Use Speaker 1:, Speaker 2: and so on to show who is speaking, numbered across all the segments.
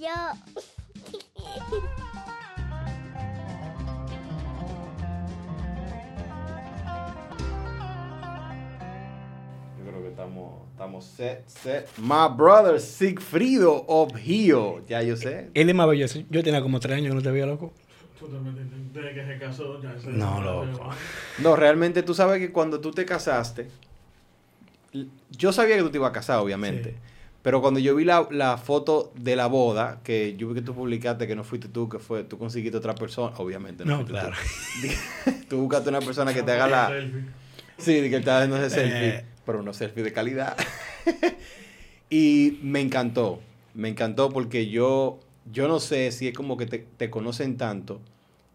Speaker 1: yo.
Speaker 2: Yo creo que estamos, estamos set, set. My brother Sigfrido Obgio. Ya yo sé.
Speaker 3: Él es maravilloso. Yo tenía como tres años que no te veía, loco.
Speaker 4: Tú también, desde que se casó, ya se-
Speaker 3: No, loco.
Speaker 2: No, realmente tú sabes que cuando tú te casaste, yo sabía que tú te ibas a casar, obviamente.
Speaker 3: Sí.
Speaker 2: Pero cuando yo vi la, la foto de la boda, que yo vi que tú publicaste que no fuiste tú, que fue tú conseguiste otra persona, obviamente no.
Speaker 3: No,
Speaker 2: fuiste
Speaker 3: claro.
Speaker 2: tú. tú buscaste una persona que te haga la...
Speaker 4: Selfie.
Speaker 2: Sí, que estaba haciendo ese selfie,
Speaker 3: Eh.
Speaker 2: pero unos selfie de calidad. y me encantó, me encantó porque yo, yo no sé si es como que te, te conocen tanto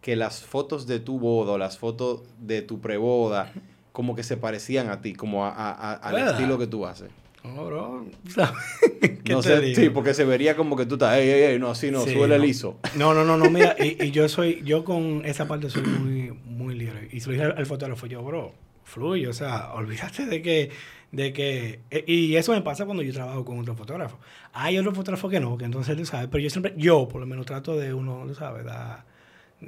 Speaker 2: que las fotos de tu boda o las fotos de tu preboda como que se parecían a ti, como a- a- a- al
Speaker 3: ¿Verdad?
Speaker 2: estilo que tú haces.
Speaker 3: No, bro. ¿Sabes? ¿Qué
Speaker 2: No
Speaker 3: te
Speaker 2: sé,
Speaker 3: digo?
Speaker 2: sí, porque se vería como que tú estás, ey, ey, ey, no, así no,
Speaker 3: Sí,
Speaker 2: suele
Speaker 3: no.
Speaker 2: liso.
Speaker 3: No, no, no, no, mira, y, y yo soy, yo con esa parte soy muy, muy libre. Y se lo dije al, al fotógrafo, yo, bro, fluye, o sea, olvídate de que, de que, e- y eso me pasa cuando yo trabajo con otro fotógrafo. Hay otros fotógrafos que no, que entonces tú sabes, pero yo siempre, yo por lo menos trato de uno, tú sabes, da,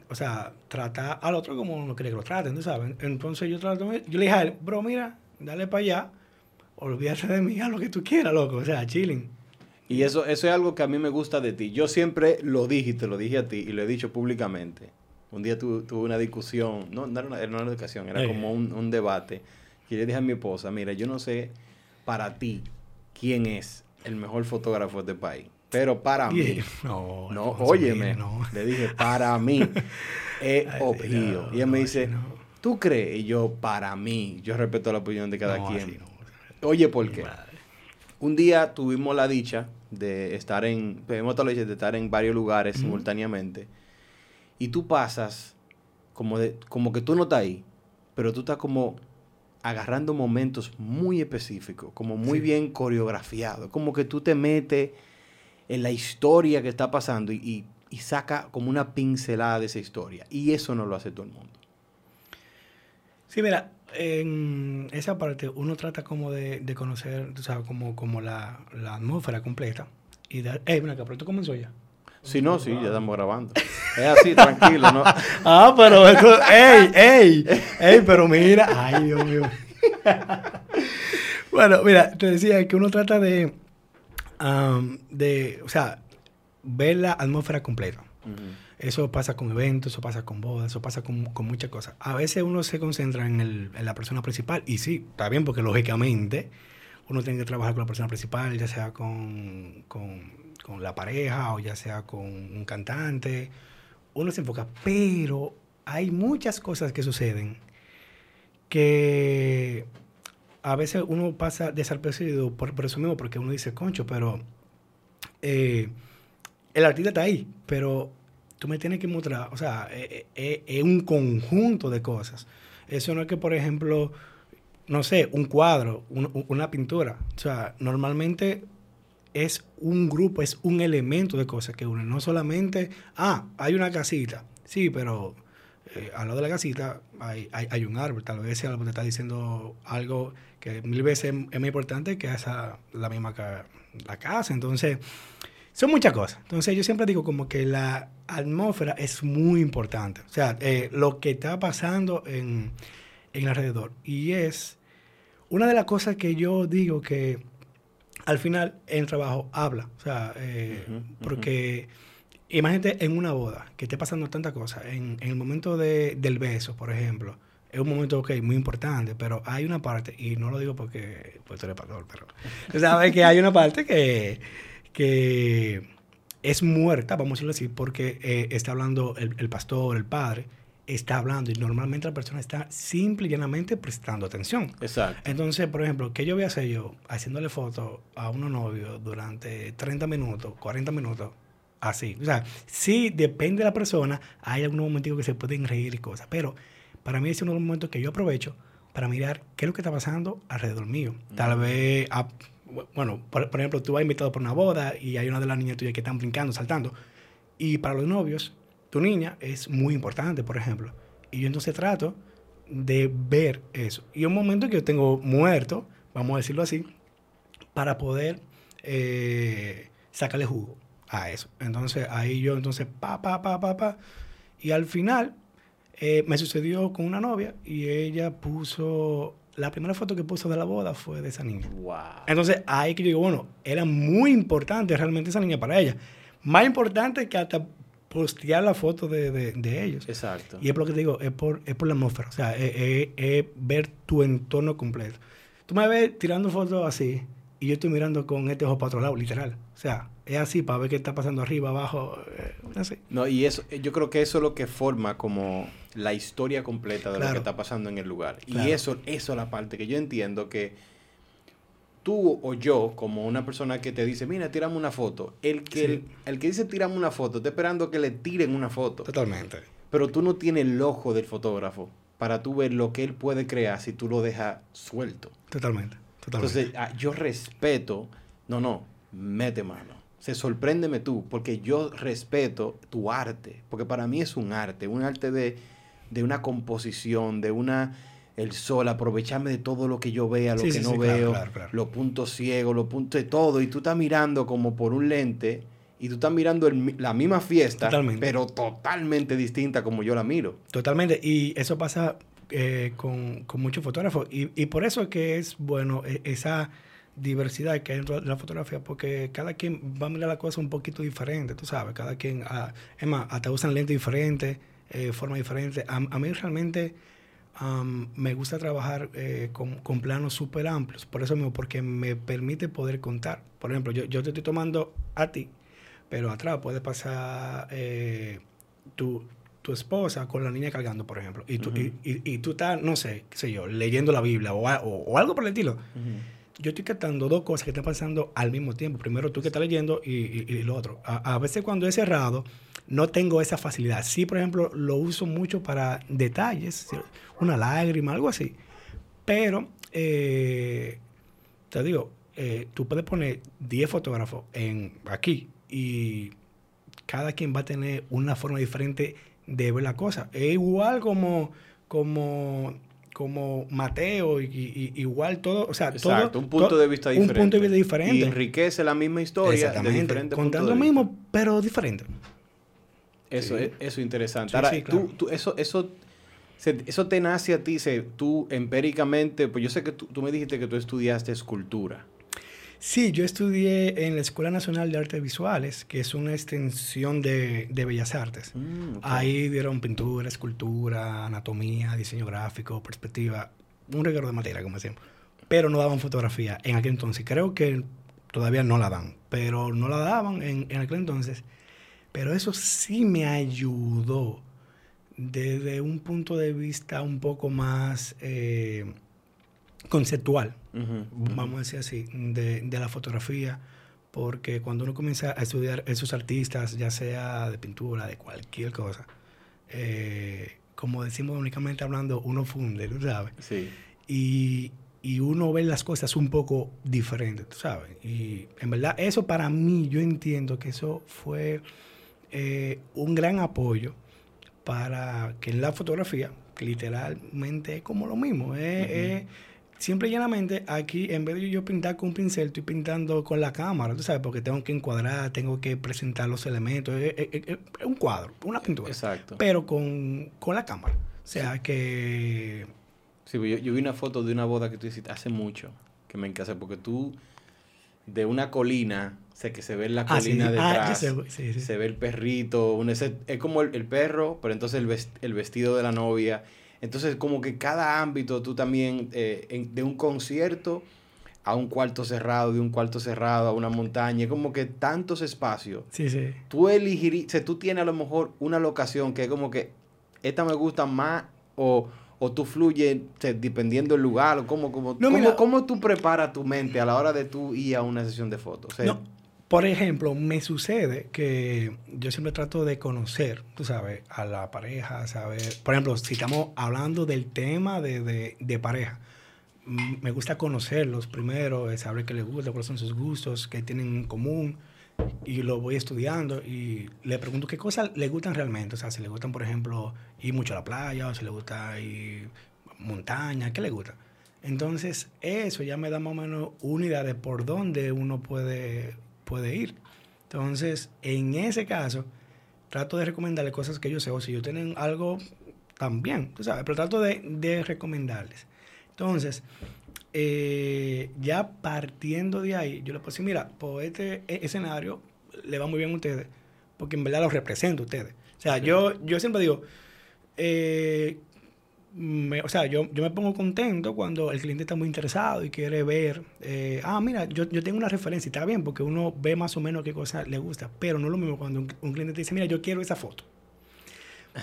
Speaker 3: o sea, tratar al otro como uno quiere que lo traten, tú sabes. Entonces yo trato, yo le dije a él, bro, mira, dale para allá, olvídate de mí, haz lo que tú quieras, loco, o sea, chilling.
Speaker 2: Y eso, eso es algo que a mí me gusta de ti. Yo siempre lo dije y te lo dije a ti y lo he dicho públicamente. Un día tu- tuve una discusión, no, no era una, era una discusión, era como un, un debate. Y le dije a mi esposa, mira, yo no sé para ti quién es el mejor fotógrafo de este país. Pero para mí,
Speaker 3: no,
Speaker 2: no, óyeme,
Speaker 3: no.
Speaker 2: le dije, para mí, es
Speaker 3: no,
Speaker 2: y ella me dice. ¿tú crees? Y yo, para mí, yo respeto la opinión de cada
Speaker 3: No,
Speaker 2: quien. Oye, ¿por qué?
Speaker 3: madre.
Speaker 2: Un día tuvimos la dicha de estar en, tuvimos la dicha de estar en varios lugares simultáneamente. Y tú pasas como, de, como que tú no estás ahí, pero tú estás como agarrando momentos muy específicos, como muy
Speaker 3: Sí.
Speaker 2: bien coreografiados, como que tú te metes en la historia que está pasando y, y, y saca como una pincelada de esa historia. Y eso no lo hace todo el mundo.
Speaker 3: Sí, mira, en esa parte uno trata como de, de conocer, tú sabes, como, como la, la atmósfera completa. Y dar, eh, mira pero esto comenzó ya.
Speaker 2: Si no, sí, ya estamos grabando. Es así, tranquilo, ¿no?
Speaker 3: Ah, pero esto, ey, ey, ey, pero mira, ay, Dios mío. bueno, mira, te decía que uno trata de, am, de, o sea, ver la atmósfera completa. Eso pasa con eventos, eso pasa con bodas, eso pasa con, con muchas cosas. A veces uno se concentra en, el- en la persona principal y sí, está bien porque lógicamente uno tiene que trabajar con la persona principal, ya sea con, con- con la pareja o ya sea con un cantante. Uno se enfoca, pero hay muchas cosas que suceden que a veces uno pasa desapercibido por, por eso mismo, porque uno dice, concho, pero eh, el artista está ahí, pero tú me tienes que mostrar, o sea, eh, eh, es un conjunto de cosas. Eso no es que, por ejemplo, no sé, un cuadro, un- un- una pintura. O sea, normalmente es un grupo, es un elemento de cosas que unen. No solamente, ah, hay una casita. Sí, pero eh, al lado de la casita hay, hay, hay un árbol. Tal vez ese árbol te está diciendo algo que mil veces es, más importante que esa, la misma la casa. Entonces, son muchas cosas. Entonces, yo siempre digo como que la atmósfera es muy importante. O sea, eh, lo que está pasando en, en el alrededor. Y es una de las cosas que yo digo que al final el trabajo habla. O sea, eh, porque imagínate en una boda que esté pasando tantas cosas. En, en el momento de- del beso, por ejemplo. Es un momento, ok, muy importante, pero hay una parte, y no lo digo porque pues, tú eres pastor, pero sabes que hay una parte que, que es muerta, vamos a decirlo así, porque eh, está hablando el, el pastor, el padre, está hablando y normalmente la persona está simple y llanamente prestando atención.
Speaker 2: Exacto.
Speaker 3: Entonces, por ejemplo, ¿qué yo voy a hacer yo haciéndole fotos a unos novios durante 30 minutos, 40 minutos? Así. O sea, sí, depende de la persona. Hay algunos momentos que se pueden reír y cosas. Pero para mí es uno de los momentos que yo aprovecho para mirar qué es lo que está pasando alrededor mío. Tal vez, ah, bueno, por, ejemplo, tú vas invitado por una boda y hay una de las niñas tuyas que están brincando, saltando. Y para los novios, tu niña es muy importante, por ejemplo. Y yo entonces trato de ver eso. Y un momento que yo tengo muerto, vamos a decirlo así, para poder eh, sacarle jugo a eso. Entonces ahí yo, entonces, pa, pa, pa, pa, pa. Y al final eh, me sucedió con una novia y ella puso, la primera foto que puso de la boda fue de esa niña.
Speaker 2: Wow.
Speaker 3: Entonces ahí que yo digo, bueno, era muy importante realmente esa niña para ella. Más importante que hasta postear la foto de, de- de ellos.
Speaker 2: Exacto.
Speaker 3: Y es por lo que te digo, es por, es por la atmósfera. O sea, es, es- es ver tu entorno completo. Tú me ves tirando fotos así y yo estoy mirando con este ojo para otro lado, literal. O sea, es así para ver qué está pasando arriba, abajo, eh, así.
Speaker 2: No, y eso, yo creo que eso es lo que forma como la historia completa de lo que está pasando en el lugar.
Speaker 3: Claro.
Speaker 2: Y eso, eso es la parte que yo entiendo que tú o yo, como una persona que te dice, mira, tirame una foto, el que,
Speaker 3: Sí.
Speaker 2: el, el que dice tirame una foto, está esperando que le tiren una foto.
Speaker 3: Totalmente.
Speaker 2: Pero tú no tienes el ojo del fotógrafo para tú ver lo que él puede crear si tú lo dejas suelto.
Speaker 3: Totalmente. Totalmente.
Speaker 2: Entonces, ah, yo respeto, no, no, mete mano. Se sorpréndeme tú, porque yo respeto tu arte, porque para mí es un arte, un arte de, de una composición, de una, el sol, aprovecharme de todo lo que yo vea, lo
Speaker 3: Sí,
Speaker 2: que
Speaker 3: sí,
Speaker 2: no
Speaker 3: sí,
Speaker 2: veo,
Speaker 3: claro, claro.
Speaker 2: los puntos ciegos, los puntos de todo, y tú estás mirando como por un lente, y tú estás mirando el la misma fiesta,
Speaker 3: Totalmente.
Speaker 2: pero totalmente distinta como yo la miro.
Speaker 3: Totalmente. Y eso pasa eh, con, con muchos fotógrafos. Y, y por eso es que es bueno eh, esa diversidad que hay dentro de la fotografía, porque cada quien va a mirar la cosa un poquito diferente, tú sabes. Cada quien, ah, es más, hasta usan lentes diferentes, eh, formas diferentes. A, a mí realmente me gusta trabajar eh, con, con planos súper amplios, por eso mismo, porque me permite poder contar. Por ejemplo, yo, yo te estoy tomando a ti, pero atrás puede pasar eh, tu, tu esposa con la niña cargando, por ejemplo, y tú, y, y- y tú estás, no sé, qué sé yo, leyendo la Biblia o- o algo por el estilo. Yo estoy captando dos cosas que están pasando al mismo tiempo. Primero tú que estás leyendo y, y- lo otro. A, veces cuando es cerrado, no tengo esa facilidad. Sí, por ejemplo, lo uso mucho para detalles, una lágrima, algo así. Pero, eh, te digo, eh, tú puedes poner 10 fotógrafos en, aquí y cada quien va a tener una forma diferente de ver la cosa. Es igual como, como, como Mateo, y, y- y igual todo, o sea,
Speaker 2: Exacto,
Speaker 3: todo,
Speaker 2: un punto
Speaker 3: to-
Speaker 2: de vista diferente.
Speaker 3: Un punto de vista
Speaker 2: Y
Speaker 3: diferente.
Speaker 2: enriquece la misma historia de diferente punto
Speaker 3: Contando
Speaker 2: de
Speaker 3: lo
Speaker 2: vista.
Speaker 3: mismo, pero diferente.
Speaker 2: Eso
Speaker 3: Sí.
Speaker 2: es eso es interesante.
Speaker 3: Sí,
Speaker 2: Ahora,
Speaker 3: sí,
Speaker 2: tú,
Speaker 3: claro.
Speaker 2: tú- eso, eso, se- eso te nace a ti, se, tú empíricamente, pues yo sé que tú, tú me dijiste que tú estudiaste escultura.
Speaker 3: Sí, yo estudié en la Escuela Nacional de Artes Visuales, que es una extensión de, de Bellas Artes.
Speaker 2: Mm.
Speaker 3: Ahí dieron pintura, escultura, anatomía, diseño gráfico, perspectiva, un regalo de materia, como decíamos. Pero no daban fotografía en aquel entonces. Creo que todavía no la dan, pero no la daban en, en aquel entonces. Pero eso sí me ayudó desde un punto de vista un poco más eh, conceptual Vamos a decir así, de, de la fotografía, porque cuando uno comienza a estudiar esos artistas, ya sea de pintura, de cualquier cosa, eh, como decimos únicamente hablando, uno funde, tú sabes,
Speaker 2: Sí.
Speaker 3: y, y uno ve las cosas un poco diferentes, tú sabes, y en verdad eso para mí, yo entiendo que eso fue eh, un gran apoyo para que en la fotografía, que literalmente es como lo mismo, es- siempre y llanamente aquí, en vez de yo pintar con un pincel, estoy pintando con la cámara, tú sabes, porque tengo que encuadrar, tengo que presentar los elementos, es, es- es- es un cuadro, una pintura,
Speaker 2: Exacto.
Speaker 3: pero con, con la cámara. O sea que...
Speaker 2: Sí, pues yo, yo vi una foto de una boda que tú hiciste hace mucho, que me encanta, porque tú, de una colina, sé que se ve la
Speaker 3: Ah, sí,
Speaker 2: colina
Speaker 3: sí. Ah, yo
Speaker 2: detrás,
Speaker 3: sé, sí, sí.
Speaker 2: se ve el perrito, un ese- es como el, el perro, pero entonces el, vest- el vestido de la novia. Entonces, como que cada ámbito tú también, eh, en- de un concierto a un cuarto cerrado, de un cuarto cerrado a una montaña, como que tantos espacios.
Speaker 3: Sí, sí.
Speaker 2: Tú elegirías, o sea, tú tienes a lo mejor una locación que es como que esta me gusta más o, o tú fluyes o sea, dependiendo del lugar o cómo, cómo,
Speaker 3: No,
Speaker 2: cómo- cómo tú preparas tu mente a la hora de tú ir a una sesión de fotos. O sea,
Speaker 3: No, por ejemplo, me sucede que yo siempre trato de conocer, tú sabes, a la pareja, saber, por ejemplo, si estamos hablando del tema de, de- pareja, mm, me gusta conocerlos primero, eh, saber qué les gusta, cuáles son sus gustos, qué tienen en común, y lo voy estudiando y le pregunto qué cosas le gustan realmente, o sea, si le gustan, por ejemplo, ir mucho a la playa o si le gusta ir montaña, ¿qué le gusta? Entonces, eso ya me da más o menos una idea de por dónde uno puede, puede ir. Entonces, en ese caso, trato de recomendarle cosas que yo sé, o si yo tienen algo también, tú sabes, pero trato de, de recomendarles. Entonces, eh, ya partiendo de ahí, yo le puedo decir, mira, por este e- escenario le va muy bien a ustedes, porque en verdad los represento a ustedes. O sea, yo, yo siempre digo, eh, me- o sea, yo, yo me pongo contento cuando el cliente está muy interesado y quiere ver, eh, ah, mira, yo, yo tengo una referencia y está bien porque uno ve más o menos qué cosa le gusta, pero no es lo mismo cuando un, un cliente te dice, mira, yo quiero esa foto.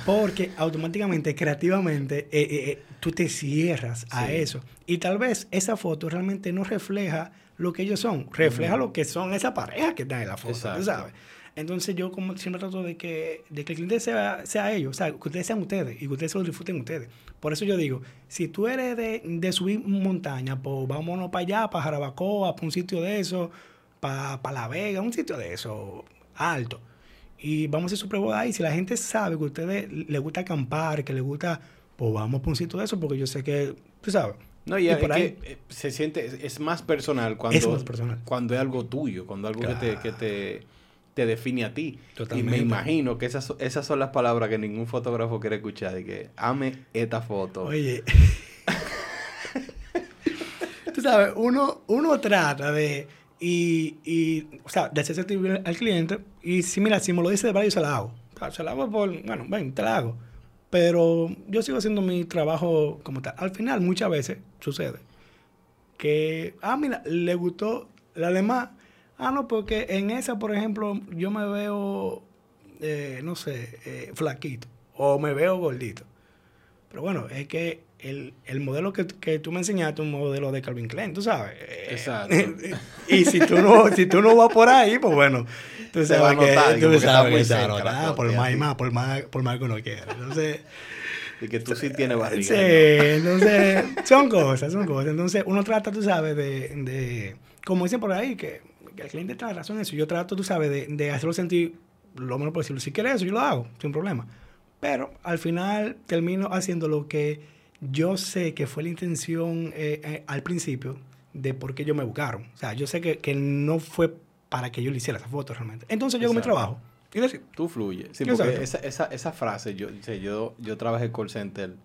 Speaker 3: Porque automáticamente, creativamente, eh, eh, tú te cierras a
Speaker 2: Sí.
Speaker 3: eso. Y tal vez esa foto realmente no refleja lo que ellos son, refleja lo que son esa pareja que está en la foto,
Speaker 2: Exacto.
Speaker 3: tú sabes. Entonces yo como siempre trato de que, de que el cliente sea, sea ellos, o sea, que ustedes sean ustedes y que ustedes se lo disfruten ustedes. Por eso yo digo, si tú eres de, de subir montaña, pues vámonos para allá, para Jarabacoa, para un sitio de eso, para, para La Vega, un sitio de eso, alto. Y vamos a hacer su prueba ahí. Si la gente sabe que a ustedes les gusta acampar, que les gusta, pues vamos para un sitio de eso, porque yo sé que, tú sabes.
Speaker 2: No, y,
Speaker 3: por ahí-
Speaker 2: que eh, se siente, es, es más personal cuando
Speaker 3: Es más personal.
Speaker 2: cuando es algo tuyo, cuando algo que te, que te, te define a ti.
Speaker 3: Totalmente.
Speaker 2: Y me imagino que esas, esas son las palabras que ningún fotógrafo quiere escuchar, de que ame esta foto.
Speaker 3: Oye. Tú sabes, uno, uno trata de. Y, y, o sea, de hacerse sentir al cliente. Y si, mira, si me lo dice de verdad, yo se la hago. O sea, se la hago por. Bueno, ven, te la hago. Pero yo sigo haciendo mi trabajo como tal. Al final, muchas veces sucede que. Ah, mira, le gustó la demás. Ah, no, porque en esa, por ejemplo, yo me veo. eh, no sé, eh, flaquito. O me veo gordito. Pero bueno, es que el, el modelo que, que tú me enseñaste es un modelo de Calvin Klein, tú sabes.
Speaker 2: Exacto.
Speaker 3: y si tú no, si tú no vas por ahí, pues bueno, tú
Speaker 2: a
Speaker 3: sabes que,
Speaker 2: notar,
Speaker 3: tú
Speaker 2: que está
Speaker 3: sabes que a
Speaker 2: cerca
Speaker 3: notar, por más y más, por más, por más que uno quiera. Entonces,
Speaker 2: Y que tú sí tienes barriga.
Speaker 3: sí, entonces, son cosas, son cosas. Entonces, uno trata, tú sabes, de, de como dicen por ahí, que el cliente tiene razón en eso. Yo trato, tú sabes, de, de hacerlo sentir lo menos posible. Si quiere eso, yo lo hago, sin problema. Pero al final termino haciendo lo que yo sé que fue la intención eh, eh, al principio de por qué ellos me buscaron. O sea, yo sé que, que no fue para que yo le hiciera esa foto realmente. Entonces yo hago mi trabajo. Y decir,
Speaker 2: Tú fluyes. Sí, porque esa, esa, esa frase, yo, yo, yo trabajé en call center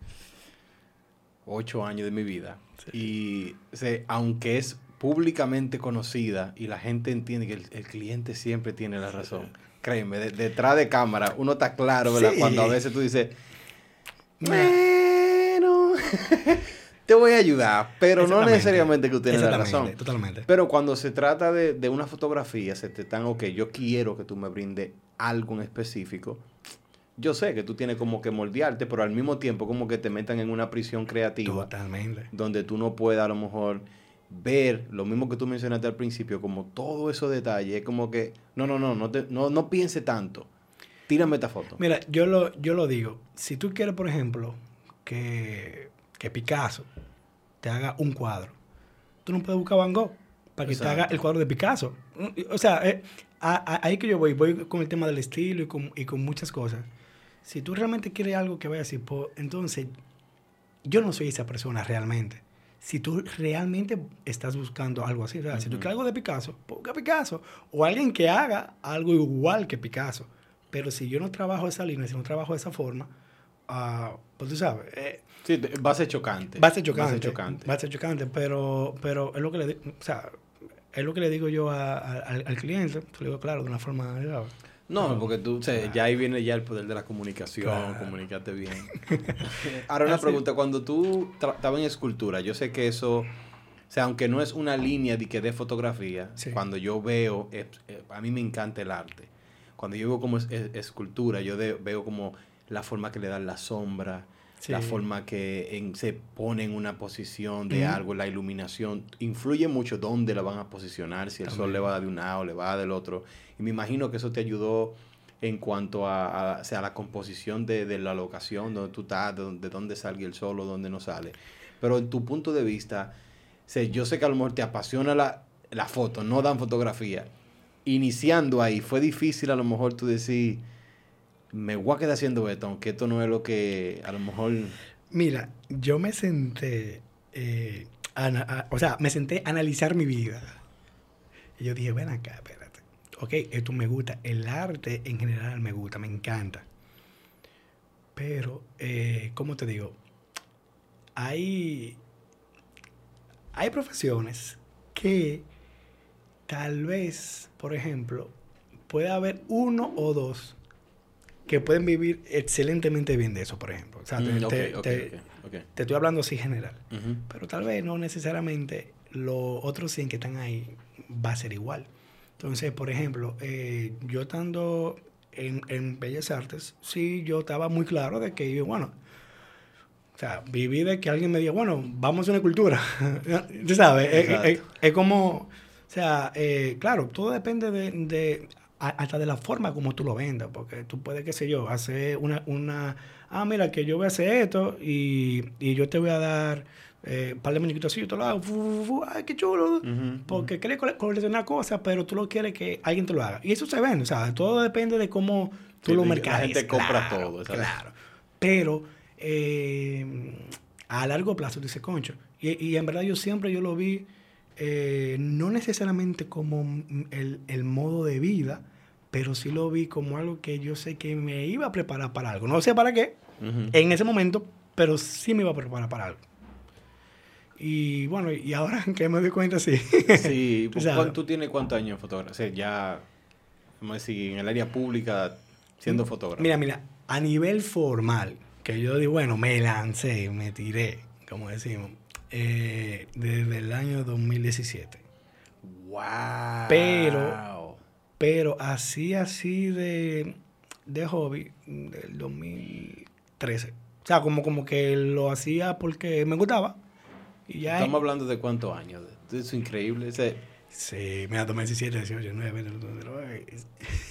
Speaker 2: ocho años de mi vida. Y o sea, aunque es públicamente conocida y la gente entiende que el, el cliente siempre tiene la razón. Créeme, de- detrás de cámara, uno está claro, ¿verdad?
Speaker 3: Sí.
Speaker 2: Cuando a veces tú dices, bueno, te voy a ayudar, pero no necesariamente que tú tienes la razón.
Speaker 3: Totalmente.
Speaker 2: Pero cuando se trata de, de una fotografía, se te están, ok, yo quiero que tú me brindes algo en específico. Yo sé que tú tienes como que moldearte, pero al mismo tiempo como que te metan en una prisión creativa
Speaker 3: Totalmente.
Speaker 2: donde tú no puedas a lo mejor ver lo mismo que tú mencionaste al principio, como todo esos detalles. Es como que, no, no, no, no, te- no, no piense tanto. Tírame esta foto.
Speaker 3: Mira, yo lo, yo lo digo. Si tú quieres, por ejemplo, que, que Picasso te haga un cuadro, tú no puedes buscar Van Gogh para que te haga el cuadro de Picasso. O sea, eh, a- a- ahí que yo voy, voy con el tema del estilo y con, y con muchas cosas. Si tú realmente quieres algo que vaya así, pues, entonces yo no soy esa persona realmente. Si tú realmente estás buscando algo así, o sea, si tú quieres algo de Picasso, busca Picasso. O alguien que haga algo igual que Picasso. Pero si yo no trabajo esa línea, si no trabajo de esa forma, ah, pues tú sabes, eh,
Speaker 2: Sí, va a ser chocante.
Speaker 3: va a ser chocante.
Speaker 2: Va a ser chocante.
Speaker 3: Va a ser chocante, pero, pero es lo que le di- o sea, es lo que le digo yo a- a- al, al cliente, te lo digo claro, de una forma ¿sabes?
Speaker 2: No, porque tú, o sea, ya ahí viene ya el poder de la comunicación,
Speaker 3: Claro.
Speaker 2: comunicarte bien. Ahora una
Speaker 3: Así.
Speaker 2: pregunta, cuando tú estabas en escultura, yo sé que eso, o sea, aunque no es una línea de que de fotografía,
Speaker 3: Sí.
Speaker 2: cuando yo veo, eh, eh, a mí me encanta el arte. Cuando yo veo como es, es- escultura, yo de- veo como la forma que le dan la sombra,
Speaker 3: Sí.
Speaker 2: la forma que en- se pone en una posición de algo, la iluminación, influye mucho dónde la van a posicionar, si el sol le va de un lado, le va del otro. Y me imagino que eso te ayudó en cuanto a, a- o sea, la composición de, de la locación, donde tú estás, de, dónde- de dónde sale el sol o dónde no sale. Pero en tu punto de vista, o sea, yo sé que a lo mejor te apasiona la, la foto, no dan fotografía. Iniciando ahí, fue difícil a lo mejor tú decir, me voy a quedar haciendo esto, aunque esto no es lo que a lo mejor...
Speaker 3: Mira, yo me senté, eh, a- o sea, me senté analizar mi vida. Y yo dije, ven acá, espérate. ok, esto me gusta, el arte en general me gusta, me encanta. Pero, eh, ¿cómo te digo? Hay, hay profesiones que tal vez, por ejemplo, puede haber uno o dos que pueden vivir excelentemente bien de eso, por ejemplo. O sea, te,
Speaker 2: Mm,
Speaker 3: te- te- estoy hablando así general. Pero tal vez no necesariamente los otros 100 que están ahí va a ser igual. Entonces, por ejemplo, eh, yo estando en, en Bellas Artes, sí, yo estaba muy claro de que bueno, o sea, viví de que alguien me diga, bueno, vamos a una cultura. Tú sabes, es,
Speaker 2: Exacto.
Speaker 3: es- es como, o sea, eh, claro, todo depende de, de- hasta de la forma como tú lo vendas, porque tú puedes, qué sé yo, hacer una, una ah, mira, que yo voy a hacer esto y, y yo te voy a dar eh, un par de muñequitos así, yo te lo hago, fu, fu, fu, ay, qué chulo.
Speaker 2: Ujú,
Speaker 3: Porque quieres cole- coleccionar cosas, pero tú lo quieres que alguien te lo haga. Y eso se vende, o sea, todo depende de cómo tú
Speaker 2: Sí,
Speaker 3: lo
Speaker 2: la
Speaker 3: mercades.
Speaker 2: gente compra
Speaker 3: claro,
Speaker 2: todo, ¿sabes?
Speaker 3: Claro. Pero eh, a largo plazo, dice Concho. Y, y en verdad yo siempre yo lo vi, eh, no necesariamente como el, el modo de vida, pero sí lo vi como algo que yo sé que me iba a preparar para algo. No sé para qué, en ese momento, pero sí me iba a preparar para algo. Y bueno, y ahora que me doy cuenta, sí.
Speaker 2: Sí,
Speaker 3: Tú
Speaker 2: pues,
Speaker 3: sabes.
Speaker 2: ¿cuán- ¿tú tienes cuántos años en fotografía? O sea, ya, vamos a decir, en el área pública, siendo fotógrafo.
Speaker 3: Mira, mira, a nivel formal, que yo digo, bueno, me lancé, me tiré, como decimos, eh, desde el año 2017.
Speaker 2: ¡Wow!
Speaker 3: Pero- Pero así, así de, de hobby, del 2013. O sea, como, como que lo hacía porque me gustaba. Y ya.
Speaker 2: Estamos hablando de cuántos años. Eso es increíble. Ese,
Speaker 3: Sí, mira, 2017, 18, 9, 9.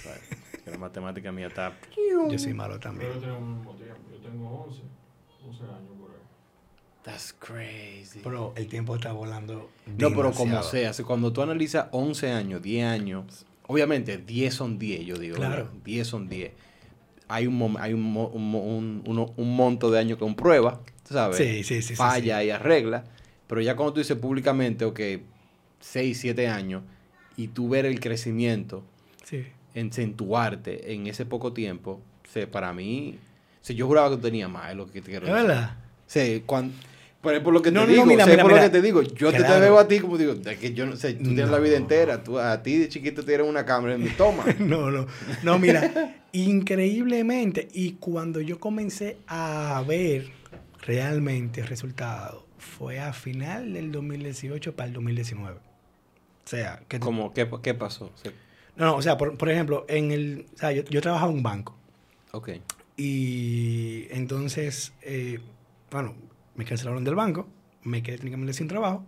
Speaker 2: bueno, que la matemática mía está...
Speaker 3: Yo soy malo
Speaker 4: Pero
Speaker 3: también.
Speaker 4: yo tengo. Yo tengo 11, 11 años por ahí.
Speaker 2: That's crazy.
Speaker 3: Pero el tiempo está volando.
Speaker 2: No, pero como sea, cuando tú analizas 11 años, 10 años, obviamente 10 son 10, yo digo.
Speaker 3: Claro.
Speaker 2: ¿verdad? 10 son 10. Hay un, hay un, un, un, un monto de años con prueba, tú ¿sabes?
Speaker 3: Sí, sí, sí, sí,
Speaker 2: Falla
Speaker 3: sí.
Speaker 2: y arregla. Pero ya cuando tú dices públicamente, ok, 6, 7 años, y tú ver el crecimiento,
Speaker 3: Sí.
Speaker 2: acentuarte en ese poco tiempo, o sea, para mí, o sea, yo juraba que tú tenías más, es lo que te quiero
Speaker 3: ¿Es
Speaker 2: decir.
Speaker 3: verdad?
Speaker 2: Sí, cuando, por, por lo que
Speaker 3: No,
Speaker 2: te
Speaker 3: no,
Speaker 2: digo,
Speaker 3: mira,
Speaker 2: sé
Speaker 3: mira,
Speaker 2: por
Speaker 3: mira.
Speaker 2: lo que te digo, yo te, te
Speaker 3: Claro.
Speaker 2: veo a ti como digo, de que yo no sé, tú tienes la
Speaker 3: No.
Speaker 2: vida entera, tú, a ti de chiquito te dieron una cámara en mi toma.
Speaker 3: No, no. No, mira, increíblemente. Y cuando yo comencé a ver realmente el resultado, fue a final del 2018 para el 2019. O sea, que...
Speaker 2: como, ¿qué, qué pasó?
Speaker 3: No, no, o sea, por, por ejemplo, en el... O sea, yo, yo trabajaba en un banco.
Speaker 2: ok.
Speaker 3: Y entonces, eh, bueno, me cancelaron del banco, me quedé técnicamente sin trabajo.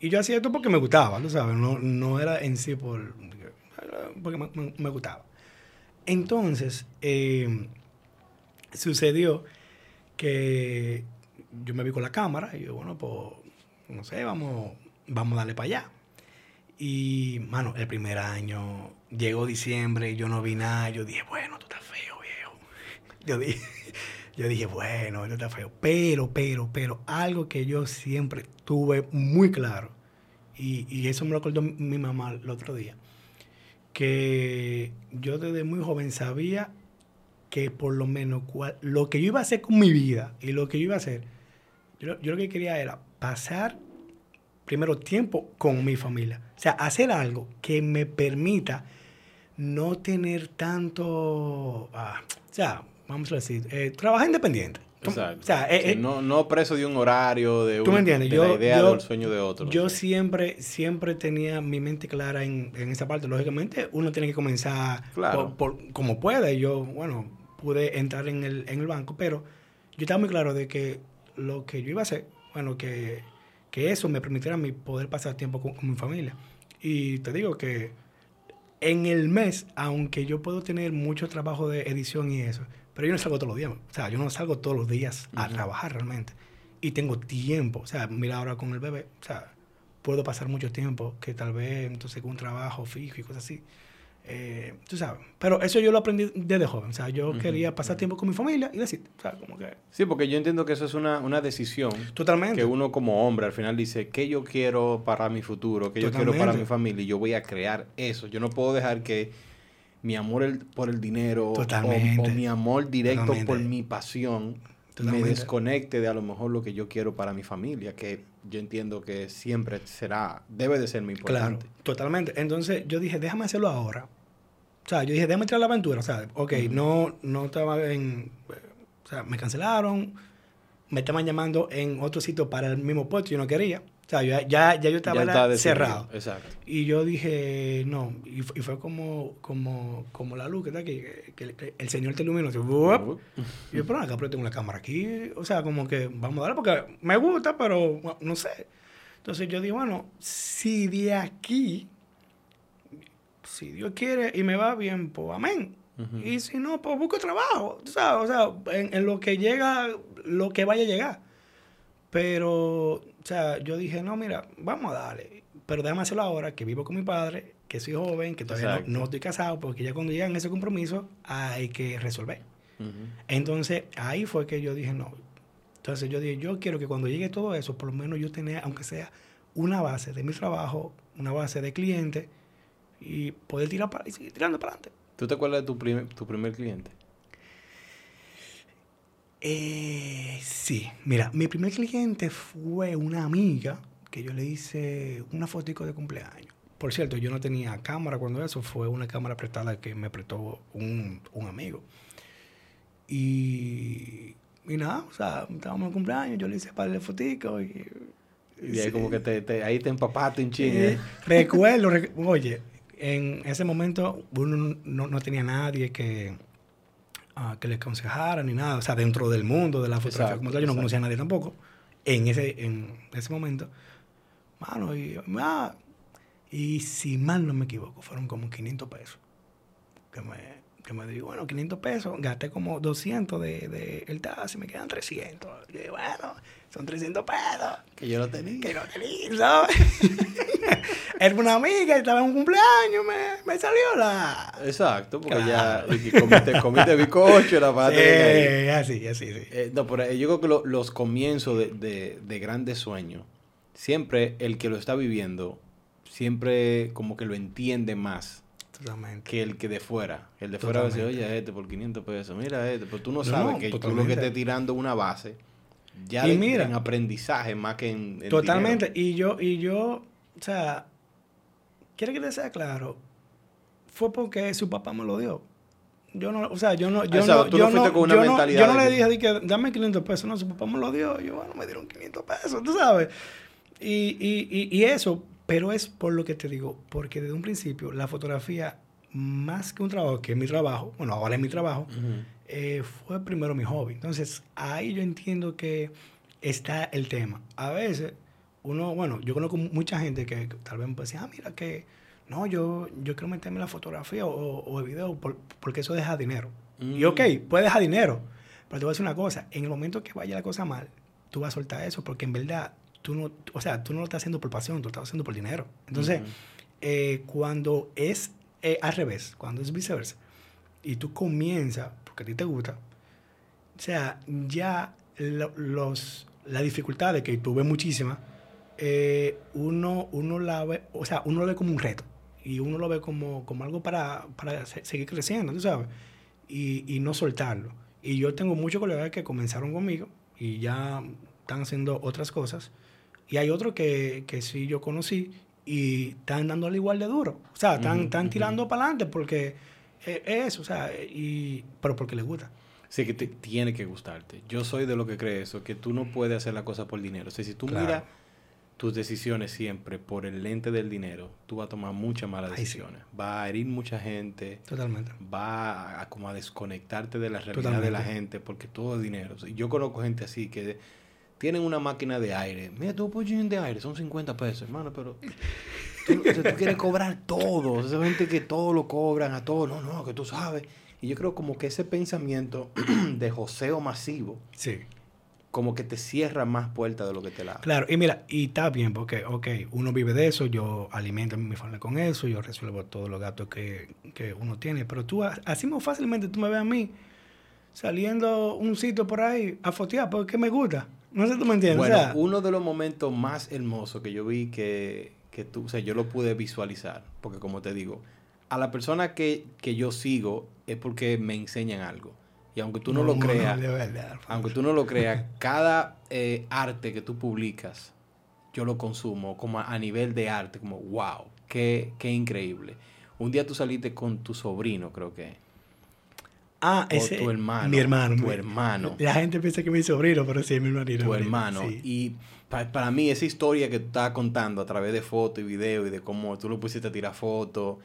Speaker 3: Y yo hacía esto porque me gustaba, tú sabes, no, no era en sí por, porque me gustaba. Entonces, eh, sucedió que yo me vi con la cámara y yo, bueno, pues, no sé, vamos, vamos a darle para allá. Y, mano, el primer año, llegó diciembre y yo no vi nada. Yo dije, bueno, tú estás feo, viejo. Yo dije, yo dije, bueno, esto está feo. Pero, pero, pero, algo que yo siempre tuve muy claro, y, y eso me lo acordó mi- mamá el otro día, que yo desde muy joven sabía que por lo menos cual- lo que yo iba a hacer con mi vida y lo que yo iba a hacer, yo, yo lo que quería era pasar primero tiempo con mi familia. O sea, hacer algo que me permita no tener tanto, ah, o sea, vamos a decir, eh, trabajar independiente.
Speaker 2: Exacto.
Speaker 3: O sea, eh,
Speaker 2: Sí,
Speaker 3: eh,
Speaker 2: no, no preso de un horario, de,
Speaker 3: ¿Tú
Speaker 2: un-
Speaker 3: me entiendes?
Speaker 2: de
Speaker 3: Yo-
Speaker 2: la idea
Speaker 3: yo-
Speaker 2: del sueño de otro.
Speaker 3: yo siempre, siempre tenía mi mente clara en, en esa parte. Lógicamente, uno tiene que comenzar
Speaker 2: Claro.
Speaker 3: por, por- como puede. Yo, bueno, pude entrar en el, en el banco, pero yo estaba muy claro de que lo que yo iba a hacer, bueno, que, que eso me permitiera a mí poder pasar tiempo con, con mi familia. Y te digo que en el mes, aunque yo puedo tener mucho trabajo de edición y eso, pero yo no salgo todos los días. O sea, yo no salgo todos los días a
Speaker 2: Ujú.
Speaker 3: trabajar realmente. Y tengo tiempo. O sea, mira ahora con el bebé. O sea, puedo pasar mucho tiempo que tal vez entonces con un trabajo fijo y cosas así. Eh, tú sabes. Pero eso yo lo aprendí desde joven. O sea, yo quería pasar tiempo con mi familia y decir, o sea, como que...
Speaker 2: Sí, porque yo entiendo que eso es una, una decisión.
Speaker 3: Totalmente.
Speaker 2: Que uno como hombre al final dice, ¿qué yo quiero para mi futuro? ¿Qué yo quiero para mi familia? Y yo voy a crear eso. Yo no puedo dejar que mi amor el- por el dinero o,
Speaker 3: Totalmente.
Speaker 2: o mi amor directo
Speaker 3: Totalmente.
Speaker 2: por mi pasión
Speaker 3: Totalmente.
Speaker 2: me desconecte de a lo mejor lo que yo quiero para mi familia, que yo entiendo que siempre será, debe de ser muy
Speaker 3: Claro,
Speaker 2: importante.
Speaker 3: totalmente. Entonces yo dije, déjame hacerlo ahora. O sea, yo dije, déjame entrar a la aventura. O sea, ok, no, no estaba en... O sea, me cancelaron, me estaban llamando en otro sitio para el mismo puesto, yo no quería. O sea, yo- ya, ya yo estaba
Speaker 2: Ya
Speaker 3: cerrado.
Speaker 2: Exacto.
Speaker 3: Y yo dije, no. Y, fu- y fue como, como, como la luz aquí, que, que- que el Señor te iluminó. ¡wup! Y yo, pero acá, pero tengo la cámara aquí. O sea, como que vamos a darle porque me gusta, pero bueno, no sé. Entonces yo digo, bueno, si de aquí, si Dios quiere y me va bien, pues amén. Y si no, pues busco trabajo. tú sabes, o sea, en, en lo que llega, lo que vaya a llegar. Pero, o sea, yo dije, no, mira, vamos a darle. Pero déjame hacerlo ahora, que vivo con mi padre, que soy joven, que todavía no, estoy casado, porque ya cuando llegan ese compromiso, hay que resolver. Entonces, ahí fue que yo dije, no. Entonces yo dije, yo quiero que cuando llegue todo eso, por lo menos yo tenga, aunque sea una base de mi trabajo, una base de clientes, y poder tirar para y seguir tirando para adelante.
Speaker 2: ¿Tú te acuerdas de tu primer cliente?
Speaker 3: Eh, sí, mira, mi primer cliente fue una amiga que yo le hice una fotico de cumpleaños. Por cierto, yo no tenía cámara cuando eso, fue una cámara prestada que me prestó un, un amigo. Y, y nada, o sea, estábamos en cumpleaños, yo le hice par de foticos y...
Speaker 2: Y ahí
Speaker 3: sí.
Speaker 2: como que te, te- ahí te empapaste un
Speaker 3: Eh,
Speaker 2: chingue.
Speaker 3: recuerdo, rec- oye, en ese momento uno no, no tenía nadie que, que le aconsejara ni nada, o sea, dentro del mundo de la fotografía
Speaker 2: Exacto,
Speaker 3: como tal, yo no conocía a nadie tampoco en ese, en ese momento. Mano, y, ah, y si mal no me equivoco, fueron como 500 pesos. Que me, que me digo, bueno, 500 pesos, gasté como 200 de, de el taxi, me quedan 300. Y bueno, son 300 pesos
Speaker 2: Que yo lo tenía.
Speaker 3: que no tenía, ¿sabes? Era una amiga, estaba en un cumpleaños, me, me salió la...
Speaker 2: Exacto, porque
Speaker 3: Claro.
Speaker 2: ya y comiste, comiste bizcocho, la pata
Speaker 3: Sí, así, así, sí.
Speaker 2: Eh, no, pero eh, yo creo que lo- los comienzos de, de- de grandes sueños, siempre el que lo está viviendo, siempre como que lo entiende más
Speaker 3: Totalmente.
Speaker 2: que el que de fuera. El de fuera va a decir, oye, este por 500 pesos, mira este, pero tú no sabes
Speaker 3: no,
Speaker 2: que tú lo que estés tirando una base, ya
Speaker 3: Y
Speaker 2: de-
Speaker 3: mira,
Speaker 2: en aprendizaje más que en, en
Speaker 3: Totalmente.
Speaker 2: dinero.
Speaker 3: Y yo, y yo, o sea, quiere que te sea claro, fue porque su papá me lo dio. Yo no, o sea, yo no, yo
Speaker 2: Exacto,
Speaker 3: no,
Speaker 2: tú
Speaker 3: yo
Speaker 2: no con una
Speaker 3: yo no-
Speaker 2: mentalidad
Speaker 3: yo no le dije, di que, dame 500 pesos, no, su papá me lo dio, yo, bueno, me dieron 500 pesos, tú sabes. Y, y, y, y eso, pero es por lo que te digo, porque desde un principio la fotografía, más que un trabajo, que es mi trabajo, bueno, ahora es mi trabajo,
Speaker 2: Ujú.
Speaker 3: Eh, fue primero mi hobby. Entonces, ahí yo entiendo que está el tema. A veces, uno, bueno, yo conozco mucha gente que tal vez me puede decir, ah, mira que, no, yo, yo quiero meterme en la fotografía o, o el video por- porque eso deja dinero. Y
Speaker 2: Mm.
Speaker 3: ok, puede dejar dinero, pero te voy a decir una cosa, en el momento que vaya la cosa mal, tú vas a soltar eso porque en verdad, tú no, o sea, tú no lo estás haciendo por pasión, tú lo estás haciendo por dinero. Entonces, eh, cuando es eh, al revés, cuando es viceversa, y tú comienzas, porque a ti te gusta, o sea, ya lo- los, las dificultades que tuve muchísimas, eh, uno, uno la ve, o sea, uno lo ve como un reto, y uno lo ve como, como algo para, para se- seguir creciendo, tú sabes, y, y no soltarlo. Y yo tengo muchos colegas que comenzaron conmigo y ya están haciendo otras cosas. Y hay otros que, que sí yo conocí y están dándole igual de duro. O sea, están, están tirando para adelante porque eh, es eso, o sea, y, pero porque les gusta.
Speaker 2: Sí, que te, tiene que gustarte. Yo soy de lo que cree eso, que tú no puedes hacer la cosa por dinero. O sea, si tú
Speaker 3: Claro.
Speaker 2: miras tus decisiones siempre por el lente del dinero, tú vas a tomar muchas malas
Speaker 3: Ay, sí.
Speaker 2: decisiones. Va a herir mucha gente,
Speaker 3: Totalmente.
Speaker 2: va a, a como a desconectarte de la realidad de la gente, porque todo es dinero. O sea, yo conozco gente así que tienen una máquina de aire. Mira, tu pollín de aire son 50 pesos, hermano, pero tú, o sea, tú quieres cobrar todo. O sea, hay gente que todo lo cobran a todo. No, no, que tú sabes. Y yo creo como que ese pensamiento de joseo masivo
Speaker 3: Sí.
Speaker 2: como que te cierra más puertas de lo que te la abre.
Speaker 3: Claro, y mira, y está bien, porque, ok, uno vive de eso, yo alimento a mi familia con eso, yo resuelvo todos los gastos que, que uno tiene, pero tú, así muy fácilmente, tú me ves a mí saliendo un sitio por ahí a fotear porque me gusta. No sé si tú me entiendes.
Speaker 2: Bueno,
Speaker 3: o sea,
Speaker 2: uno de los momentos más hermosos que yo vi que, que tú, o sea, yo lo pude visualizar, porque como te digo, a la persona que, que yo sigo es porque me enseñan algo. Y aunque tú no, lo creas,
Speaker 3: verdad.
Speaker 2: aunque tú no lo creas, cada eh, arte que tú publicas, yo lo consumo como a, a nivel de arte, como wow, qué, qué increíble. Un día tú saliste con tu sobrino, creo que.
Speaker 3: Ah,
Speaker 2: O
Speaker 3: ese.
Speaker 2: tu hermano.
Speaker 3: Mi hermano.
Speaker 2: Tu
Speaker 3: mi-
Speaker 2: hermano.
Speaker 3: La gente piensa que es mi sobrino, pero sí es mi hermanito.
Speaker 2: tu hermano.
Speaker 3: Sí.
Speaker 2: Y pa- para mí esa historia que tú estabas contando a través de fotos y videos y de cómo tú lo pusiste a tirar fotos,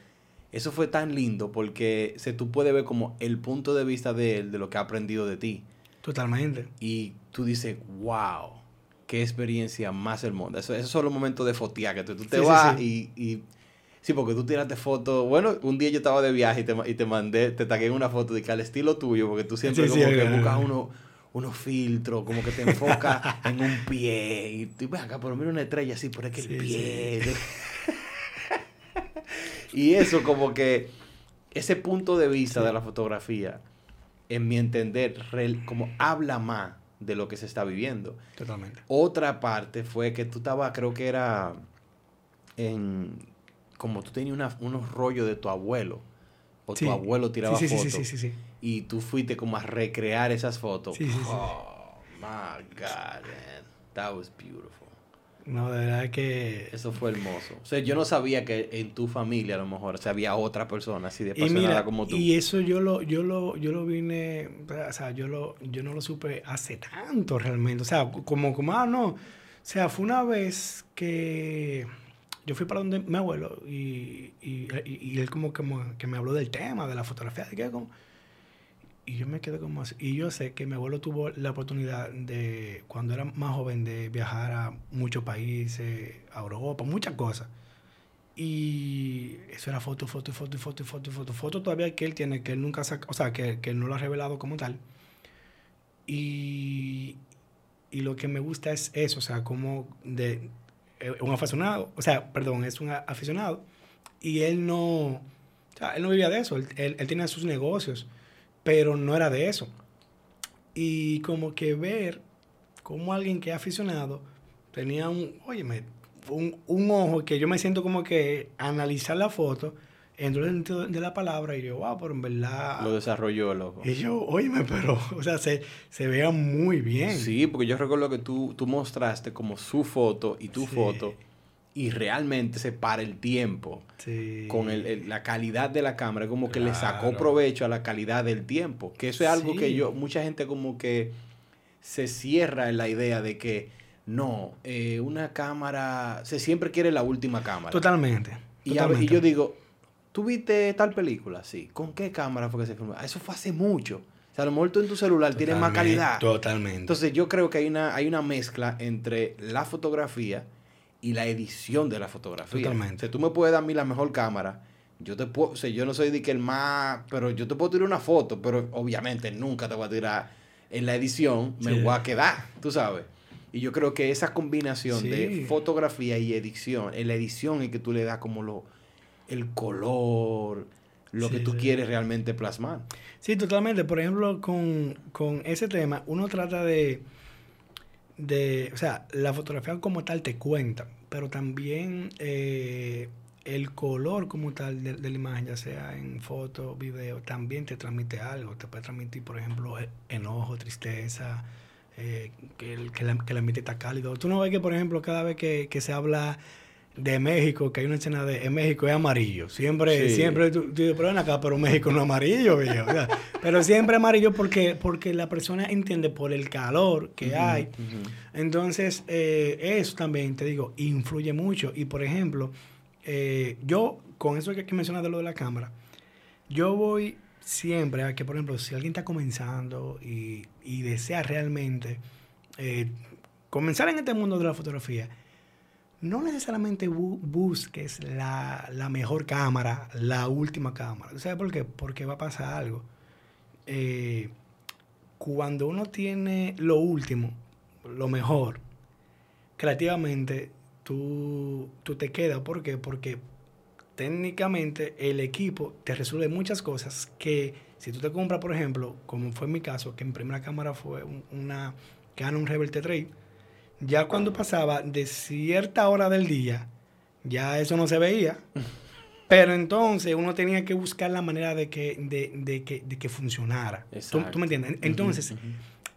Speaker 2: eso fue tan lindo porque se, tú puedes ver como el punto de vista de él, de lo que ha aprendido de ti.
Speaker 3: Totalmente.
Speaker 2: Y tú dices, wow, qué experiencia más hermosa. Eso, esos son los momentos de fotear, que tú, tú te
Speaker 3: Sí,
Speaker 2: vas
Speaker 3: sí.
Speaker 2: Y, y- Sí, porque tú tiraste fotos. Bueno, un día yo estaba de viaje y te, y te mandé, te tagué una foto de que al estilo tuyo, porque tú siempre como que buscas uno, unos filtros, como que te enfocas en un pie. Y tú ves acá, pero mira una estrella así, pero es que el
Speaker 3: Sí,
Speaker 2: pie. y eso, como que ese punto de vista de la fotografía, en mi entender, como habla más de lo que se está viviendo.
Speaker 3: Totalmente.
Speaker 2: Otra parte fue que tú estabas, creo que era en. Como tú tenías una- unos rollos de tu abuelo. O tu abuelo tiraba fotos.
Speaker 3: sí, sí, sí, sí.
Speaker 2: Y tú fuiste como a recrear esas fotos.
Speaker 3: Sí, sí, sí.
Speaker 2: Oh, my God, man. That was beautiful.
Speaker 3: No, de verdad que.
Speaker 2: Eso fue hermoso. O sea, yo no sabía que en tu familia a lo mejor o sea, había otra persona así de apasionada
Speaker 3: mira,
Speaker 2: como tú.
Speaker 3: y eso yo lo, yo lo, yo lo vine, o sea, yo lo, yo no lo supe hace tanto realmente. O sea, como, como, ah, no. O sea, fue una vez que yo fui para donde mi abuelo y, y, y- y él como que, me- que me habló del tema, de la fotografía, de que como... Y yo me quedé como así. Y yo sé que mi abuelo tuvo la oportunidad de, cuando era más joven, de viajar a muchos países, a Europa, muchas cosas. Y eso era foto, foto, foto, foto, foto, foto, foto todavía que él tiene, que él nunca saca, o sea, que, que él no lo ha revelado como tal. Y, y lo que me gusta es eso, o sea, como de eh, un aficionado, o sea, perdón, es un aficionado, y él no, o sea, él no vivía de eso, él, él, él tenía sus negocios, pero no era de eso. Y como que ver como alguien que es aficionado tenía un, óyeme, un, un ojo que yo me siento como que analizar la foto dentro del sentido de la palabra y yo, wow, pero en verdad...
Speaker 2: Lo desarrolló, loco.
Speaker 3: Y yo, óyeme, pero, o sea, se, se veía muy bien.
Speaker 2: Sí, porque yo recuerdo que tú, tú mostraste como su foto y tu
Speaker 3: Sí.
Speaker 2: foto y realmente se para el tiempo
Speaker 3: Sí.
Speaker 2: con el- el- la calidad de la cámara, como que le sacó provecho a la calidad del tiempo, que eso es algo que yo, mucha gente como que se cierra en la idea de que no, eh, una cámara, se siempre quiere la última cámara.
Speaker 3: Totalmente.
Speaker 2: Y, a- y
Speaker 3: totalmente.
Speaker 2: yo digo, ¿tú viste tal película? Sí. ¿Con qué cámara fue que se filmó? Eso fue hace mucho. O sea, a lo mejor tú en tu celular tienes más
Speaker 3: Totalmente,
Speaker 2: calidad.
Speaker 3: Totalmente.
Speaker 2: Entonces yo creo que hay una, hay una mezcla entre la fotografía y la edición de la fotografía.
Speaker 3: Totalmente.
Speaker 2: O sea, tú me puedes dar a mí la mejor cámara. Yo te puedo, o sea, yo no soy de que el más, pero yo te puedo tirar una foto, pero obviamente nunca te voy a tirar en la edición, me
Speaker 3: Sí.
Speaker 2: voy a quedar, tú sabes. Y yo creo que esa combinación
Speaker 3: Sí.
Speaker 2: de fotografía y edición, en la edición es que tú le das como lo, el color, lo que tú quieres realmente plasmar.
Speaker 3: Sí, totalmente. Por ejemplo, con, con ese tema, uno trata de, de, o sea, la fotografía como tal te cuenta, pero también eh, el color como tal de, de la imagen, ya sea en foto, video, también te transmite algo. Te puede transmitir, por ejemplo, e- enojo, tristeza, eh, que, el, que, la, que el ambiente está cálido. Tú no ves que, por ejemplo, cada vez que, que se habla de México, que hay una escena de en México es amarillo. Siempre,
Speaker 2: Sí.
Speaker 3: siempre tú, tú pero ven acá, pero México no es amarillo, viejo. O sea, pero siempre amarillo porque, porque la persona entiende por el calor que hay. Entonces, eh, eso también, te digo, influye mucho. Y por ejemplo, eh, yo, con eso que, que mencionas de lo de la cámara, yo voy siempre a que, por ejemplo, si alguien está comenzando y, y desea realmente eh, comenzar en este mundo de la fotografía, no necesariamente bu- busques la, la mejor cámara, la última cámara. ¿Tú ¿Sabes por qué? Porque va a pasar algo. Eh, cuando uno tiene lo último, lo mejor, creativamente tú, tú te quedas. ¿Por qué? Porque técnicamente el equipo te resuelve muchas cosas que si tú te compras, por ejemplo, como fue en mi caso, que mi primera cámara fue un- una Canon Rebel T3, ya cuando pasaba de cierta hora del día, ya eso no se veía. Pero entonces uno tenía que buscar la manera de que, de, de que, de que funcionara. ¿Tú,
Speaker 2: Exacto.
Speaker 3: tú me entiendes? Entonces,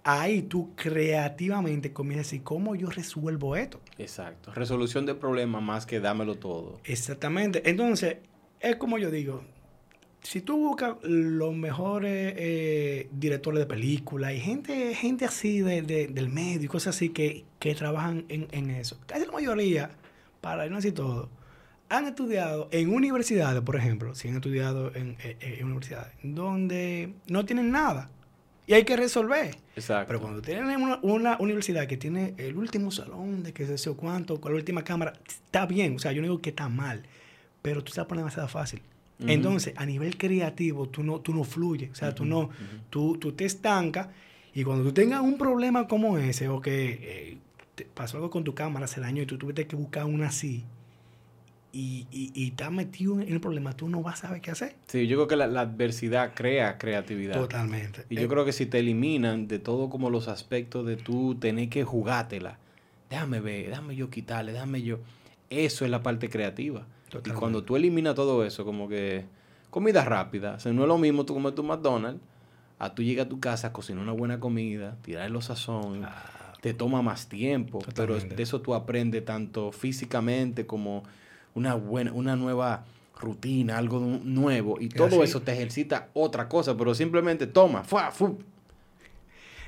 Speaker 3: ahí tú creativamente comienzas a decir, ¿cómo yo resuelvo esto?
Speaker 2: Exacto. Resolución de problemas más que dámelo todo.
Speaker 3: Exactamente. Entonces, es como yo digo, si tú buscas los mejores eh, directores de películas y gente, gente así de, de- del medio y cosas así que, que trabajan en, en eso, casi la mayoría, para no decir todo, han estudiado en universidades, por ejemplo, si han estudiado en, eh, eh, en universidades, donde no tienen nada y hay que resolver.
Speaker 2: Exacto.
Speaker 3: Pero cuando tienen una, una universidad que tiene el último salón de que sé yo cuánto, con la última cámara, está bien. O sea, yo no digo que está mal, pero tú se la pones demasiado fácil. Entonces, a nivel creativo, tú no, tú no fluyes. O sea, tú
Speaker 2: Ujú,
Speaker 3: no, tú, tú te estancas y cuando tú tengas un problema como ese o que eh, te pasó algo con tu cámara, se dañó y tú tuviste que buscar una así y, y, y estás metido en el problema, tú no vas a saber qué hacer.
Speaker 2: Sí, yo creo que la, la adversidad crea creatividad.
Speaker 3: Totalmente.
Speaker 2: Y yo
Speaker 3: Eh,
Speaker 2: creo que si te eliminan de todo como los aspectos de tú tener que jugártela, déjame ver, déjame yo quitarle, déjame yo. Eso es la parte creativa. Y cuando tú eliminas todo eso, como que comida rápida, o sea, no es lo mismo tú comer tu McDonald's, a tú llegar a tu casa, cocinar una buena comida, tirar los sazón,
Speaker 3: ah,
Speaker 2: te toma más tiempo, pero de eso tú aprendes tanto físicamente como una buena, una nueva rutina, algo nu- nuevo, y todo
Speaker 3: así.
Speaker 2: eso te ejercita otra cosa, pero simplemente toma, ¡fua! fu.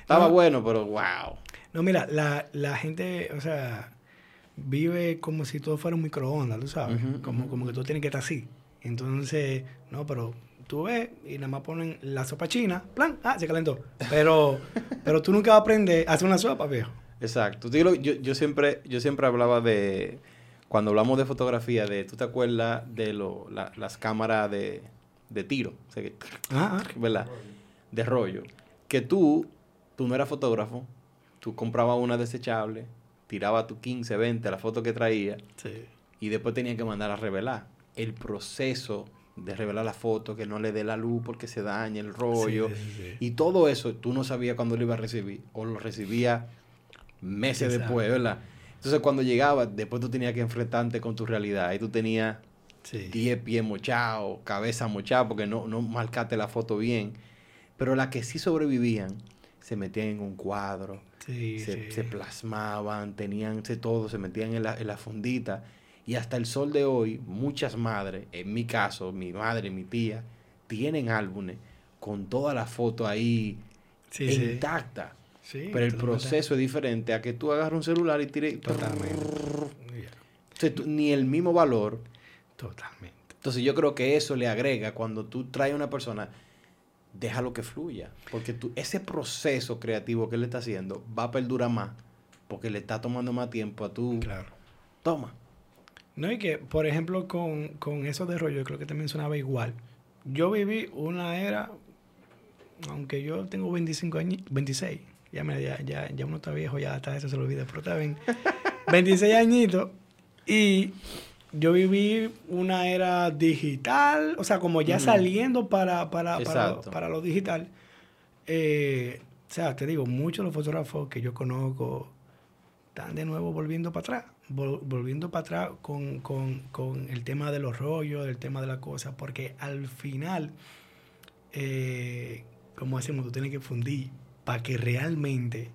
Speaker 2: Estaba
Speaker 3: No.
Speaker 2: bueno, pero wow.
Speaker 3: No, mira, la, la gente, o sea, vive como si todo fuera un microondas, tú sabes. Como, como que todo tiene que estar así. Entonces, no, pero tú ves y nada más ponen la sopa china, plan, ah, se calentó. Pero, pero tú nunca vas a aprender a hacer una sopa, viejo.
Speaker 2: Exacto. Tú, Yo, yo, siempre, yo siempre hablaba de, cuando hablamos de fotografía, de, ¿tú te acuerdas de lo, la- las cámaras de, de tiro? O sea, que-
Speaker 3: Ah, ah.
Speaker 2: ¿verdad? De rollo. Que tú, tú no eras fotógrafo, tú comprabas una desechable, tirabas tu 15, 20, la foto que traía,
Speaker 3: Sí.
Speaker 2: y después tenías que mandar a revelar. El proceso de revelar la foto, que no le dé la luz porque se daña el rollo,
Speaker 3: Sí, sí, sí.
Speaker 2: y todo eso tú no sabías cuándo lo ibas a recibir, o lo recibía meses
Speaker 3: Exacto.
Speaker 2: después, ¿verdad? Entonces cuando llegaba, después tú tenías que enfrentarte con tu realidad, y tú tenías
Speaker 3: Sí.
Speaker 2: 10 pies mochados, cabeza mochada, porque no, no marcaste la foto bien. Pero las que sí sobrevivían, se metían en un cuadro,
Speaker 3: Sí,
Speaker 2: se,
Speaker 3: sí.
Speaker 2: se plasmaban, tenían todo, se metían en la, en la fundita. Y hasta el sol de hoy, muchas madres, en mi caso, mi madre, mi tía, tienen álbumes con toda la foto ahí
Speaker 3: Sí,
Speaker 2: intacta.
Speaker 3: Sí,
Speaker 2: Pero el proceso es diferente a que tú agarras un celular y tires.
Speaker 3: Totalmente.
Speaker 2: Tú- ni el mismo valor.
Speaker 3: Totalmente.
Speaker 2: Entonces yo creo que eso le agrega cuando tú traes a una persona, déjalo que fluya. Porque tú, ese proceso creativo que él está haciendo va a perdurar más. Porque le está tomando más tiempo a tú.
Speaker 3: Claro.
Speaker 2: Toma.
Speaker 3: No, y que, por ejemplo, con, con eso de rollo, yo creo que te mencionaba igual. Yo viví una era, aunque yo tengo 25 años, 26, ya, me, ya, ya, ya uno está viejo, ya hasta eso se lo olvida, pero está bien. 26 añitos, y yo viví una era digital, o sea, como ya saliendo para, para, para, para lo digital. Eh, o sea, te digo, muchos de los fotógrafos que yo conozco están de nuevo volviendo para atrás, vol- volviendo para atrás con, con- con el tema de los rollos, el tema de la cosa, porque al final, eh, como decimos, tú tienes que fundir para que realmente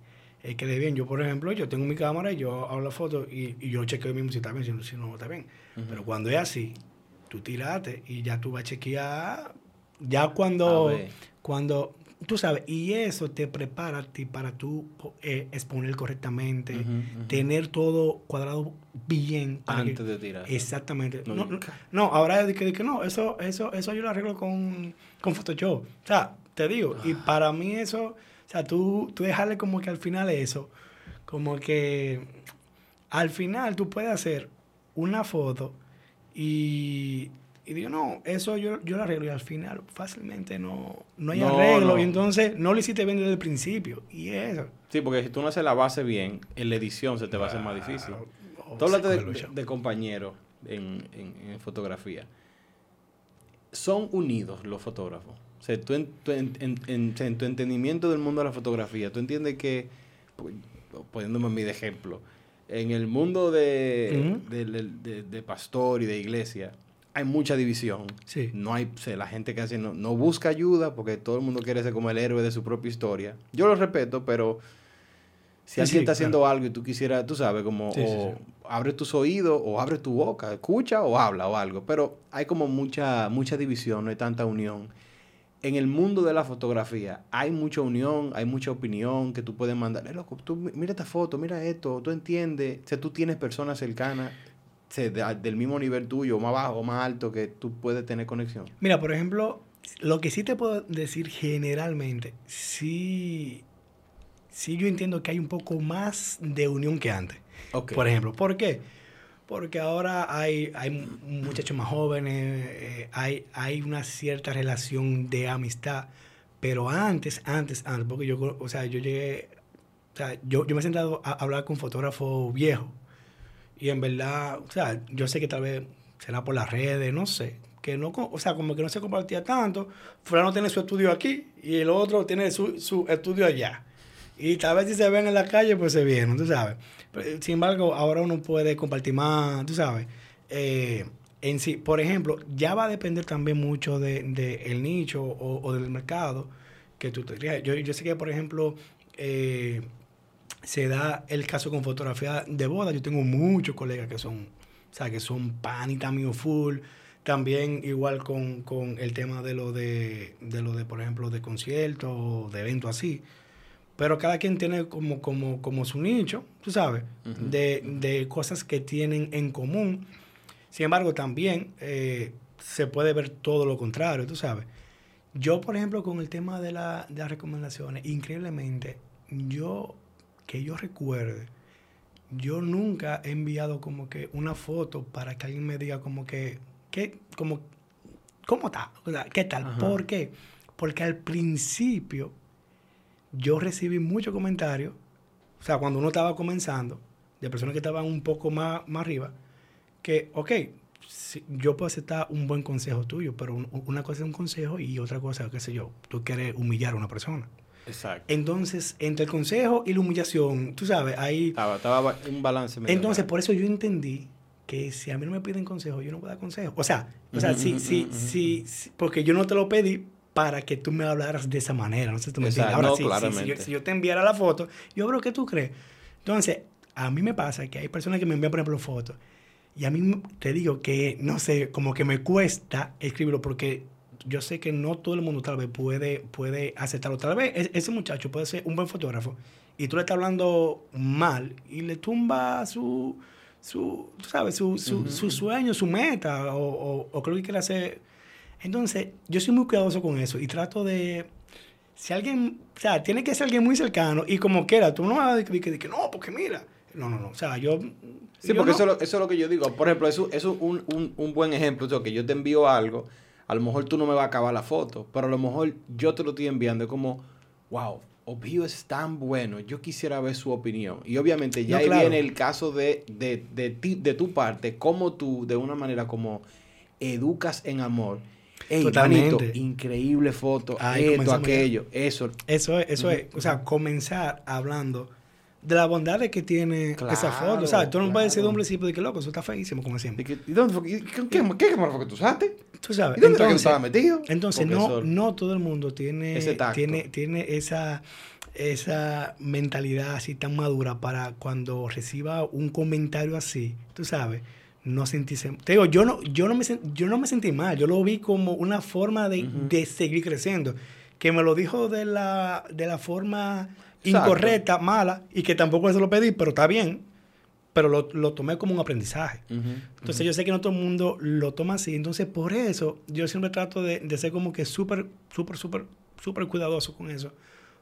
Speaker 3: eh, quede bien. Yo, por ejemplo, yo tengo mi cámara y yo hago la foto y, y yo chequeo mismo si está bien, si no, si no está bien. Pero cuando es así, tú tiraste y ya tú vas a chequear, ya cuando, cuando, tú sabes, y eso te prepara a ti para tú eh, exponer correctamente, tener todo cuadrado bien. para que-
Speaker 2: Antes de tirar.
Speaker 3: Exactamente.
Speaker 2: No,
Speaker 3: No, no, ahora es de que, de que no, eso, eso, eso yo lo arreglo con, con Photoshop. O sea, te digo, y para mí eso, o sea, tú, tú dejarle como que al final eso, como que al final tú puedes hacer una foto y, Y digo, no, eso yo, yo lo arreglo y al final fácilmente no, no hay
Speaker 2: No,
Speaker 3: arreglo.
Speaker 2: no.
Speaker 3: Y entonces no lo hiciste bien desde el principio. Y eso.
Speaker 2: Sí, porque si tú no haces la base bien, en la edición se te va a hacer más difícil.
Speaker 3: Oh,
Speaker 2: Tú hablaste de, de- de compañeros en, en- en fotografía. Son unidos los fotógrafos. O sea, tú en, tú en- en- en- tu entendimiento del mundo de la fotografía, tú entiendes que, pu- poniéndome a mí de ejemplo, en el mundo de,
Speaker 3: Ujú.
Speaker 2: de, de- de- de pastor y de iglesia, hay mucha división.
Speaker 3: Sí.
Speaker 2: No hay, la gente que hace no, no busca ayuda porque todo el mundo quiere ser como el héroe de su propia historia. Yo lo respeto, pero si
Speaker 3: Sí,
Speaker 2: alguien
Speaker 3: sí,
Speaker 2: está haciendo
Speaker 3: claro.
Speaker 2: algo y tú quisieras, tú sabes, como o abre tus oídos o abre tu boca, escucha o habla o algo. Pero hay como mucha, mucha división, no hay tanta unión. En el mundo de la fotografía hay mucha unión, hay mucha opinión que tú puedes mandar. "Eh, loco, tú mi- mira esta foto, mira esto, tú entiendes. O sea, tú tienes personas cercanas de- del mismo nivel tuyo, más bajo, más alto, que tú puedes tener conexión.
Speaker 3: Mira, por ejemplo, lo que sí te puedo decir generalmente, sí, sí yo entiendo que hay un poco más de unión que antes.
Speaker 2: Ok.
Speaker 3: Por ejemplo, ¿por qué? Porque ahora hay, hay muchachos más jóvenes, eh, hay, hay una cierta relación de amistad, pero antes, antes, antes, porque yo, o sea, yo llegué, o sea, yo, yo me he sentado a hablar con fotógrafos viejos y en verdad, o sea, yo sé que tal vez será por las redes, no sé, que no, o sea, como que no se compartía tanto, fulano tiene su estudio aquí y el otro tiene su, su estudio allá. Y tal vez si se ven en la calle, pues se vieron, tú sabes. Pero, sin embargo, ahora uno puede compartir más, tú sabes. Eh, en sí, por ejemplo, ya va a depender también mucho del de, el nicho o, del mercado que tú te yo, yo sé que, por ejemplo, eh, se da el caso con fotografía de boda. Yo tengo muchos colegas que son, o sea, que son panitas mío full. También igual con, con el tema de lo de, de lo de, por ejemplo, de conciertos o de eventos así. Pero cada quien tiene como, como, como su nicho, tú sabes, de, de cosas que tienen en común. Sin embargo, también eh, se puede ver todo lo contrario, tú sabes. Yo, por ejemplo, con el tema de, la, de las recomendaciones, increíblemente, yo, que yo recuerde, yo nunca he enviado como que una foto para que alguien me diga como que, ¿qué, como, ¿cómo está? O sea, ¿qué tal?
Speaker 2: Ajá.
Speaker 3: ¿Por qué? Porque al principio yo recibí muchos comentarios, o sea, cuando uno estaba comenzando, de personas que estaban un poco más, más arriba, que, ok, sí, yo puedo aceptar un buen consejo tuyo, pero un- una cosa es un consejo y otra cosa, qué sé yo, tú quieres humillar a una persona.
Speaker 2: Exacto.
Speaker 3: Entonces, entre el consejo y la humillación, tú sabes, ahí...
Speaker 2: Estaba, estaba ba- un balance medio
Speaker 3: Entonces, por eso yo entendí que si a mí no me piden consejo, yo no puedo dar consejo. O sea, o sea, sí, sí, sí, porque yo no te lo pedí para que tú me hablaras de esa manera. No sé si tú me entiendes. Ahora
Speaker 2: no,
Speaker 3: sí, sí, si, yo, si yo te enviara la foto, yo creo que tú crees. Entonces, a mí me pasa que hay personas que me envían, por ejemplo, fotos. Y a mí te digo que, no sé, como que me cuesta escribirlo porque yo sé que no todo el mundo tal vez puede, puede aceptarlo. Tal vez ese muchacho puede ser un buen fotógrafo y tú le estás hablando mal y le tumba su, su sabes, su, su, su sueño, su meta o, o, o creo que quiere hacer. Entonces, yo soy muy cuidadoso con eso y trato de... Si alguien, o sea, tiene que ser alguien muy cercano y como quiera, tú no vas a decir que, que no, porque mira. No, no, no. O sea, yo...
Speaker 2: Sí,
Speaker 3: yo
Speaker 2: porque
Speaker 3: no.
Speaker 2: eso, es lo- eso es lo que yo digo. Por ejemplo, eso, eso es un, un, un buen ejemplo. O sea, que yo te envío algo, a lo mejor tú no me vas a acabar la foto, pero a lo mejor yo te lo estoy enviando. Es como, wow, Obvio es tan bueno. Yo quisiera ver su opinión. Y obviamente ya
Speaker 3: No,
Speaker 2: ahí
Speaker 3: claro.
Speaker 2: viene el caso de, de, de, ti- de tu parte, cómo tú, de una manera como educas en amor. Ey,
Speaker 3: Totalmente.
Speaker 2: manito, increíble foto,
Speaker 3: Ay,
Speaker 2: esto,
Speaker 3: comenzamos ya.
Speaker 2: aquello, eso.
Speaker 3: Eso es, eso es, o sea, comenzar hablando de las bondades que tiene esa foto. O sea,
Speaker 2: Claro,
Speaker 3: tú no puedes decir de
Speaker 2: claro.
Speaker 3: un principio de que loco, eso está feísimo, como
Speaker 2: ¿Y,
Speaker 3: siempre.
Speaker 2: qué- y dónde fue, y qué, qué, qué cámara fue que tú usaste?
Speaker 3: Tú sabes.
Speaker 2: ¿Y dónde que
Speaker 3: Entonces,
Speaker 2: estaba metido?
Speaker 3: entonces no, no todo el mundo tiene,
Speaker 2: Ese tacto.
Speaker 3: tiene, tiene esa, esa mentalidad así tan madura para cuando reciba un comentario así, tú sabes, no sentirse... Te digo, yo no, yo no, me, yo no me sentí mal, yo lo vi como una forma de, de seguir creciendo. Que me lo dijo de la, de la forma
Speaker 2: Exacto.
Speaker 3: incorrecta, mala, y que tampoco se lo pedí, pero está bien. Pero lo, lo tomé como un aprendizaje. Entonces yo sé que no todo el mundo lo toma así. Entonces por eso yo siempre trato de, de ser como que súper, súper, súper, súper cuidadoso con eso.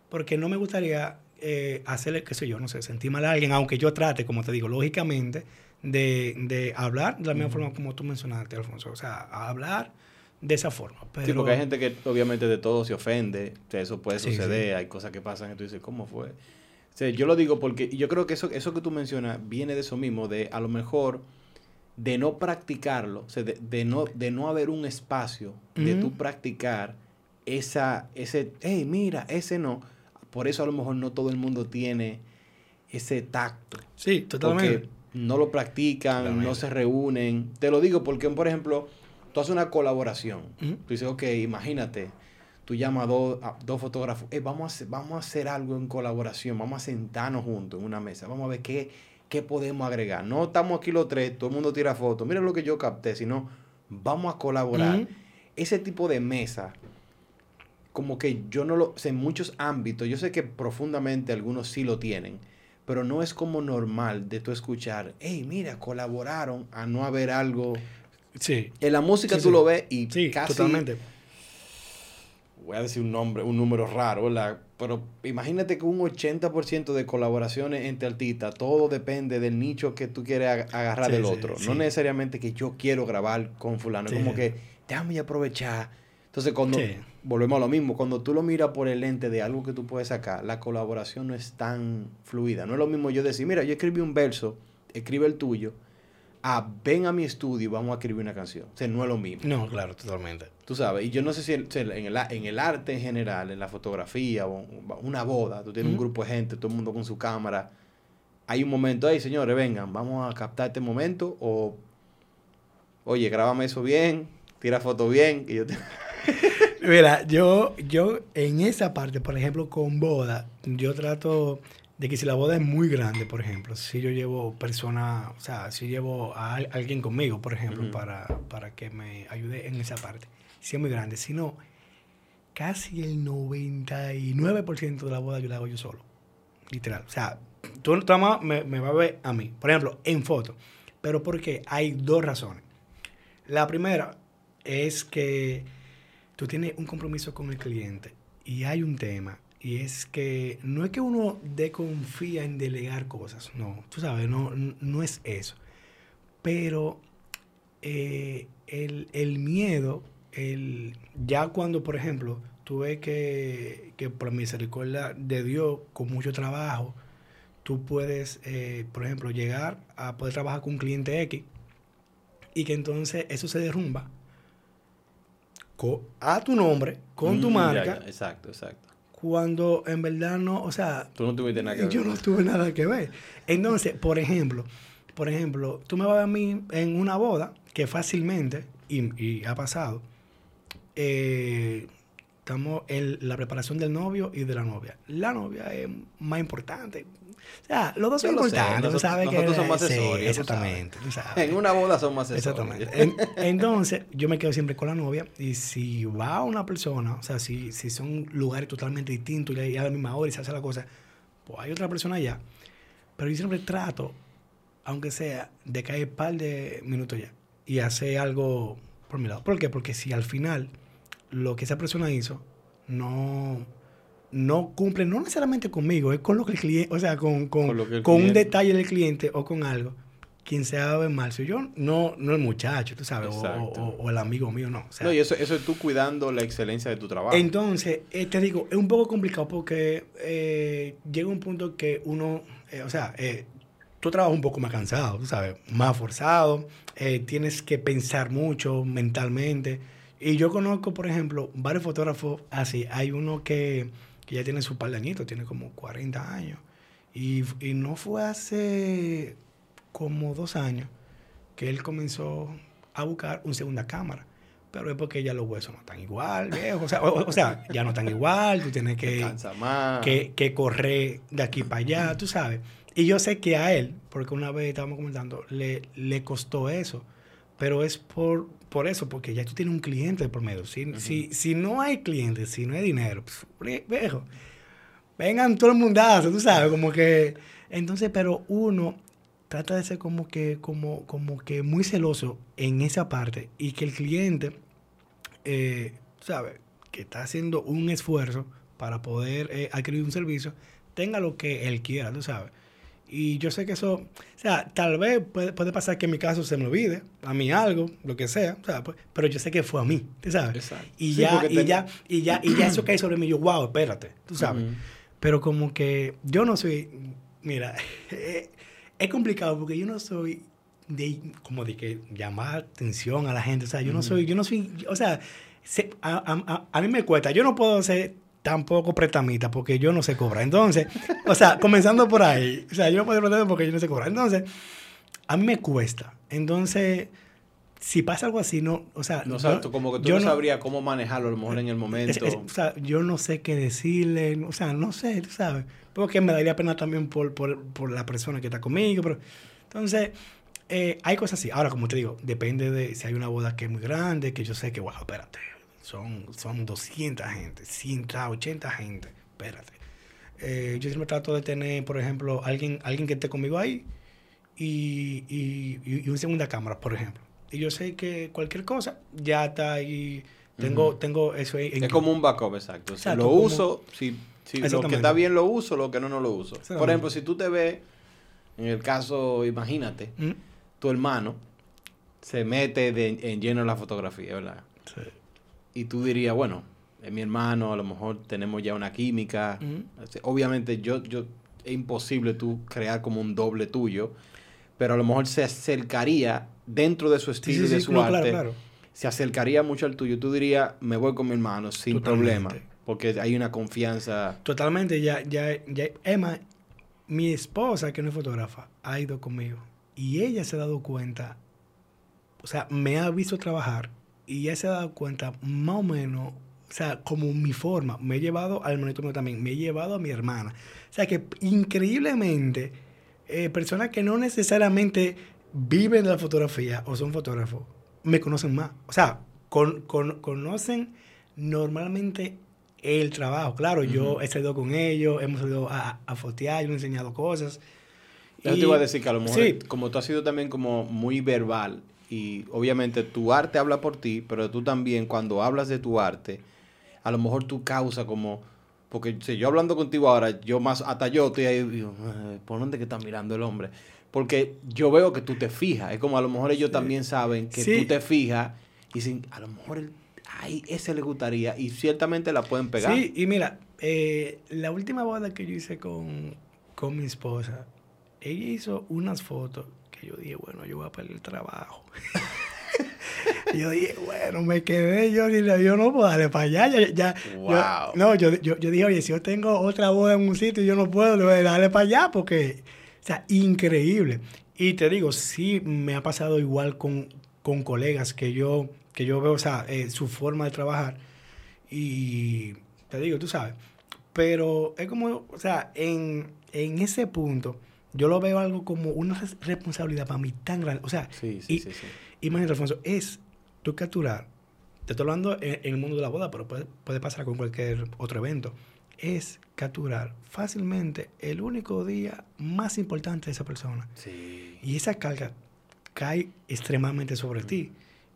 Speaker 3: Porque no me gustaría eh, hacerle, qué sé yo, no sé, sentir mal a alguien, aunque yo trate, como te digo, lógicamente, de, de hablar de la misma forma como tú mencionaste, Alfonso. O sea, hablar de esa forma. Pero...
Speaker 2: Sí, porque hay gente que obviamente de todo se ofende, o sea, eso puede
Speaker 3: Sí,
Speaker 2: suceder, hay cosas que pasan y tú dices, ¿cómo fue? O sea, yo lo digo porque yo creo que eso, eso que tú mencionas viene de eso mismo, de a lo mejor de no practicarlo, o sea, de, de no, de no haber un espacio de tú practicar esa, ese, hey, mira, ese no. Por eso a lo mejor no todo el mundo tiene ese tacto.
Speaker 3: Sí, totalmente.
Speaker 2: Porque no lo practican, no se reúnen. Te lo digo porque, por ejemplo, tú haces una colaboración. Tú dices, ok, imagínate, tú llamas a dos, a dos fotógrafos, "Eh, vamos, a hacer, vamos a hacer algo en colaboración, vamos a sentarnos juntos en una mesa, vamos a ver qué, qué podemos agregar. No estamos aquí los tres, todo el mundo tira fotos, mira lo que yo capté, sino vamos a colaborar. Ese tipo de mesa, como que yo no lo sé, en muchos ámbitos, yo sé que profundamente algunos sí lo tienen, pero no es como normal de tú escuchar, hey, mira, colaboraron a no haber algo.
Speaker 3: Sí,
Speaker 2: En la música
Speaker 3: Sí,
Speaker 2: tú
Speaker 3: sí.
Speaker 2: lo ves y
Speaker 3: sí,
Speaker 2: casi
Speaker 3: totalmente.
Speaker 2: voy a decir un nombre, un número raro, ¿verdad? Pero imagínate que un 80% de colaboraciones entre artistas, todo depende del nicho que tú quieres ag- agarrar del otro. No necesariamente que yo quiero grabar con fulano,
Speaker 3: Sí.
Speaker 2: como que déjame aprovechar. Entonces, cuando
Speaker 3: Sí.
Speaker 2: volvemos a lo mismo, cuando tú lo miras por el lente de algo que tú puedes sacar, la colaboración no es tan fluida. No es lo mismo yo decir, mira, yo escribí un verso, escribe el tuyo, a ven a mi estudio y vamos a escribir una canción. O sea, no es lo mismo.
Speaker 3: No, claro, totalmente.
Speaker 2: Tú sabes, y yo no sé si el- en, el, a- en el arte en general, en la fotografía, o una boda, tú tienes un grupo de gente, todo el mundo con su cámara. Hay un momento ahí, señores, vengan, vamos a captar este momento, o oye, grábame eso bien, tira foto bien, y yo te-
Speaker 3: Mira, yo, yo en esa parte, por ejemplo, con boda, yo trato de que si la boda es muy grande, por ejemplo, si yo llevo persona, o sea, si llevo a al- alguien conmigo, por ejemplo, para, para que me ayude en esa parte, si es muy grande, si no, casi el 99% de la boda yo la hago yo solo, literal. O sea, tú, más me, me vas a ver a mí, por ejemplo, en foto, pero porque hay dos razones. La primera es que tú tienes un compromiso con el cliente y hay un tema y es que no es que uno desconfía en delegar cosas, no, tú sabes, no, no es eso. Pero eh, el, el miedo, el, ya cuando, por ejemplo, tú ves que, que por misericordia de Dios, con mucho trabajo, tú puedes, eh, por ejemplo, llegar a poder trabajar con un cliente X y que entonces eso se derrumba a tu nombre, con tu
Speaker 2: Mm,
Speaker 3: marca,
Speaker 2: ya, Exacto, exacto.
Speaker 3: cuando en verdad no, o sea,
Speaker 2: Tú no tuviste nada que ver.
Speaker 3: yo no tuve nada que ver. Entonces, por ejemplo, por ejemplo, tú me vas a ver a mí en una boda que fácilmente, y, y ha pasado, eh, estamos en la preparación del novio y de la novia. La novia es más importante. O sea, los dos son
Speaker 2: lo sé,
Speaker 3: importantes. tú
Speaker 2: nosotros-
Speaker 3: sabes que
Speaker 2: somos
Speaker 3: sí,
Speaker 2: accesorios, tú
Speaker 3: exactamente. tú sabes.
Speaker 2: En una boda son más
Speaker 3: Exactamente.
Speaker 2: accesorios.
Speaker 3: En- entonces, yo me quedo siempre con la novia y si va una persona, o sea, si, si son lugares totalmente distintos y a la misma hora y se hace la cosa, pues hay otra persona allá. Pero yo siempre trato, aunque sea, de caer un par de minutos ya y hacer algo por mi lado. ¿Por qué? Porque si al final lo que esa persona hizo no, no cumple, no necesariamente conmigo, es con lo que el cliente, o sea, con, con,
Speaker 2: Con
Speaker 3: un detalle del cliente o con algo, quien se ver mal soy yo, no, no el muchacho, tú sabes, o,
Speaker 2: Exacto.
Speaker 3: o- o el amigo mío, no. O sea,
Speaker 2: No, y eso, eso es tú cuidando la excelencia de tu trabajo.
Speaker 3: entonces, eh, te digo, es un poco complicado porque eh, llega un punto que uno, eh, o sea, tú trabajas un poco más cansado, tú sabes, más forzado, tienes que pensar mucho mentalmente. Y yo conozco, por ejemplo, varios fotógrafos así. Hay uno que, que ya tiene su par de añitos, tiene como 40 años. Y, y no fue hace como dos años que él comenzó a buscar una segunda cámara. Pero es porque ya los huesos no están igual, viejo. O sea, o- o sea, ya no están igual. Tú tienes que,
Speaker 2: más.
Speaker 3: que, que correr de aquí para allá, tú sabes. Y yo sé que a él, porque una vez estábamos comentando, le, le costó eso. Pero es por, por eso, porque ya tú tienes un cliente de por medio. Si, si, si no hay clientes, si no hay dinero, pues, viejo, vengan todo el mundazo, tú sabes, como que... Entonces, pero uno trata de ser como que, como, como que muy celoso en esa parte y que el cliente, eh, ¿sabes? Que está haciendo un esfuerzo para poder eh, adquirir un servicio, tenga lo que él quiera, tú sabes. Y yo sé que eso, o sea, tal vez puede, puede pasar que en mi caso se me olvide, a mí algo, lo que sea, o sea, pues, pero yo sé que fue a mí, ¿tú sabes?
Speaker 2: Exacto.
Speaker 3: Y,
Speaker 2: Sí,
Speaker 3: ya, y,
Speaker 2: te-
Speaker 3: ya, y ya, y ya eso cae sobre mí, yo, wow, espérate, tú sabes. Pero como que yo no soy, mira, es complicado porque yo no soy de, como de que llamar atención a la gente, o sea, yo no soy, yo no soy, o sea, se- a, a- a- a mí me cuesta, yo no puedo ser tampoco prestamita porque yo no sé cobrar. Entonces, o sea, comenzando por ahí, o sea, yo no puedo prestar porque yo no sé cobrar. Entonces, a mí me cuesta. Entonces, si pasa algo así, no, o sea,
Speaker 2: No tú como que tú
Speaker 3: yo
Speaker 2: no sabrías cómo manejarlo a lo mejor en el
Speaker 3: es-
Speaker 2: momento.
Speaker 3: es- o sea, yo no sé qué decirle, o sea, no sé, tú sabes. Porque me daría pena también por, por, por la persona que está conmigo. Pero, entonces, eh, hay cosas así. Ahora, como te digo, depende de si hay una boda que es muy grande, que yo sé que, wow, espérate, son, son 200 gente, 180 gente, espérate. Eh, yo siempre trato de tener, por ejemplo, alguien, alguien que esté conmigo ahí y, y, y- una segunda cámara, por ejemplo. Y yo sé que cualquier cosa ya está ahí. Tengo, tengo eso ahí. en-
Speaker 2: Es como un backup, exacto. Si lo
Speaker 3: como-
Speaker 2: uso, si, si lo que está bien lo uso, lo que no, no lo uso. Por ejemplo, si tú te ves, en el caso, imagínate,
Speaker 3: ¿Mm?
Speaker 2: tu hermano se mete de- en lleno en la fotografía, ¿verdad?
Speaker 3: Sí.
Speaker 2: Y tú dirías, bueno, es mi hermano, a lo mejor tenemos ya una química. Obviamente, yo, yo, es imposible tú crear como un doble tuyo, pero a lo mejor se acercaría dentro de su estilo
Speaker 3: sí,
Speaker 2: y de su
Speaker 3: no,
Speaker 2: arte.
Speaker 3: claro, claro.
Speaker 2: Se acercaría mucho al tuyo. Tú dirías, me voy con mi hermano sin
Speaker 3: Totalmente.
Speaker 2: problema, porque hay una confianza.
Speaker 3: Totalmente, ya, ya, ya. Emma, mi esposa, que no es fotógrafa, ha ido conmigo. Y ella se ha dado cuenta, o sea, me ha visto trabajar y ella se ha dado cuenta más o menos, o sea, como mi forma. Me he llevado al hermanito mío también, me he llevado a mi hermana. O sea, que increíblemente, eh, personas que no necesariamente viven de la fotografía o son fotógrafos, me conocen más. O sea, con- con- conocen normalmente el trabajo. Claro, yo he salido con ellos, hemos salido a, a fotear, yo les he enseñado cosas.
Speaker 2: Yo te iba a decir que a lo mejor,
Speaker 3: Sí.
Speaker 2: como tú has sido también como muy verbal, y obviamente tu arte habla por ti, pero tú también cuando hablas de tu arte, a lo mejor tú causa como, porque si yo hablando contigo ahora, yo más, hasta yo estoy ahí, digo, "Ay, ¿por dónde que está mirando el hombre? Porque yo veo que tú te fijas, es como a lo mejor ellos también saben que
Speaker 3: Sí.
Speaker 2: tú te fijas y dicen, a lo mejor ay, ese le gustaría, y ciertamente la pueden pegar.
Speaker 3: Sí, y mira, eh, la última boda que yo hice con, con mi esposa, ella hizo unas fotos que yo dije, bueno, yo voy a perder el trabajo. Yo dije, bueno, me quedé yo, y le- yo no puedo darle para allá. Ya, ya- yo-
Speaker 2: Wow.
Speaker 3: no, yo, yo, yo dije, oye, si yo tengo otra boda en un sitio y yo no puedo, le voy a darle para allá porque, o sea, increíble. Y te digo, sí me ha pasado igual con, con colegas que yo, que yo veo, o sea, eh, su forma de trabajar. Y te digo, tú sabes. Pero es como, o sea, en, en ese punto, yo lo veo algo como una res- responsabilidad para mí tan grande. O sea,
Speaker 2: Sí, sí,
Speaker 3: y,
Speaker 2: sí,
Speaker 3: imagínate, Alfonso, es tú capturar, te estoy hablando en, en el mundo de la boda, pero puede, puede pasar con cualquier otro evento, es capturar fácilmente el único día más importante de esa persona. Y esa carga cae extremadamente sobre ti.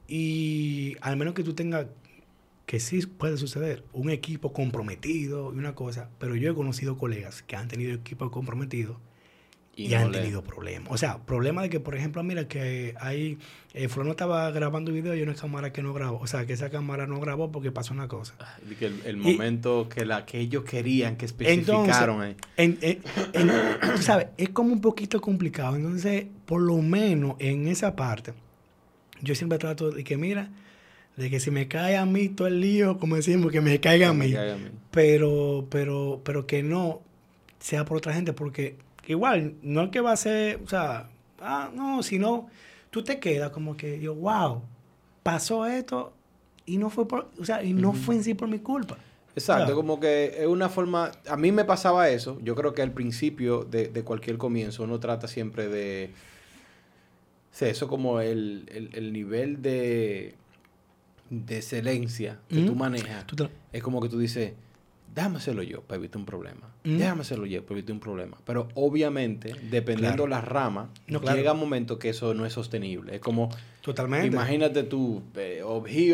Speaker 3: Y al menos que tú tengas, que sí puede suceder, un equipo comprometido y una cosa, pero yo he conocido colegas que han tenido equipos comprometidos y,
Speaker 2: no
Speaker 3: han
Speaker 2: le-
Speaker 3: tenido problemas. O sea, problemas de que, por ejemplo, mira que hay, eh, fulano estaba grabando video y una cámara que no grabó. O sea, que esa cámara no grabó porque pasó una cosa.
Speaker 2: Que el, el
Speaker 3: Y-
Speaker 2: momento que, la, que ellos querían, que especificaron ahí.
Speaker 3: En- en- en- tú sabes, es como un poquito complicado. Entonces, por lo menos en esa parte, yo siempre trato de que, mira, de que si me cae a mí todo el lío, como decimos, que me caiga a
Speaker 2: Que me
Speaker 3: mí.
Speaker 2: caiga a mí.
Speaker 3: Pero, pero, pero que no sea por otra gente, porque igual, no es que va a ser, o sea, ah, no, sino tú te quedas como que, yo, wow, pasó esto y no fue por, o sea, y no fue en sí por mi culpa.
Speaker 2: Exacto, como que es una forma, a mí me pasaba eso, yo creo que al principio de, de cualquier comienzo uno trata siempre de, sí, eso como el, el- el nivel de, de excelencia que tú manejas,
Speaker 3: Tú te-
Speaker 2: es como que tú dices, déjame hacerlo yo para evitar un problema,
Speaker 3: Ujú.
Speaker 2: déjame hacerlo yo para evitar un problema, pero obviamente, dependiendo
Speaker 3: Claro.
Speaker 2: las ramas,
Speaker 3: No, claro.
Speaker 2: llega un momento que eso no es sostenible, es como...
Speaker 3: Totalmente.
Speaker 2: Imagínate tú, eh,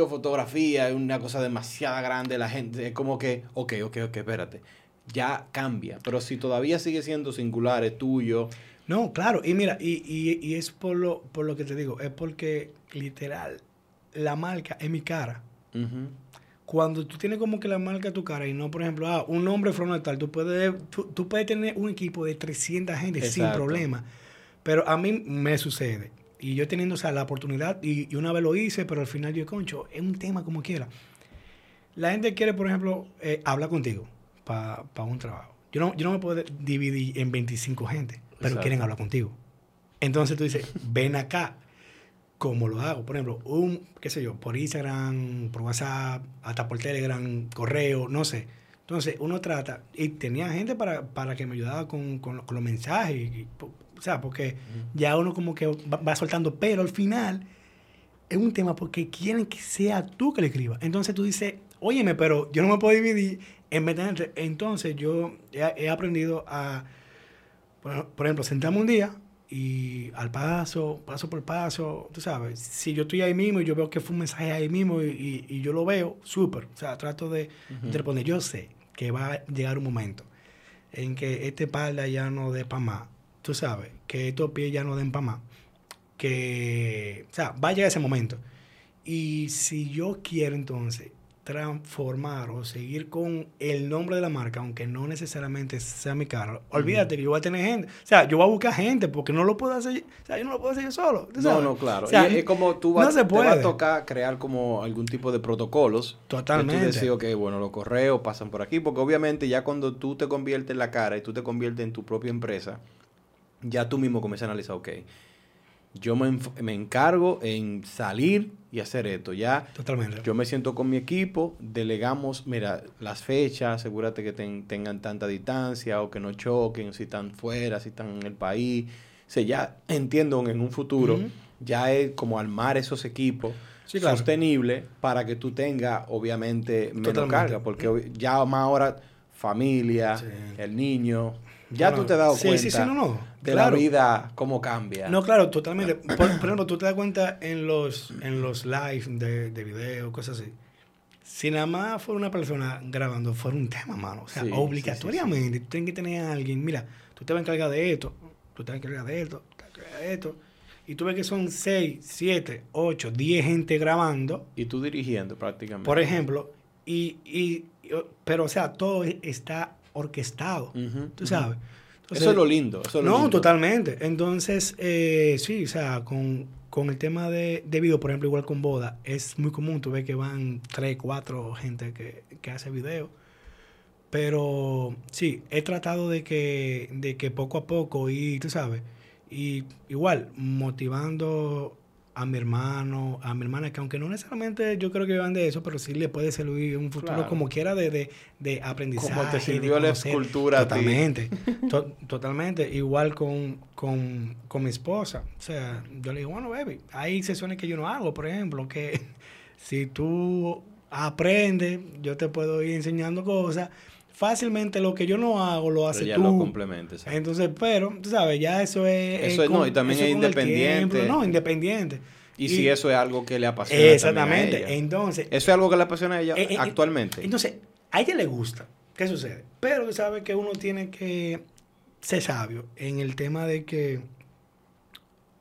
Speaker 2: fotografía, es una cosa demasiado grande, la gente, es como que, ok, ok, ok, espérate. ya cambia. Pero si todavía sigue siendo singular, es tuyo.
Speaker 3: No, claro. Y mira, y, y, y es por lo, por lo que te digo, es porque literal, la marca es mi cara. Cuando tú tienes como que la marca tu cara y no, por ejemplo, ah, un nombre frontal, tú puedes, tú, tú puedes tener un equipo de 300 gente sin problema. Pero a mí me sucede. Y yo teniendo, o sea, la oportunidad, y, y una vez lo hice, pero al final yo, concho, es un tema como quiera. La gente quiere, por ejemplo, eh, hablar contigo para un trabajo. Yo no, yo no me puedo dividir en 25 gente, pero
Speaker 2: Exacto.
Speaker 3: quieren hablar contigo. Entonces tú dices, ven acá. ¿Cómo lo hago? Por ejemplo, un, qué sé yo, por Instagram, por WhatsApp, hasta por Telegram, correo, no sé. Entonces uno trata, y tenía gente para, para que me ayudara con, con, con los mensajes, y- o sea, porque ya uno como que va, va soltando, pero al final es un tema porque quieren que sea tú que le escribas. Entonces tú dices, óyeme, pero yo no me puedo dividir en vez de- Entonces yo he, he aprendido a, por, por ejemplo, sentarme un día y al paso, paso por paso, tú sabes, si yo estoy ahí mismo y yo veo que fue un mensaje ahí mismo y, y- y yo lo veo, súper. O sea, trato de, de responder. Yo sé que va a llegar un momento en que este espalda ya no dé para más. Tú sabes, que estos pies ya no den para más. Que, o sea, va a llegar ese momento. Y si yo quiero entonces transformar o seguir con el nombre de la marca, aunque no necesariamente sea mi cara, olvídate que yo voy a tener gente. O sea, yo voy a buscar gente porque no lo puedo hacer. O sea, yo no lo puedo hacer yo solo. ¿tú
Speaker 2: No, no, claro.
Speaker 3: O sea,
Speaker 2: y es como tú
Speaker 3: no
Speaker 2: vas, te va a tocar crear como algún tipo de protocolos.
Speaker 3: Totalmente.
Speaker 2: Que tú decís, ok, bueno, los correos pasan por aquí, porque obviamente ya cuando tú te conviertes en la cara y tú te conviertes en tu propia empresa, ya tú mismo comienzas a analizar, ok, yo me, me encargo en salir y hacer esto. Ya
Speaker 3: Totalmente.
Speaker 2: yo me siento con mi equipo, delegamos, mira, las fechas, asegúrate que ten- tengan tanta distancia o que no choquen, si están fuera, si están en el país. O sea, ya entiendo en un futuro, ya es como armar esos equipos
Speaker 3: Sí, claro.
Speaker 2: sostenibles para que tú tengas, obviamente, menos
Speaker 3: Totalmente.
Speaker 2: carga, porque obvi- ya más ahora familia,
Speaker 3: Sí.
Speaker 2: el niño, ya
Speaker 3: Bueno,
Speaker 2: tú te has dado
Speaker 3: sí,
Speaker 2: cuenta
Speaker 3: sí, sí, no, no,
Speaker 2: de
Speaker 3: claro.
Speaker 2: la vida, cómo cambia.
Speaker 3: No, claro, totalmente. Por, por ejemplo, tú te das cuenta en los, en los live de, de video, cosas así. Si nada más fuera una persona grabando, fuera un tema, mano. O sea,
Speaker 2: Sí,
Speaker 3: obligatoriamente tú tienes que tener a alguien. Mira, tú te vas a encargar de esto, tú te vas a encargar de esto, tú te vas a encargar de esto. Y tú ves que son 6, 7, 8, 10 gente grabando,
Speaker 2: Y tú dirigiendo prácticamente.
Speaker 3: por ejemplo, y, y, y- pero o sea, todo está orquestado, tú sabes.
Speaker 2: eso es lo lindo. Eso es lo
Speaker 3: No,
Speaker 2: lindo.
Speaker 3: totalmente. Entonces, eh, sí, o sea, con, con el tema de, de video, por ejemplo, igual con boda, es muy común, tú ves que van tres, cuatro gente que, que hace video. Pero sí, he tratado de que, de que poco a poco, y tú sabes, y igual, motivando a mi hermano, a mi hermana, que aunque no necesariamente yo creo que van de eso, pero sí le puede servir un futuro
Speaker 2: Claro.
Speaker 3: como quiera de, de, de aprendizaje.
Speaker 2: Como te sirvió la escultura a ti.
Speaker 3: Totalmente. To- totalmente. Igual con, con, con mi esposa. O sea, yo le digo, bueno, baby, hay sesiones que yo no hago, por ejemplo, que si tú aprendes, yo te puedo ir enseñando cosas. Fácilmente lo que yo no hago lo
Speaker 2: Pero
Speaker 3: haces
Speaker 2: ya
Speaker 3: tú.
Speaker 2: lo complementa. exacto.
Speaker 3: Entonces, pero, tú sabes, ya eso es...
Speaker 2: Eso es- no, y también es independiente.
Speaker 3: tiempo, no, independiente.
Speaker 2: Y, si eso es algo que le apasiona también a
Speaker 3: Exactamente.
Speaker 2: ella.
Speaker 3: Entonces,
Speaker 2: Eso es algo que le apasiona a ella
Speaker 3: eh, eh,
Speaker 2: actualmente.
Speaker 3: entonces, a ella le gusta. ¿Qué sucede? Pero tú sabes que uno tiene que ser sabio en el tema de que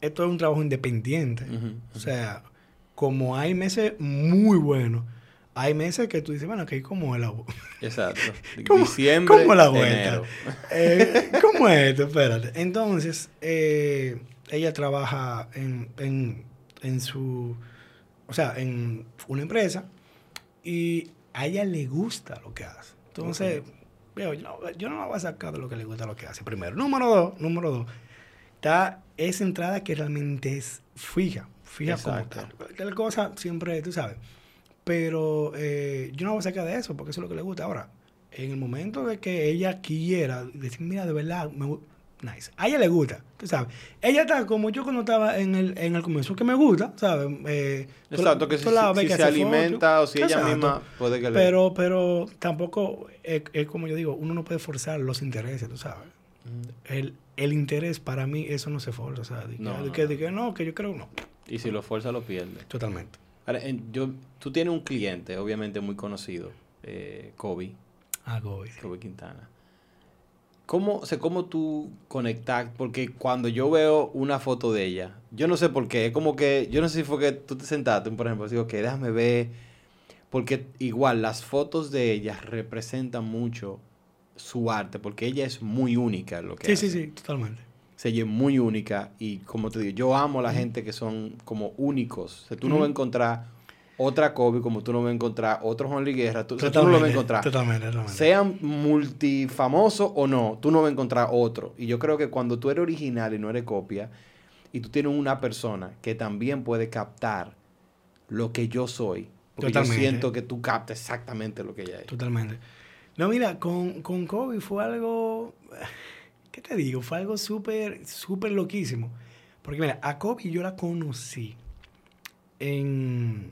Speaker 3: esto es un trabajo independiente. O sea, como hay meses muy buenos, hay meses que tú dices, bueno, que como el agua.
Speaker 2: Exacto.
Speaker 3: ¿Cómo-
Speaker 2: Diciembre,
Speaker 3: cómo la vuelta?
Speaker 2: enero.
Speaker 3: Eh, ¿Cómo es esto? Espérate. Entonces, eh, ella trabaja en, en, en su, o sea, en una empresa y a ella le gusta lo que hace. Entonces, veo, yo, no, yo no la voy a sacar de lo que le gusta lo que hace. Primero, número dos, número dos, está esa entrada que realmente es fija, fija como
Speaker 2: Exacto.
Speaker 3: tal. Cualquier cosa siempre, tú sabes. Pero eh, yo no voy a sacar de eso porque eso es lo que le gusta. Ahora, en el momento de que ella quiera decir, mira, de verdad, me nice. A ella le gusta, tú sabes. Ella está como yo cuando estaba en el, en el comienzo, que me gusta, ¿sabes? Eh,
Speaker 2: Exacto, que si,
Speaker 3: tú la ves
Speaker 2: si
Speaker 3: que
Speaker 2: se alimenta o si ella
Speaker 3: Exacto.
Speaker 2: misma puede que le...
Speaker 3: Pero, pero tampoco, es, es como yo digo, uno no puede forzar los intereses, tú sabes. El, el interés para mí, eso no se forza, o sea, de que,
Speaker 2: No,
Speaker 3: de
Speaker 2: no,
Speaker 3: que,
Speaker 2: no.
Speaker 3: de que no, que yo creo no.
Speaker 2: Y si lo fuerza, lo pierde.
Speaker 3: Totalmente.
Speaker 2: Ahora, en- yo, tú tienes un cliente, obviamente muy conocido, eh, Kobe.
Speaker 3: Ah, Kobe.
Speaker 2: Kobe Quintana. ¿Cómo, o sea, ¿Cómo tú conectas? Porque cuando yo veo una foto de ella, yo no sé por qué, es como que, yo no sé si fue que tú te sentaste, por ejemplo, digo que déjame ver, porque igual las fotos de ella representan mucho su arte, porque ella es muy única en lo que
Speaker 3: Sí,
Speaker 2: hace.
Speaker 3: sí, sí, totalmente.
Speaker 2: Es muy única y como te digo, yo amo a la gente que son como únicos. O sea, tú no vas a encontrar otra Kobe como tú no vas a encontrar otro Juan Luis Guerra. Tú, o sea, tú no lo vas a encontrar.
Speaker 3: Totalmente, totalmente.
Speaker 2: Sean multifamosos o no, tú no vas a encontrar otro. Y yo creo que cuando tú eres original y no eres copia, y tú tienes una persona que también puede captar lo que yo soy, porque
Speaker 3: Totalmente.
Speaker 2: yo siento que tú captas exactamente lo que ella es.
Speaker 3: Totalmente. No, mira, con, con Kobe fue algo, ¿qué te digo? Fue algo súper, súper loquísimo. Porque mira, a Kobe yo la conocí en...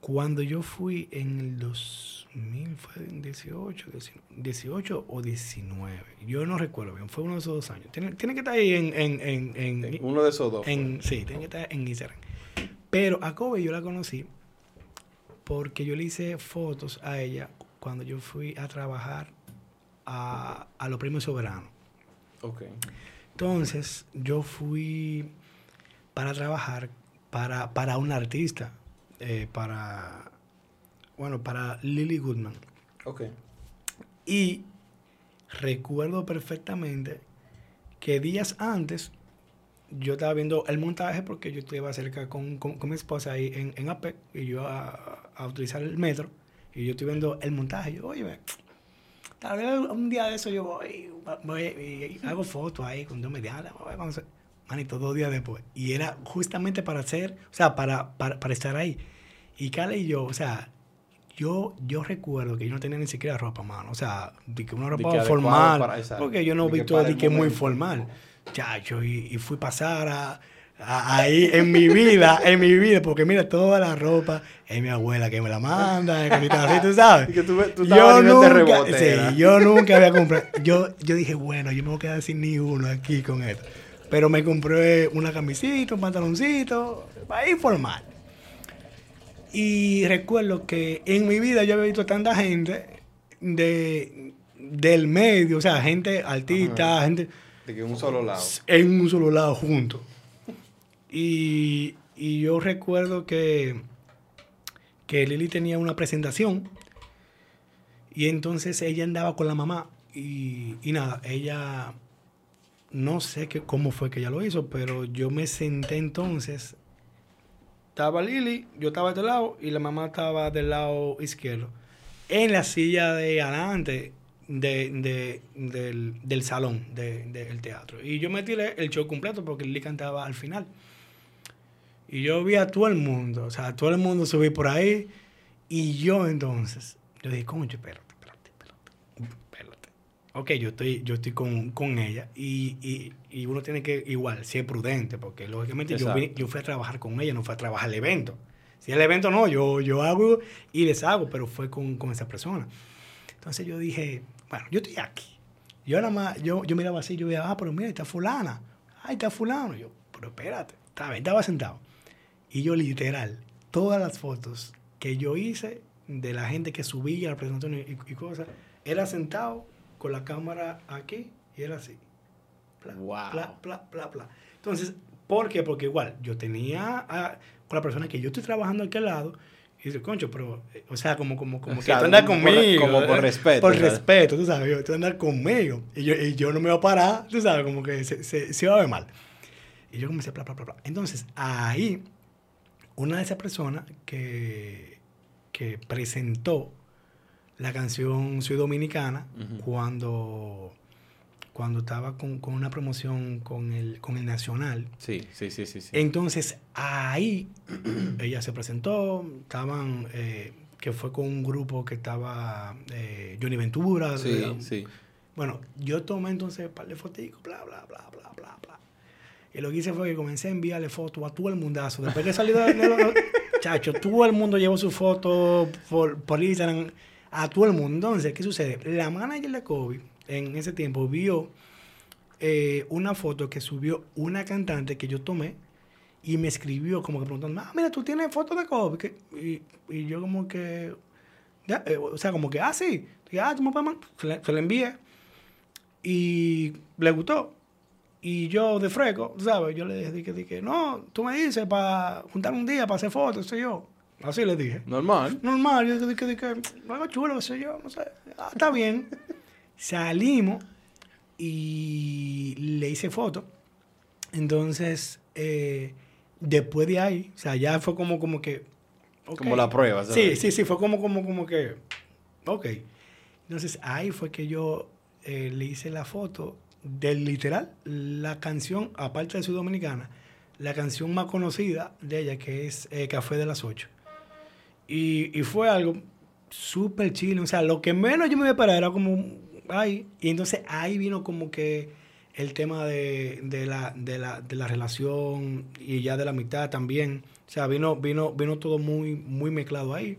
Speaker 3: Cuando yo fui en el 2000, fue en 18, 19, 18 o 19. Yo no recuerdo bien, fue uno de esos dos años. Tiene, tiene que estar ahí en... en, en, en-
Speaker 2: Uno de esos dos.
Speaker 3: en, sí, tiene que estar en Instagram. Pero a Kobe yo la conocí porque yo le hice fotos a ella cuando yo fui a trabajar a, a los premios soberanos.
Speaker 2: Ok.
Speaker 3: Entonces, yo fui para trabajar para, para un artista, eh, para, bueno, para Lily Goodman.
Speaker 2: Ok.
Speaker 3: Y recuerdo perfectamente que días antes yo estaba viendo el montaje porque yo estaba cerca con, con- con mi esposa ahí en, en APEC y yo a, a utilizar el metro y yo estoy viendo el montaje. Y yo, oye, tal vez un día de eso yo voy, voy y, hago fotos ahí con dos medianas. Vamos a Manito, dos días después. Y era justamente para hacer, o sea, para, para, para estar ahí. Y Carla y yo, o sea, yo, yo recuerdo que yo no tenía ni siquiera ropa, mano. O sea, de que una ropa
Speaker 2: que
Speaker 3: formal.
Speaker 2: para-
Speaker 3: porque yo no
Speaker 2: que
Speaker 3: visto de que muy formal. Chacho, y, y fui pasar a- ahí en mi vida, en mi vida, porque mira, toda la ropa es mi abuela que me la manda, así, tú sabes.
Speaker 2: Que tú, tú
Speaker 3: sí, yo nunca había comprado. Yo, yo dije, bueno, yo me voy a quedar sin ni uno aquí con esto. Pero me compré una camisita, un pantaloncito, para ir formal. Y recuerdo que en mi vida yo había visto tanta gente de, del medio, o sea, gente artista, gente
Speaker 2: De que un solo lado.
Speaker 3: en un solo lado juntos. Y, y yo recuerdo que, que Lili tenía una presentación y entonces ella andaba con la mamá y, y nada, ella, no sé qué, cómo fue que ella lo hizo, pero yo me senté entonces, estaba Lili, yo estaba de este lado y la mamá estaba del lado izquierdo, en la silla de adelante de, de- del, del salón de- del teatro. Y yo me tiré el show completo porque Lili cantaba al final. Y yo vi a todo el mundo, o sea, a todo el mundo subí por ahí. Y yo entonces, yo dije, concho, espérate, espérate, espérate, espérate. Ok, yo estoy, yo estoy con, con ella y, y, y uno tiene que, igual, ser prudente, porque lógicamente yo, vine-
Speaker 2: Exacto.
Speaker 3: yo fui a trabajar con ella, no fui a trabajar el evento. Si el evento no, yo, yo hago y deshago, pero fue con, con esa persona. Entonces yo dije, bueno, yo estoy aquí. Yo nada más, yo, yo miraba así, yo veía, ah, pero mira, está fulana. Ay, está fulano. Yo, pero espérate, estaba, estaba sentado. Y yo literal, todas las fotos que yo hice de la gente que subía la presentación y, y cosas, era sentado con la cámara aquí y era así. Pla,
Speaker 2: Wow.
Speaker 3: pla, pla, pla, pla. Entonces, ¿por qué? Porque igual, yo tenía a- con la persona que yo estoy trabajando aquí al lado, y dice, concho, pero, eh, o sea, como, como, como
Speaker 2: O
Speaker 3: que
Speaker 2: sea,
Speaker 3: tú andas
Speaker 2: por-
Speaker 3: conmigo.
Speaker 2: como por respeto,
Speaker 3: Por
Speaker 2: ¿sabes?
Speaker 3: respeto, tú sabes, tú andas conmigo. Y yo, y yo no me voy a parar, tú sabes, como que se, se, se va a ver mal. Y yo comencé, bla, bla, bla, bla. Entonces, ahí, una de esas personas que, que presentó la canción Soy Dominicana cuando, cuando estaba con, con una promoción con el, con el Nacional.
Speaker 2: Sí, sí, sí, sí. sí.
Speaker 3: Entonces, ahí ella se presentó, estaban, eh, que fue con un grupo que estaba eh, Johnny Ventura.
Speaker 2: sí, sí.
Speaker 3: bueno, yo tomé entonces un par de fotitos, bla, bla, bla, bla, bla, bla. Y lo que hice fue que comencé a enviarle fotos a todo el mundazo. Después que salí de, chacho, todo el mundo llevó su foto por, por Instagram a todo el mundo. Entonces, ¿qué sucede? La manager de Kobe en ese tiempo vio eh, una foto que subió una cantante que yo tomé y me escribió como que preguntando, ah, mira, tú tienes fotos de Kobe. Y, yo como que, eh, o sea, como que, ah, sí. Y, ah, tú me puedes. Se se le envié. Y le gustó. Y yo de freco, ¿sabes? Yo le dije, dije, dije no, tú me dices para juntar un día para hacer fotos, sé yo. Así le dije.
Speaker 2: Normal.
Speaker 3: Normal, yo dije, dije, algo chulo, sé yo, no sé. Ah, está bien. Salimos y le hice foto. Entonces, eh, después de ahí, o sea, ya fue como, como que...
Speaker 2: Como la prueba,
Speaker 3: Sí,
Speaker 2: ¿sabes?
Speaker 3: sí, sí, fue como, como, como que... Ok. Entonces, ahí fue que yo eh, le hice la foto del literal, la canción, aparte de su dominicana, la canción más conocida de ella, que es eh, Café de las 8. Y, y fue algo súper chino. O sea, lo que menos yo me iba a esperar era como, ay, y entonces ahí vino como que el tema de, de la, de, la, de la relación y ya de la mitad también. O sea, vino, vino, vino todo muy, muy mezclado ahí.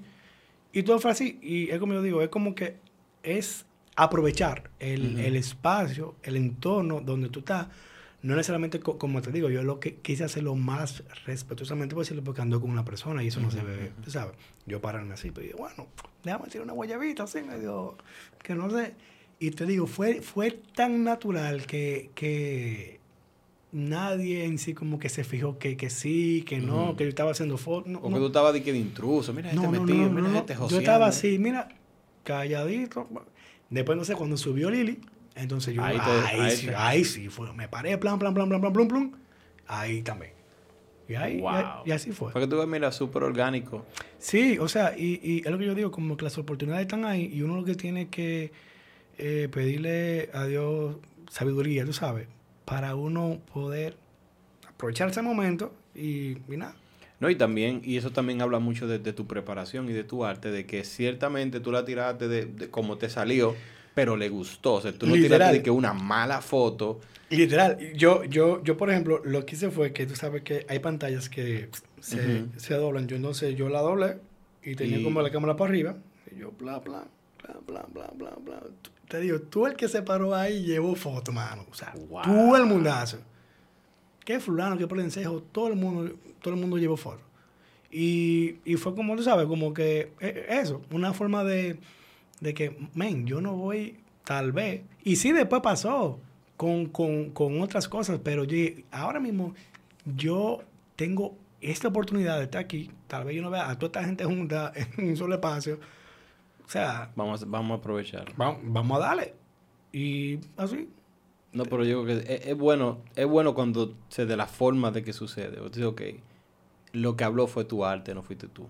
Speaker 3: Y todo fue así. Y es como yo digo, es como que es aprovechar el, el espacio, el entorno donde tú estás. No necesariamente, co- como te digo, yo lo que quise hacerlo más respetuosamente posible porque ando con una persona y eso no se ve, tú sabes. Yo pararme así, pero digo, bueno, déjame tirar una guayabita así, medio, que no sé. Y te digo, fue, fue tan natural que, que nadie en sí como que se fijó que, que sí, que no, que yo estaba haciendo fotos. No,
Speaker 2: O que tú estabas de que de intruso. Mira este
Speaker 3: No, no,
Speaker 2: metido, mira este
Speaker 3: Yo
Speaker 2: joseando.
Speaker 3: estaba así, mira, calladito. Después, no sé, cuando subió Lili, entonces yo,
Speaker 2: Ahí
Speaker 3: ahí,
Speaker 2: te- ahí
Speaker 3: sí, ahí sí fue. Me paré, plan, plan, plan, plan, plan, plan, plan. Ahí también. Y ahí, y, así fue.
Speaker 2: Porque tú ves, mira, súper orgánico.
Speaker 3: Sí, o sea, y, y es lo que yo digo, como que las oportunidades están ahí y uno lo que tiene que eh, pedirle a Dios sabiduría, tú sabes, para uno poder aprovechar ese momento y, y nada.
Speaker 2: No, y también, y eso también habla mucho de, de tu preparación y de tu arte, de que ciertamente tú la tiraste de, de como te salió, pero le gustó. O sea, tú no
Speaker 3: Literal.
Speaker 2: tiraste de que una mala foto.
Speaker 3: Literal, yo, yo, yo, por ejemplo, lo que hice fue que tú sabes que hay pantallas que se, se doblan. Yo entonces yo la doblé y tenía
Speaker 2: Y-
Speaker 3: como la cámara para arriba. Y yo, bla, bla, bla, bla, bla, bla, bla. Te digo, tú el que se paró ahí llevó foto, mano. O sea,
Speaker 2: Wow.
Speaker 3: tú el mundazo. Que fulano, que por encejo, todo el mundo, todo el mundo llevó foto. Y, y fue como, tú sabes, como que eh, eso, una forma de, de que, men, yo no voy, tal vez. Y sí, después pasó con, con, con otras cosas, pero yo, ahora mismo yo tengo esta oportunidad de estar aquí. Tal vez yo no vea a toda esta gente junta en un solo espacio. O sea,
Speaker 2: Vamos, a- vamos a aprovechar.
Speaker 3: vamos, vamos a darle. Y así.
Speaker 2: No, pero yo creo que es, es bueno, es bueno cuando se de la forma de que sucede. O sea, ok, lo que habló fue tu arte, no fuiste tú.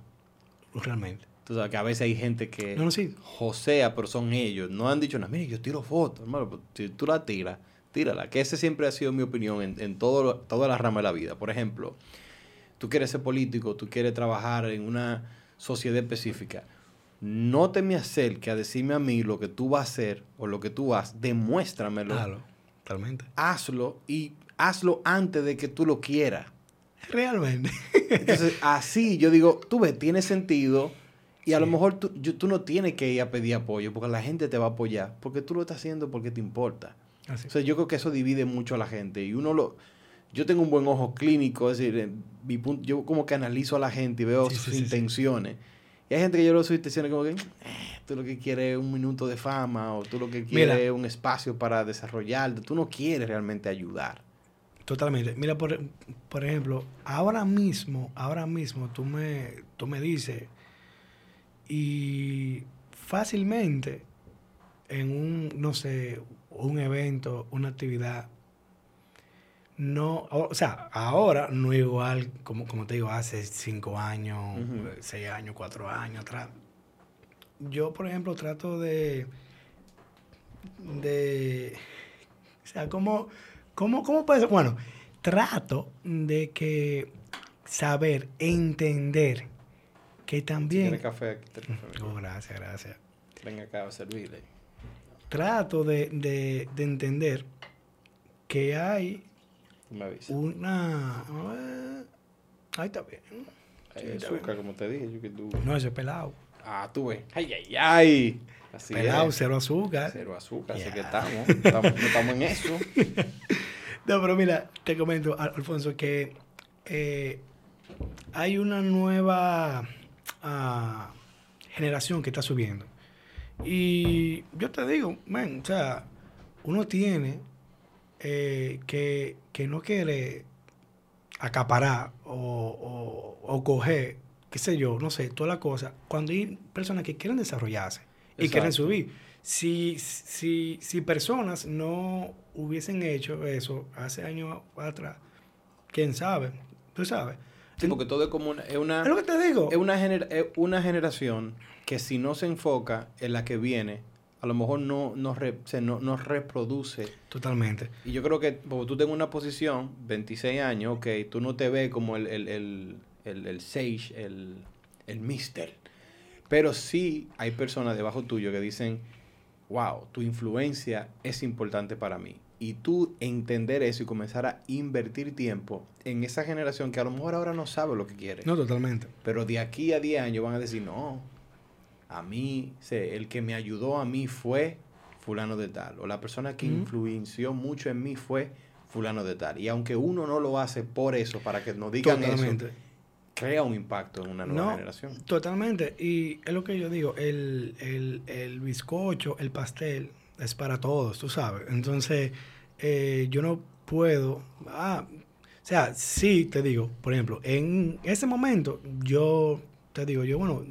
Speaker 3: Realmente.
Speaker 2: Tú sabes que a veces hay gente que
Speaker 3: No, no, sí.
Speaker 2: josea, pero son ellos. No han dicho nada. Mire, yo tiro fotos, hermano. pues, Si tú la tiras, tírala. Que ese siempre ha sido mi opinión en, en todo todas las ramas de la vida. Por ejemplo, tú quieres ser político, tú quieres trabajar en una sociedad específica. No te me acerques a decirme a mí lo que tú vas a hacer o lo que tú has. Demuéstramelo.
Speaker 3: Claro, totalmente.
Speaker 2: Hazlo y hazlo antes de que tú lo quieras.
Speaker 3: Realmente.
Speaker 2: Entonces, así yo digo, tú ves, tiene sentido. Y a lo mejor tú, yo- tú no tienes que ir a pedir apoyo porque la gente te va a apoyar. Porque tú lo estás haciendo porque te importa.
Speaker 3: Así.
Speaker 2: O sea, yo creo que eso divide mucho a la gente. Y uno lo. Yo tengo un buen ojo clínico, es decir, mi punto, yo como que analizo a la gente y veo
Speaker 3: Sí,
Speaker 2: sus
Speaker 3: sí,
Speaker 2: intenciones. Y hay gente que yo veo sus intenciones como que, eh, tú lo que quieres es un minuto de fama o tú lo que quieres
Speaker 3: Mira.
Speaker 2: es un espacio para desarrollarte. Tú no quieres realmente ayudar.
Speaker 3: Totalmente. Mira, por, por ejemplo, ahora mismo, ahora mismo tú me, tú me dices y fácilmente en un, no sé, un evento, una actividad, no, o, o sea, ahora no igual, como, como te digo, hace cinco años, seis años, cuatro años atrás. Yo, por ejemplo, trato de, de, o sea, ¿cómo, cómo, cómo puede ser? Bueno, trato de que saber, entender que
Speaker 2: Si
Speaker 3: también...
Speaker 2: quieres café, aquí el café.
Speaker 3: Oh, gracias, gracias.
Speaker 2: Venga acá a servirle.
Speaker 3: Trato de, de, de entender que hay
Speaker 2: me
Speaker 3: una... eh, Ahí está bien.
Speaker 2: Hay
Speaker 3: sí, está
Speaker 2: azúcar, como te dije, yo que tú.
Speaker 3: No, eso es pelado.
Speaker 2: Ah, tú ves. Ay, ay, ay. Así
Speaker 3: pelado,
Speaker 2: es.
Speaker 3: cero azúcar.
Speaker 2: Cero azúcar, así que estamos. estamos. En eso.
Speaker 3: No, pero mira, te comento, Al- Alfonso, que eh, hay una nueva ah, generación que está subiendo. Y yo te digo, man, o sea, uno tiene eh, que, que no quiere acaparar o, o, o coger, qué sé yo, no sé, toda la cosa, cuando hay personas que quieren desarrollarse y quieren subir. Si, si, si personas no hubiesen hecho eso hace años atrás, quién sabe, tú sabes.
Speaker 2: Sí, porque todo es como una, es una,
Speaker 3: Es lo que te digo.
Speaker 2: es una, gener- es una generación que si no se enfoca en la que viene, a lo mejor no, no, re- se, no, no reproduce.
Speaker 3: Totalmente.
Speaker 2: Y yo creo que porque tú tengas una posición, 26 años, ok, tú no te ves como el, el, el, el, el sage, el, el mister. Pero sí hay personas debajo tuyo que dicen, wow, tu influencia es importante para mí. Y tú entender eso y comenzar a invertir tiempo en esa generación que a lo mejor ahora no sabe lo que quiere.
Speaker 3: No, totalmente.
Speaker 2: Pero de aquí a 10 años van a decir, no, a mí, sé, el que me ayudó a mí fue fulano de tal. O la persona que influenció mucho en mí fue fulano de tal. Y aunque uno no lo hace por eso, para que nos digan
Speaker 3: Totalmente.
Speaker 2: eso, crea un impacto en una nueva
Speaker 3: No,
Speaker 2: generación.
Speaker 3: Totalmente. Y es lo que yo digo, el, el, el bizcocho, el pastel, es para todos, tú sabes. Entonces, eh, yo no puedo... Ah, o sea, sí, te digo, por ejemplo, en ese momento, yo te digo, yo, bueno,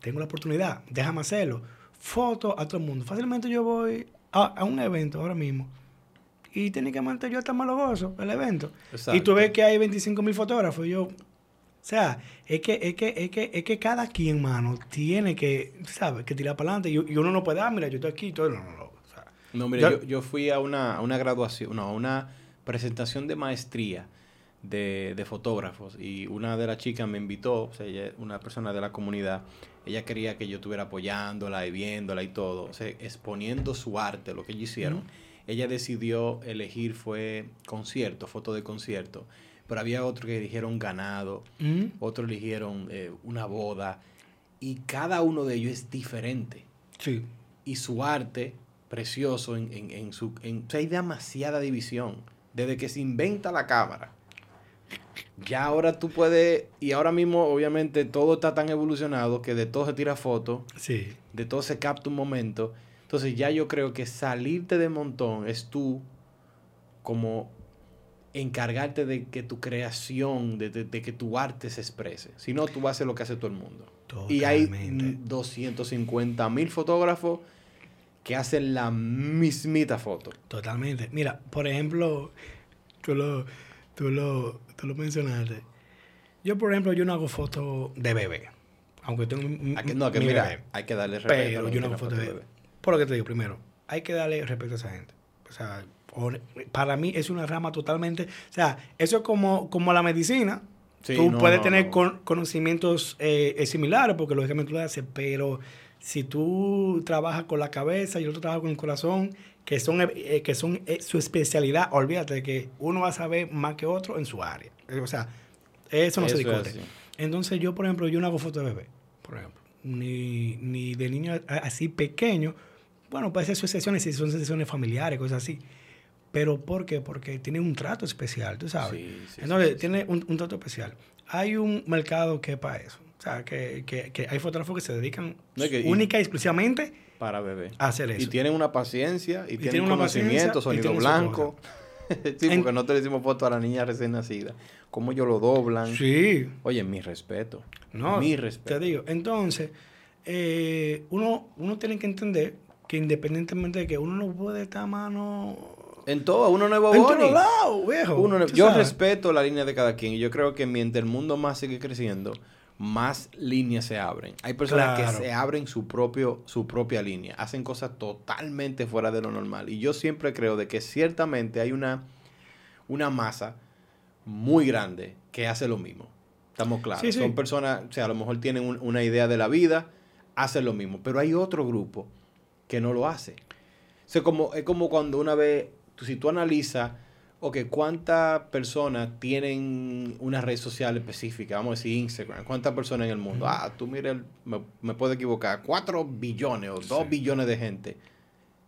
Speaker 3: tengo la oportunidad, déjame hacerlo. Foto a todo el mundo. Fácilmente yo voy a, a un evento ahora mismo y técnicamente yo hasta me lo gozo, el evento. Y tú
Speaker 2: Exacto.
Speaker 3: ves que hay 25 mil fotógrafos. y Yo, o sea, es que, es que, es que, es que cada quien, mano, tiene que, ¿sabes? Que tirar para adelante. Y, y uno no puede, ah, mira, yo estoy aquí y todo. No, no, no. o sea,
Speaker 2: No, mira, yo, yo fui a una, a una graduación, no, a una presentación de maestría de, de fotógrafos y una de las chicas me invitó, o sea, ella una persona de la comunidad, ella quería que yo estuviera apoyándola y viéndola y todo, o sea, exponiendo su arte, lo que ellos hicieron. Ella decidió elegir, fue concierto, foto de concierto, pero había otro que eligieron ganado,
Speaker 3: ¿Mm?
Speaker 2: otros eligieron eh, una boda, y cada uno de ellos es diferente
Speaker 3: Sí.
Speaker 2: y su arte precioso en, en- en su... En, o sea, hay demasiada división. Desde que se inventa la cámara. Ya ahora tú puedes... Y ahora mismo, obviamente, todo está tan evolucionado que de todo se tira foto,
Speaker 3: Sí.
Speaker 2: de todo se capta un momento. Entonces ya yo creo que salirte de montón es tú como encargarte de que tu creación, de, de- de que tu arte se exprese. Si no, tú vas a hacer lo que hace todo el mundo. Y hay
Speaker 3: Totalmente.
Speaker 2: mm, 250 mil fotógrafos que hacen la mismita foto.
Speaker 3: Totalmente. Mira, por ejemplo, tú lo, tú lo, tú lo mencionaste. Yo, por ejemplo, yo no hago fotos de bebé. Aunque tengo
Speaker 2: Hay que, no, que
Speaker 3: mi
Speaker 2: mira,
Speaker 3: bebé.
Speaker 2: hay que darle respeto.
Speaker 3: Pero yo no hago fotos de bebé. Por lo que te digo, primero, hay que darle respeto a esa gente. O sea, para mí es una rama totalmente... O sea, eso es como, como la medicina.
Speaker 2: Sí,
Speaker 3: tú
Speaker 2: no,
Speaker 3: puedes
Speaker 2: no,
Speaker 3: tener
Speaker 2: no.
Speaker 3: con- conocimientos eh, eh, similares, porque lógicamente tú lo haces, pero si tú trabajas con la cabeza y el otro trabaja con el corazón, que son, eh, que son eh, su especialidad, olvídate de que uno va a saber más que otro en su área. O sea, eso no se
Speaker 2: Eso
Speaker 3: discute. Entonces yo, por ejemplo, yo no hago fotos de bebé, por ejemplo, ni, ni de niños así pequeños. Bueno, puede ser sus sesiones, si son sesiones familiares, cosas así. Pero ¿por qué? Porque tiene un trato especial, tú sabes.
Speaker 2: Sí, sí,
Speaker 3: Entonces,
Speaker 2: sí,
Speaker 3: tiene un, un trato especial. Hay un mercado que es para eso. O sea, que, que, que hay fotógrafos que se dedican
Speaker 2: No, que-
Speaker 3: única y exclusivamente
Speaker 2: Para bebé.
Speaker 3: a hacer eso.
Speaker 2: Y tienen una paciencia, y, tienen
Speaker 3: tienen una
Speaker 2: conocimiento, sonido blanco. sí,
Speaker 3: En-
Speaker 2: porque nosotros le hicimos foto a la niña recién nacida. Cómo ellos lo doblan.
Speaker 3: Sí,
Speaker 2: Oye, mi respeto.
Speaker 3: no,
Speaker 2: mi
Speaker 3: te
Speaker 2: respeto.
Speaker 3: digo. Entonces, eh, uno, uno tiene que entender que independientemente de que uno no puede estar a mano
Speaker 2: En todo, uno no es
Speaker 3: en
Speaker 2: boboni.
Speaker 3: todos lados, viejo.
Speaker 2: Uno no-
Speaker 3: tú
Speaker 2: yo
Speaker 3: sabes.
Speaker 2: respeto la línea de cada quien y yo creo que mientras el mundo más sigue creciendo, más líneas se abren. Hay personas
Speaker 3: Claro.
Speaker 2: que se abren su propio su propia línea, hacen cosas totalmente fuera de lo normal y yo siempre creo de que ciertamente hay una una masa muy grande que hace lo mismo. Estamos claros.
Speaker 3: Sí, sí.
Speaker 2: Son personas, o sea, a lo mejor tienen un- una idea de la vida, hacen lo mismo, pero hay otro grupo que no lo hace. O sea, como, es como cuando una vez, si tú analizas, ok, ¿cuántas personas tienen una red social específica? Vamos a decir Instagram. ¿Cuántas personas en el mundo? Ah, tú mira, el- me, me puedo equivocar, 4 billones o 2
Speaker 3: Sí.
Speaker 2: billones de gente.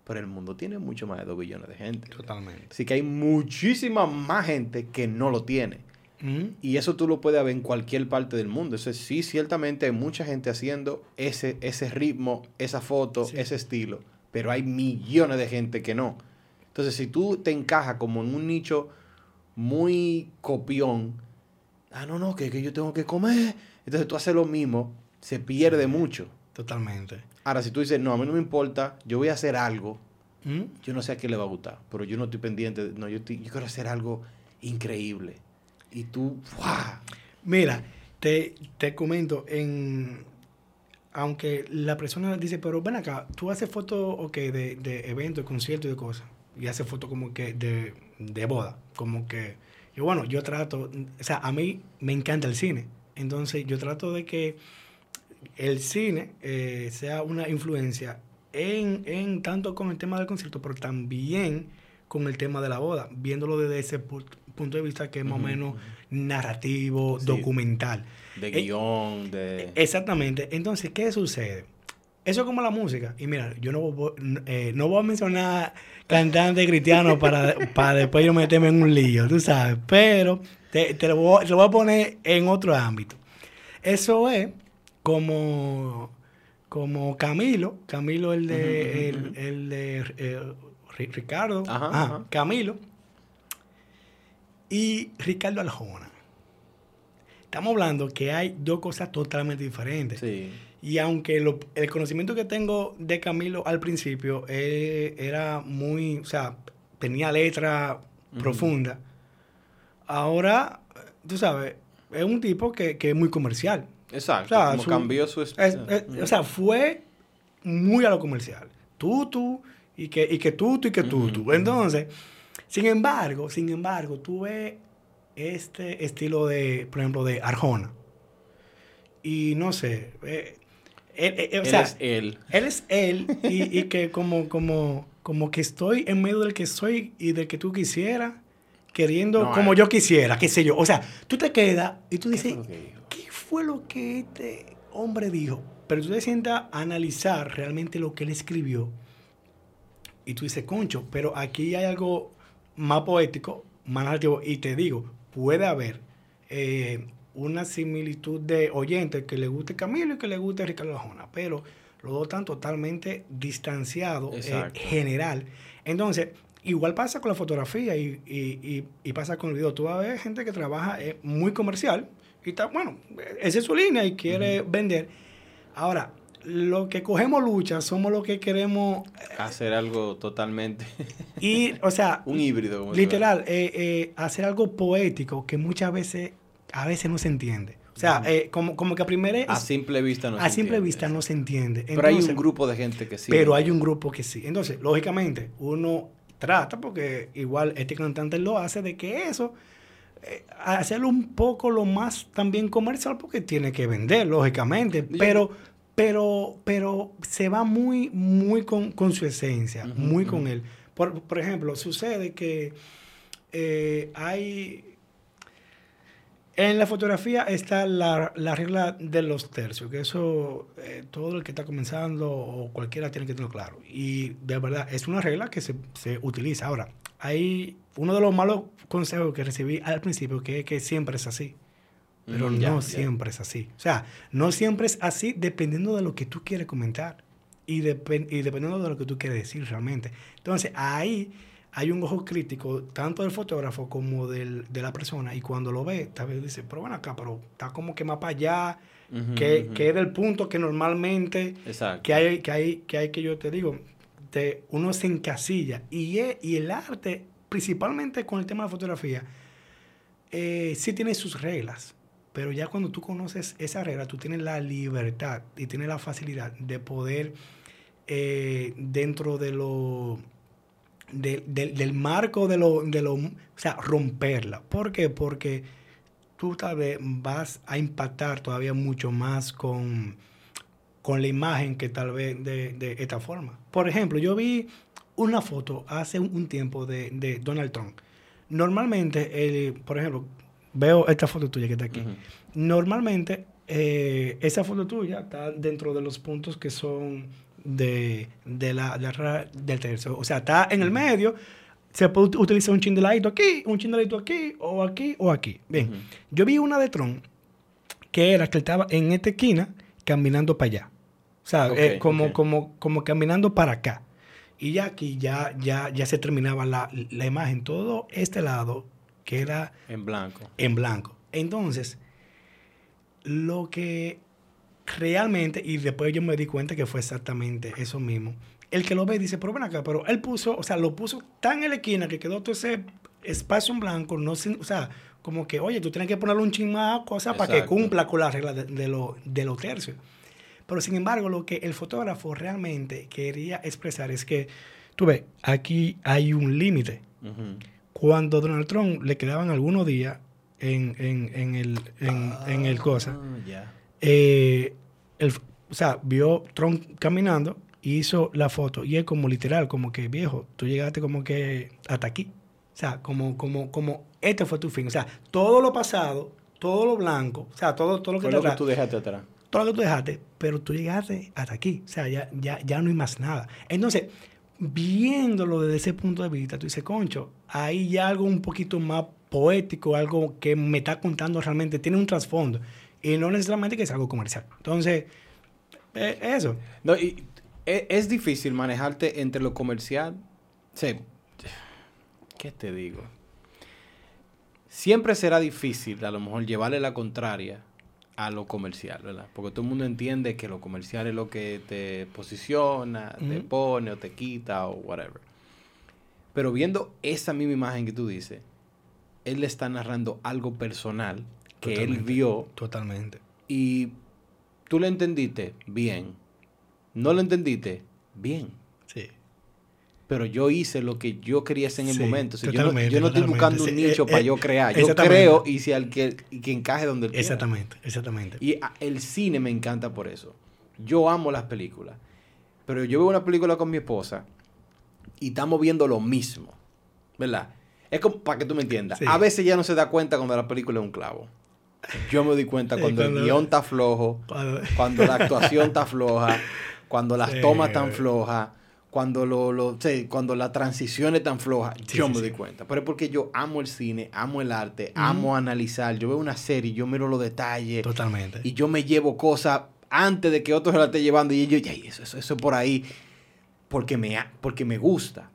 Speaker 2: Pero el mundo tiene mucho más de 2 billones de gente.
Speaker 3: Totalmente.
Speaker 2: Así que hay muchísima más gente que no lo tiene.
Speaker 3: Mm.
Speaker 2: Y eso tú lo puedes ver en cualquier parte del mundo. Eso sí, ciertamente hay mucha gente haciendo ese, ese ritmo, esa foto,
Speaker 3: Sí.
Speaker 2: ese estilo. Pero hay millones de gente que no. Entonces, si tú te encajas como en un nicho muy copión, ah, no, no, que, que yo tengo que comer. Entonces tú haces lo mismo, se pierde mucho.
Speaker 3: Totalmente.
Speaker 2: Ahora, si tú dices, no, a mí no me importa, yo voy a hacer algo,
Speaker 3: Mm.
Speaker 2: yo no sé a qué le va a gustar, pero yo no estoy pendiente, no, yo, estoy- yo quiero hacer algo increíble. Y tú.
Speaker 3: Mira, te, te comento, en aunque la persona dice, pero ven acá, tú haces fotos ok, de, de eventos, de conciertos y de cosas, y haces fotos como que de, de boda, como que, y bueno, yo trato, o sea, a mí me encanta el cine, entonces yo trato de que el cine eh, sea una influencia en, en tanto con el tema del concierto, pero también con el tema de la boda, viéndolo desde ese pu- punto de vista que es más o menos narrativo,
Speaker 2: Sí.
Speaker 3: documental.
Speaker 2: De
Speaker 3: Eh,
Speaker 2: guion, de...
Speaker 3: Exactamente. Entonces, ¿qué sucede? Eso es como la música. Y mira, yo no voy, eh, no voy a mencionar cantantes cristianos para, para después yo meterme en un lío, tú sabes. Pero te, te lo, voy, te lo voy a poner en otro ámbito. Eso es como, como Camilo, Camilo el de, el, el de eh, Ri- Ricardo,
Speaker 2: Ajá,
Speaker 3: Ajá,
Speaker 2: ajá.
Speaker 3: Camilo y Ricardo Aljona. Estamos hablando que hay dos cosas totalmente diferentes.
Speaker 2: Sí.
Speaker 3: Y aunque lo- el conocimiento que tengo de Camilo al principio eh, era muy, o sea, tenía letra
Speaker 2: Ujú.
Speaker 3: profunda, ahora, tú sabes, es un tipo que, que es muy comercial.
Speaker 2: Exacto.
Speaker 3: O sea,
Speaker 2: como
Speaker 3: su-
Speaker 2: cambió su...
Speaker 3: Es- es- o sea, fue muy a lo comercial. Tutu, y que, y que tutu, y que tutu.
Speaker 2: ujú.
Speaker 3: Entonces, sin embargo, sin embargo, tú ves este estilo de, por ejemplo, de Arjona. Y no sé, eh, él- eh, o sea,
Speaker 2: es él.
Speaker 3: él es él y, y que como, como, como que estoy en medio del que soy y del que tú quisieras, queriendo
Speaker 2: No,
Speaker 3: como
Speaker 2: eh.
Speaker 3: yo quisiera, qué sé yo. O sea, tú te quedas y tú
Speaker 2: ¿Qué
Speaker 3: dices? ¿qué fue lo que este hombre dijo? Pero tú te sientas a analizar realmente lo que él escribió y tú dices, concho, pero aquí hay algo más poético, más narrativo. Y te digo, puede haber eh, una similitud de oyentes que le guste Camilo y que le guste Ricardo Arjona, pero los dos están totalmente distanciados, eh,
Speaker 2: Exacto.
Speaker 3: general. Entonces, igual pasa con la fotografía y, y- y- y pasa con el video. Tú vas a ver gente que trabaja eh, muy comercial y está, bueno, esa es su línea y quiere vender. Ahora, lo que cogemos lucha somos los que queremos
Speaker 2: Hacer algo totalmente...
Speaker 3: ir, o sea,
Speaker 2: un híbrido. como
Speaker 3: literal, eh, eh, hacer algo poético que muchas veces, a veces no se entiende. O sea, eh, como, como que a primera,
Speaker 2: ve. A simple vista no
Speaker 3: a
Speaker 2: se
Speaker 3: simple
Speaker 2: entiende.
Speaker 3: vista no se entiende.
Speaker 2: Pero hay un grupo de gente que sí.
Speaker 3: pero hay un grupo que sí. Entonces, lógicamente, uno trata, porque igual este cantante lo hace, de que eso, eh, hacerlo un poco lo más también comercial, porque tiene que vender, lógicamente.
Speaker 2: Yo-
Speaker 3: Pero, pero, pero se va muy, muy con, con su esencia, muy con él. Por, por ejemplo, sucede que eh, hay... En la fotografía está la, la regla de los tercios, que eso eh, todo el que está comenzando o cualquiera tiene que tenerlo claro. Y de verdad, es una regla que se, se utiliza. Ahora, hay uno de los malos consejos que recibí al principio, que es que siempre es así. Pero
Speaker 2: Mm, ya,
Speaker 3: no siempre es así. O sea, no siempre es así dependiendo de lo que tú quieres comentar y, depen- y dependiendo de lo que tú quieres decir realmente. Entonces, ahí hay un ojo crítico tanto del fotógrafo como del, de la persona y cuando lo ve, tal vez dice, pero bueno acá, pero está como que más para allá, que, que es del punto que normalmente
Speaker 2: Exacto.
Speaker 3: que hay, que hay, que hay que yo te digo, te, uno se encasilla. Y, y el arte, principalmente con el tema de la fotografía, eh, sí tiene sus reglas. Pero ya cuando tú conoces esa regla, tú tienes la libertad y tienes la facilidad de poder, eh, dentro de lo, de- del- del marco de lo, de lo, o sea, romperla. ¿Por qué? Porque tú tal vez vas a impactar todavía mucho más con, con la imagen que tal vez de, de esta forma. Por ejemplo, yo vi una foto hace un, tiempo de, de Donald Trump. Normalmente, el- por ejemplo, veo esta foto tuya que está aquí. Normalmente, eh, esa foto tuya está dentro de los puntos que son de, de la, de la- del tercio. O sea, está en el medio, se puede ut- utilizar un chin de ladito aquí, un chin de ladito aquí, o aquí, o aquí. Bien, yo vi una de Tron que era que estaba en esta esquina caminando para allá. O sea, eh, como, como, como caminando para acá. Y ya aquí ya, ya, ya se terminaba la, la imagen. Todo este lado que era
Speaker 2: En blanco.
Speaker 3: en blanco. Entonces, lo que realmente, y después yo me di cuenta que fue exactamente eso mismo. El que lo ve dice, pero ven acá, pero él puso, o sea, lo puso tan en la esquina que quedó todo ese espacio en blanco, no sin- o sea, como que, oye, tú tienes que ponerle un ching más cosa para que cumpla con las reglas de, de, lo- de los tercios. Pero sin embargo, lo que el fotógrafo realmente quería expresar es que, tú ves, aquí hay un límite cuando Donald Trump le quedaban algunos días en, en, en el, en, en el cosa,
Speaker 2: Ah, ya.
Speaker 3: Eh, el- o sea, vio Trump caminando y hizo la foto. Y es como literal, como que viejo, tú llegaste como que hasta aquí. O sea, como, como, como este fue tu fin. O sea, todo lo pasado, todo lo blanco, o sea, todo, todo lo que te
Speaker 2: lo que tú dejaste atrás.
Speaker 3: todo lo que tú dejaste, pero tú llegaste hasta aquí. O sea, ya, ya, ya no hay más nada. Entonces, viéndolo desde ese punto de vista, tú dices, concho, hay ya algo un poquito más poético, algo que me está contando realmente, tiene un trasfondo. Y no necesariamente que es algo comercial. Entonces, eh, eso.
Speaker 2: No, y e- es, difícil manejarte entre lo comercial. Sí. ¿Qué te digo? Siempre será difícil, a lo mejor, llevarle la contraria a lo comercial, ¿verdad? Porque todo el mundo entiende que lo comercial es lo que te posiciona, te pone o te quita o whatever. Pero viendo esa misma imagen que tú dices, él le está narrando algo personal que él vio
Speaker 3: Totalmente.
Speaker 2: y tú lo entendiste bien. No lo entendiste bien.
Speaker 3: Sí.
Speaker 2: Pero yo hice lo que yo quería hacer en el
Speaker 3: Sí,
Speaker 2: momento. O sea, yo no,
Speaker 3: totalmente,
Speaker 2: yo no estoy buscando un nicho
Speaker 3: eh,
Speaker 2: para
Speaker 3: eh,
Speaker 2: yo crear. Yo
Speaker 3: exactamente.
Speaker 2: creo y si al que, y que encaje donde él quiera.
Speaker 3: Exactamente, exactamente.
Speaker 2: Y a- el cine me encanta por eso. Yo amo las películas. Pero yo veo una película con mi esposa y estamos viendo lo mismo. ¿Verdad? Es como para que tú me entiendas.
Speaker 3: Sí.
Speaker 2: A veces ya no se da cuenta cuando la película es un clavo. Yo me doy cuenta cuando el guion está flojo,
Speaker 3: Cuando-
Speaker 2: cuando la actuación está floja, cuando las
Speaker 3: Sí.
Speaker 2: tomas están flojas, cuando lo, lo- sí, cuando la transición es tan floja,
Speaker 3: Sí,
Speaker 2: yo me doy cuenta. Pero es porque yo amo el cine, amo el arte, amo analizar. Yo veo una serie, yo miro los detalles
Speaker 3: Totalmente.
Speaker 2: y yo me llevo cosas antes de que otro se la esté llevando y yo, ya, eso, eso, eso por ahí, porque me, porque me gusta.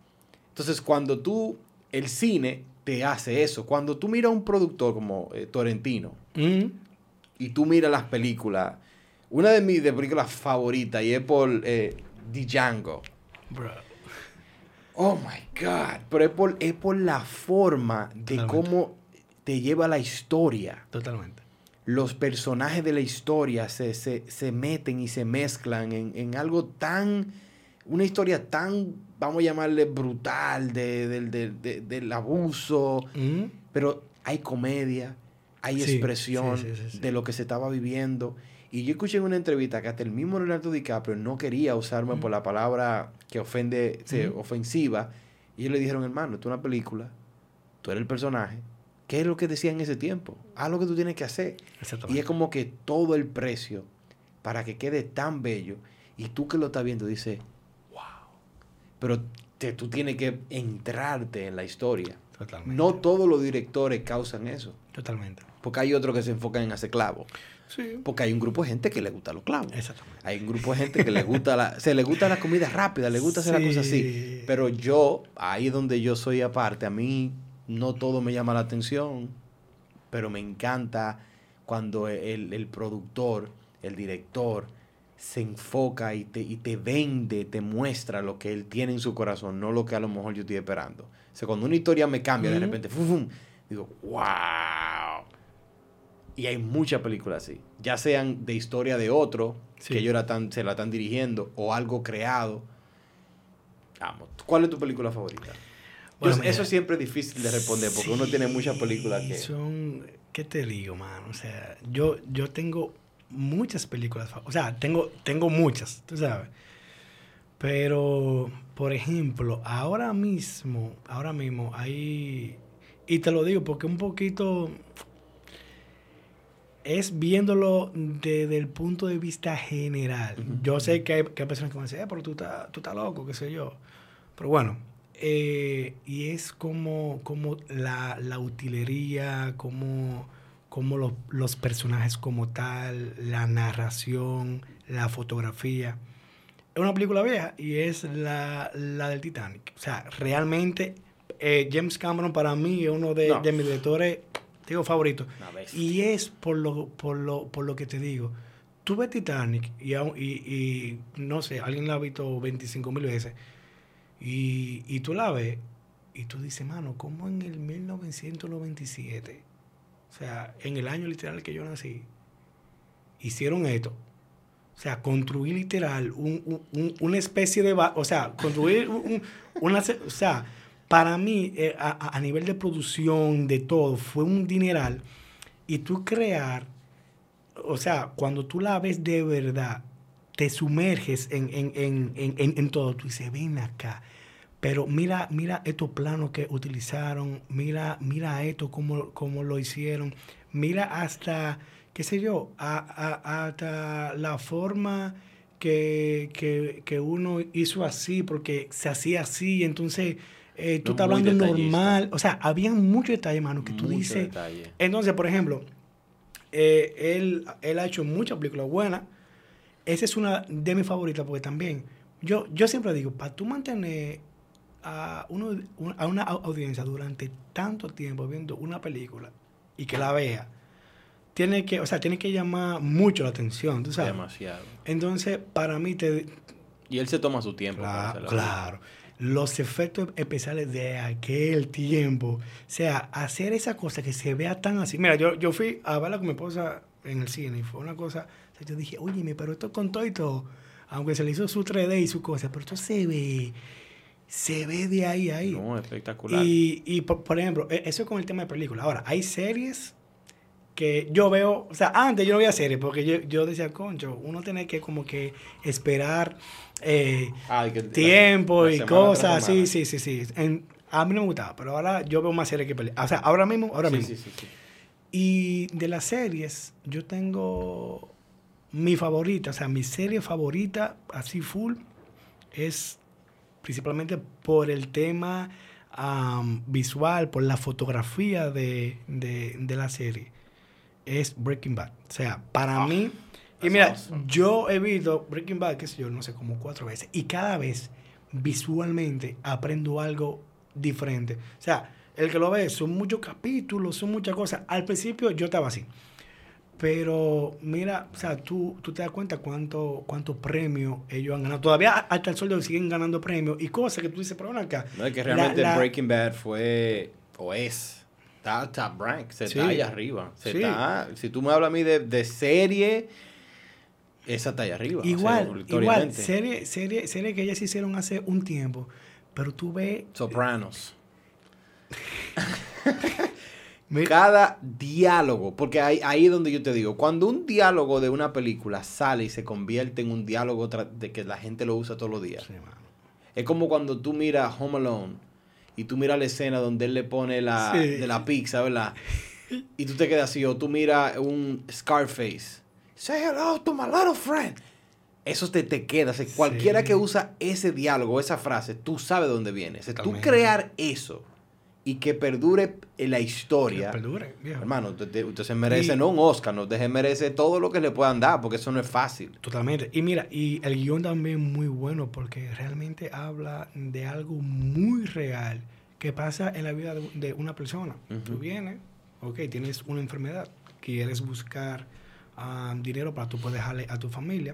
Speaker 2: Entonces, cuando tú, el cine te hace eso, cuando tú miras a un productor como eh, Torrentino,
Speaker 3: Mm,
Speaker 2: y tú miras las películas, una de mis de películas favoritas y es por eh, Django.
Speaker 3: bro.
Speaker 2: Oh my God. Pero es por, es por la forma de
Speaker 3: Totalmente.
Speaker 2: cómo te lleva la historia.
Speaker 3: Totalmente.
Speaker 2: Los personajes de la historia se, se- se meten y se mezclan en, en algo tan. Una historia tan, vamos a llamarle, brutal de- del- del- de- del abuso.
Speaker 3: Mm,
Speaker 2: Pero hay comedia, hay
Speaker 3: Sí,
Speaker 2: expresión
Speaker 3: sí, sí,
Speaker 2: de lo que se estaba viviendo. Y yo escuché en una entrevista que hasta el mismo Leonardo DiCaprio no quería usarme por la palabra que ofende,
Speaker 3: Ujú.
Speaker 2: ofensiva. Y ellos le dijeron, hermano, esto es una película, tú eres el personaje. ¿Qué es lo que decía en ese tiempo? Haz lo que tú tienes que hacer. Y es como que todo el precio para que quede tan bello. Y tú que lo estás viendo dices. Pero te- tú tienes que entrarte en la historia.
Speaker 3: Totalmente.
Speaker 2: No todos los directores causan eso.
Speaker 3: Totalmente.
Speaker 2: Porque hay otros que se enfocan en hacer clavos.
Speaker 3: Sí.
Speaker 2: Porque hay un grupo de gente que le gusta los clavos.
Speaker 3: Exactamente.
Speaker 2: Hay un grupo de gente que le gusta la, se le gusta la comida rápida, le gusta hacer las cosas así.
Speaker 3: Sí.
Speaker 2: Pero yo, ahí donde yo soy aparte, a mí no todo me llama la atención, pero me encanta cuando el, el productor, el director, se enfoca y te, y te vende, te muestra lo que él tiene en su corazón, no lo que a lo mejor yo estoy esperando. O sea, cuando una historia me cambia de repente, ¡fum, fum! digo, wow. Y hay muchas películas así, ya sean de historia de otro,
Speaker 3: Sí.
Speaker 2: que ellos la tan- se la están dirigiendo, o algo creado. Vamos, ¿cuál es tu película favorita?
Speaker 3: Bueno, mira,
Speaker 2: eso siempre es difícil de responder porque uno tiene muchas películas que...
Speaker 3: Son, ¿qué te digo, mano? O sea, yo, yo tengo muchas películas, o sea, tengo, tengo muchas, tú sabes. Pero, por ejemplo, ahora mismo, ahora mismo hay, y te lo digo porque un poquito es viéndolo desde el punto de vista general. Yo sé que hay, que hay personas que van a decir, eh, pero tú estás, tú loco, qué sé yo. Pero bueno, eh, y es como, como la, la utilería, como, como los, los personajes como tal, la narración, la fotografía. Es una película vieja y es la, la del Titanic. O sea, realmente eh, James Cameron para mí es uno de,
Speaker 2: No.
Speaker 3: de mis directores digo, favoritos. Y es por lo, por lo, por lo que te digo. Tú ves Titanic y, y, y, no sé, alguien la ha visto 25 mil veces y, y tú la ves y tú dices, mano, ¿cómo en el 1997, o sea, en el año literal que yo nací, hicieron esto? O sea, construir literal un- un- un- una especie de... O sea, construir un- un- una... O sea, para mí, eh, a, a- nivel de producción, de todo, fue un dineral. Y tú crear... O sea, cuando tú la ves de verdad, te sumerges en, en, en- en todo. Tú dices, ven acá. Pero mira, mira estos planos que utilizaron, mira, mira esto, cómo, cómo lo hicieron, mira hasta, qué sé yo, a- a- hasta la forma que, que, que uno hizo así, porque se hacía así, entonces eh, tú
Speaker 2: No,
Speaker 3: estás hablando normal. O sea, habían muchos detalles, mano, que tú
Speaker 2: Mucho
Speaker 3: dices.
Speaker 2: detalle.
Speaker 3: Entonces, por ejemplo, eh, él, él ha hecho muchas películas buenas. Esa es una de mis favoritas porque también, yo, yo siempre digo, para tú mantener a, uno, un- a una au- audiencia durante tanto tiempo viendo una película y que la vea, tiene que, o sea, tiene que llamar mucho la atención, tú sabes.
Speaker 2: Demasiado.
Speaker 3: Entonces, para mí, te,
Speaker 2: Y él se toma su tiempo.
Speaker 3: Claro, claro. Los efectos especiales de aquel tiempo. O sea, hacer esa cosa que se vea tan así. Mira, yo, yo fui a verla con mi esposa en el cine y fue una cosa. o sea, yo dije, oye, pero esto con todo y todo, aunque se le hizo su 3D y su cosa, pero esto se ve. Se ve de ahí a ahí.
Speaker 2: No, espectacular.
Speaker 3: Y, y por, por ejemplo, e- eso con el tema de película. Ahora, hay series que yo veo, o sea, antes yo no veía series porque yo, yo decía, concho, uno tiene que como que esperar eh,
Speaker 2: Ay, que-
Speaker 3: tiempo
Speaker 2: la
Speaker 3: y cosas, sí, sí, sí, sí. En- a mí no me gustaba, pero ahora yo veo más series que películas. O sea, ahora mismo, ahora
Speaker 2: Sí,
Speaker 3: mismo.
Speaker 2: sí, sí, sí.
Speaker 3: Y de las series, yo tengo mi favorita, o sea, mi serie favorita, así full, es principalmente por el tema am, visual, por la fotografía de, de- de la serie. Es Breaking Bad. O sea, para
Speaker 2: Ah,
Speaker 3: mí, y mira,
Speaker 2: awesome.
Speaker 3: yo he visto Breaking Bad, qué sé yo, no sé, como cuatro veces. Y cada vez, visualmente, aprendo algo diferente. O sea, el que lo ve, son muchos capítulos, son muchas cosas. Al principio yo estaba así. Pero mira, o sea, tú, tú te das cuenta cuánto, cuántos premios ellos han ganado. Todavía hasta el sol de hoy siguen ganando premios y cosas que tú dices, pero acá.
Speaker 2: No, es que realmente
Speaker 3: la-
Speaker 2: Breaking Bad fue, o es, está top rank, se
Speaker 3: Sí.
Speaker 2: está allá arriba. Se
Speaker 3: Sí.
Speaker 2: está, si tú me hablas a mí de, de serie, esa está allá arriba. o sea,
Speaker 3: Igual, igual, serie, serie, serie que ellas hicieron hace un tiempo, pero tú ves...
Speaker 2: Sopranos. Cada diálogo, porque ahí, ahí es donde yo te digo, cuando un diálogo de una película sale y se convierte en un diálogo de que la gente lo usa todos los días.
Speaker 3: Sí.
Speaker 2: Es como cuando tú miras Home Alone y tú miras la escena donde él le pone la
Speaker 3: Sí.
Speaker 2: de la pizza, ¿verdad? Y tú te quedas así, o tú miras un Scarface. Say hello to my little friend. Eso te, te queda. O sea, cualquiera
Speaker 3: Sí.
Speaker 2: que usa ese diálogo, esa frase, tú sabes de dónde viene. O sea, tú crear eso y que perdure en la historia.
Speaker 3: Que perdure, viejo.
Speaker 2: Hermano, usted, te- usted se merece
Speaker 3: Y-
Speaker 2: no un Oscar, no, usted se merece todo lo que le puedan dar, porque eso no es fácil.
Speaker 3: Totalmente. Y mira, y el guion también muy bueno porque realmente habla de algo muy real que pasa en la vida de, de una persona. Tú vienes, ok, tienes una enfermedad, quieres buscar ah, dinero para tú poder dejarle a tu familia.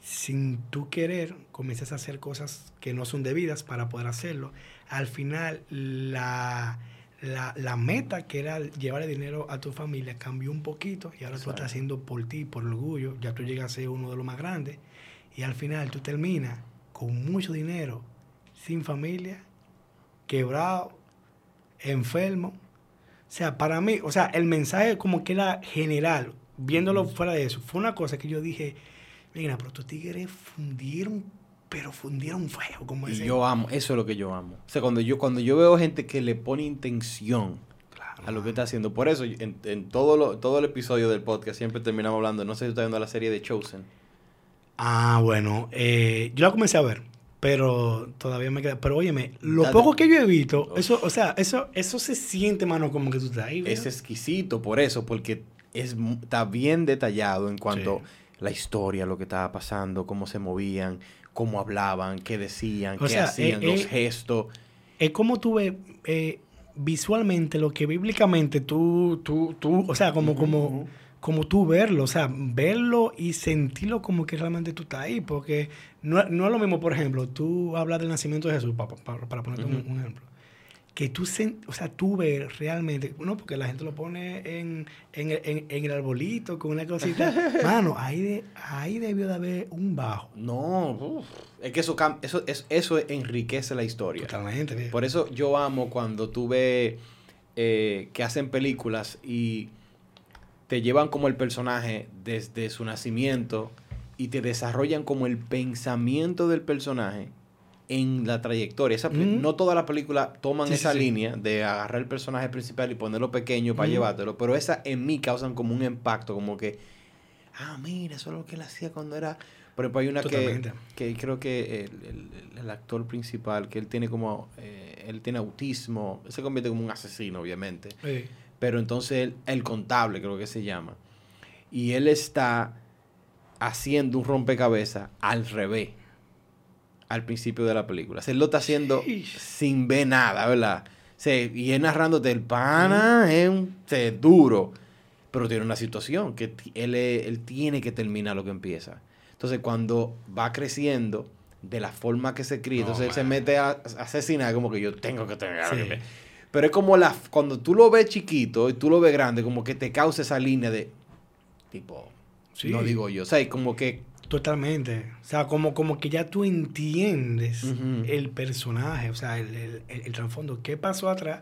Speaker 3: Sin tú querer, comienzas a hacer cosas que no son debidas para poder hacerlo. Al final, la, la, la meta que era llevarle dinero a tu familia cambió un poquito y ahora tú estás haciendo por ti, por orgullo. Ya tú llegas a ser uno de los más grandes y al final tú terminas con mucho dinero, sin familia, quebrado, enfermo. O sea, para mí, o sea, el mensaje como que era general, viéndolo fuera de eso, fue una cosa que yo dije, mira, pero estos tigres fundieron, pero fundieron feo, como
Speaker 2: Y
Speaker 3: dicen.
Speaker 2: yo amo, eso es lo que yo amo. O sea, cuando yo, cuando yo veo gente que le pone intención
Speaker 3: Claro,
Speaker 2: a lo que está haciendo, por eso en, en todo, lo, todo el episodio del podcast siempre terminamos hablando, no sé si está viendo la serie de Chosen.
Speaker 3: Ah, bueno, eh, yo la comencé a ver. Pero todavía me queda. Pero óyeme, lo poco que yo he visto, eso, o sea, eso, eso se siente, mano, como que tú estás ahí.
Speaker 2: Es exquisito por eso, porque es, está bien detallado en cuanto
Speaker 3: Sí.
Speaker 2: a la historia, lo que estaba pasando, cómo se movían, cómo hablaban, qué decían,
Speaker 3: O
Speaker 2: qué
Speaker 3: sea,
Speaker 2: hacían,
Speaker 3: eh,
Speaker 2: los
Speaker 3: eh,
Speaker 2: gestos.
Speaker 3: Es como tú ves eh, visualmente lo que bíblicamente tú, tú, tú, o sea, como, como, como tú verlo, o sea, verlo y sentirlo como que realmente tú estás ahí, porque no, no es lo mismo, por ejemplo, tú hablas del nacimiento de Jesús, pa- pa- pa- para, ponerte un, ejemplo, que tú, o sea, tú ves realmente, no, porque la gente lo pone en, en, el- en- en el arbolito con una cosita, mano, ahí, de, ahí debió de haber un bajo,
Speaker 2: No, uf, es que eso, eso, es- eso enriquece la historia.
Speaker 3: totalmente, viejo.
Speaker 2: Por eso yo amo cuando tú ves eh, que hacen películas y te llevan como el personaje desde su nacimiento y te desarrollan como el pensamiento del personaje en la trayectoria. Esa,
Speaker 3: Mm.
Speaker 2: No todas las películas toman
Speaker 3: Sí,
Speaker 2: esa
Speaker 3: sí.
Speaker 2: línea de agarrar el personaje principal y ponerlo pequeño para
Speaker 3: Mm.
Speaker 2: llevártelo, pero esa en mí causan como un impacto, como que, ah, mira, eso es lo que él hacía cuando era... Por ejemplo, hay una que, que creo que el, el- el actor principal, que él tiene como, eh, él tiene autismo, se convierte como un asesino, obviamente. Pero entonces él- el contable, creo que se llama. Y él está haciendo un rompecabezas al revés. Al principio de la película. O sea, él lo está haciendo sin ver nada, ¿verdad? O sea, y él narrándote el pana es un o sea, duro. Pero tiene una situación que él, es- él tiene que terminar lo que empieza. Entonces, cuando va creciendo de la forma que se cría,
Speaker 3: No,
Speaker 2: entonces él se mete a, a asesinar, como que yo tengo que tener
Speaker 3: Sí.
Speaker 2: que. Pero es como la, cuando tú lo ves chiquito y tú lo ves grande, como que te causa esa línea de tipo,
Speaker 3: Sí.
Speaker 2: no digo yo, o sea, como que
Speaker 3: Totalmente. O sea, como, como que ya tú entiendes el personaje, o sea, el, el, el- el trasfondo. ¿Qué pasó atrás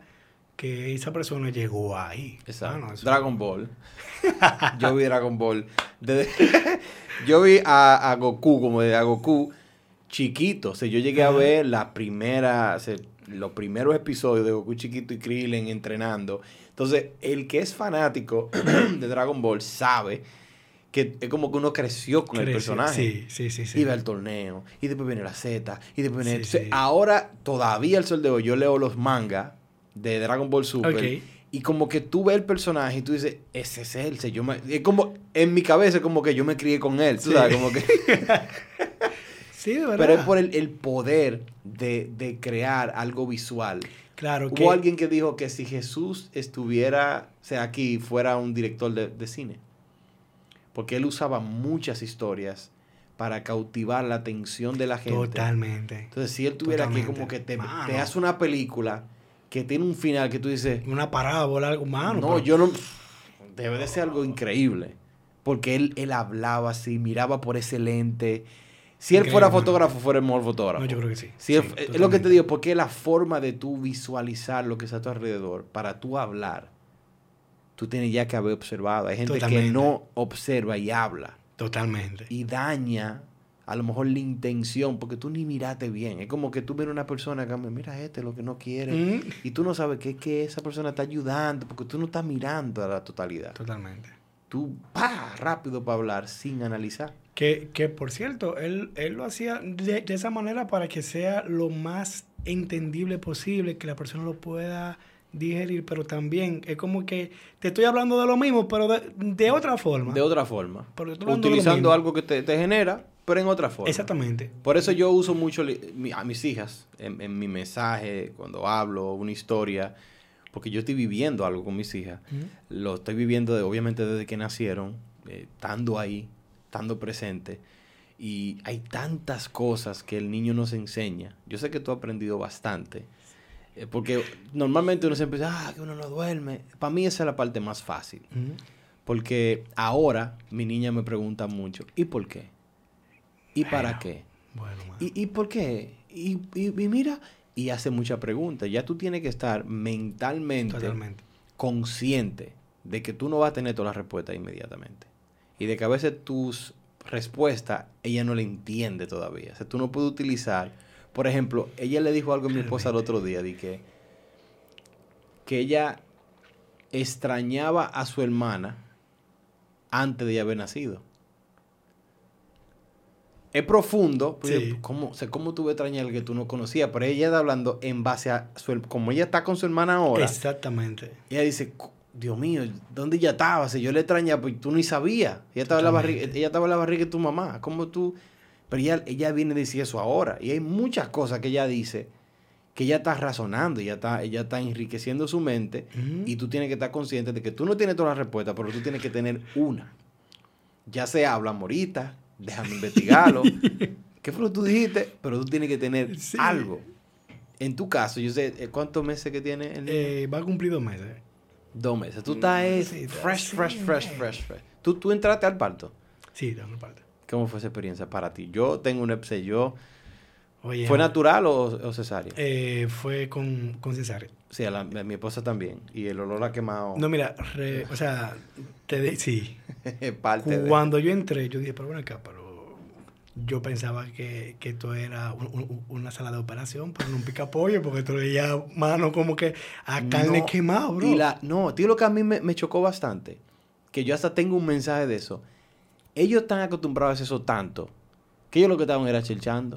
Speaker 3: que esa persona llegó ahí?
Speaker 2: Exacto.
Speaker 3: Eso-
Speaker 2: Dragon Ball. yo vi Dragon Ball. desde- yo vi a, a Goku, como de a Goku, chiquito. O sea, yo llegué a ver la primera, o sea, los primeros episodios de Goku chiquito y Krillin entrenando. Entonces, el que es fanático de Dragon Ball sabe que es como que uno creció con el personaje.
Speaker 3: Sí, sí, sí.
Speaker 2: ve el torneo, y después viene la Z, y después viene...
Speaker 3: Sí.
Speaker 2: Ahora, todavía el sol de hoy, yo leo los mangas de Dragon Ball Super, y como que tú ves el personaje y tú dices, ese es él. yo me- es como, en mi cabeza es como que yo me crié con él, tú
Speaker 3: Sí.
Speaker 2: sabes, como que...
Speaker 3: Sí, de verdad.
Speaker 2: Pero es por el, el poder de, de crear algo visual.
Speaker 3: Claro
Speaker 2: Hubo
Speaker 3: que...
Speaker 2: alguien que dijo que si Jesús estuviera, o sea, aquí, fuera un director de, de cine. Porque él usaba muchas historias para cautivar la atención de la gente.
Speaker 3: Totalmente.
Speaker 2: Entonces, si él tuviera aquí
Speaker 3: Totalmente.
Speaker 2: como que te,
Speaker 3: Mano.
Speaker 2: te hace una película que tiene un final que tú dices,
Speaker 3: Una parábola, algo humano.
Speaker 2: no,
Speaker 3: pero-
Speaker 2: yo no... Debe de ser algo increíble. Porque él, él hablaba así, miraba por ese lente. Si él
Speaker 3: Increíble,
Speaker 2: fuera fotógrafo, fuera el mejor fotógrafo.
Speaker 3: No, yo creo que sí.
Speaker 2: Es, es lo que te digo, porque la forma de tú visualizar lo que está a tu alrededor para tú hablar, tú tienes ya que haber observado. Hay gente que no observa y habla
Speaker 3: Totalmente.
Speaker 2: y daña a lo mejor la intención porque tú ni miraste bien. Es como que tú ves una persona que mira este lo que no quiere
Speaker 3: Mm,
Speaker 2: y tú no sabes que, que esa persona está ayudando porque tú no estás mirando a la totalidad.
Speaker 3: Totalmente.
Speaker 2: Tú, pa, rápido para hablar sin analizar.
Speaker 3: Que, que por cierto, él, él lo hacía de, de esa manera para que sea lo más entendible posible, que la persona lo pueda digerir, pero también es como que te estoy hablando de lo mismo, pero de, de otra forma.
Speaker 2: De otra forma. Utilizando algo que te, te genera, pero en otra forma.
Speaker 3: Exactamente.
Speaker 2: Por eso yo uso mucho a mis hijas en, en mi mensaje, cuando hablo una historia, porque yo estoy viviendo algo con mis hijas. Lo estoy viviendo, de- obviamente, desde que nacieron, eh, estando ahí, estando presente. Y hay tantas cosas que el niño nos enseña. Yo sé que tú has aprendido bastante. Eh, porque normalmente uno siempre dice, ah, que uno no duerme. Para mí esa es la parte más fácil. Porque ahora mi niña me pregunta mucho, ¿y por qué? ¿Y para qué?
Speaker 3: Bueno.
Speaker 2: ¿Y, y por qué? Y, y- y mira, y hace muchas preguntas. Ya tú tienes que estar mentalmente
Speaker 3: Totalmente.
Speaker 2: consciente de que tú no vas a tener todas las respuestas inmediatamente. Y de que a veces tus respuestas ella no le entiende todavía. O sea, tú no puedes utilizar. Por ejemplo, ella le dijo algo a mi esposa el otro día, de que, que ella extrañaba a su hermana antes de ella haber nacido. es profundo. pues,
Speaker 3: Sí.
Speaker 2: ¿cómo, o sea, ¿Cómo tú extrañar al que tú no conocías? Pero ella está hablando en base a su... Como ella está con su hermana ahora,
Speaker 3: Exactamente.
Speaker 2: ella dice, "Cu- Dios mío, ¿dónde ella estaba? Si yo le extrañaba, pues tú ni sabías. Ella estaba, en la barriga, ella estaba en la barriga de tu mamá. ¿Cómo tú...? Pero ella, ella viene a decir eso ahora. Y hay muchas cosas que ella dice que ella está razonando, ella está, ella está enriqueciendo su mente. Y tú tienes que estar consciente de que tú no tienes todas las respuestas, pero tú tienes que tener una. Ya sea habla morita, déjame investigarlo. ¿Qué fue lo que tú dijiste? Pero tú tienes que tener
Speaker 3: Sí.
Speaker 2: algo. En tu caso, yo sé, eh, ¿cuántos meses que tiene el niño?
Speaker 3: Eh, va a cumplir dos meses.
Speaker 2: Dos meses. Tú estás eh,
Speaker 3: sí,
Speaker 2: fresh, fresh, fresh,
Speaker 3: eh.
Speaker 2: fresh, fresh. ¿Tú, tú entraste al parto.
Speaker 3: Sí, una parte.
Speaker 2: ¿Cómo fue esa experiencia para ti? Yo tengo yo.
Speaker 3: Oye,
Speaker 2: ¿Fue natural o, o cesárea?
Speaker 3: eh, fue con, con cesárea.
Speaker 2: Sí, a, la- a mi esposa también. Y el olor a quemado
Speaker 3: No, mira, re- o sea, te di- sí.
Speaker 2: parte de...
Speaker 3: Cuando yo entré, yo dije, pero bueno acá, pero yo pensaba que, que esto era un- un- una sala de operación, pero no un picapollo, porque esto veía mano como que a carne
Speaker 2: No,
Speaker 3: quemada, bro.
Speaker 2: Y la, no, tío, lo que a mí me, me chocó bastante, que yo hasta tengo un mensaje de eso. Ellos están acostumbrados a eso tanto, que ellos lo que estaban era chilchando.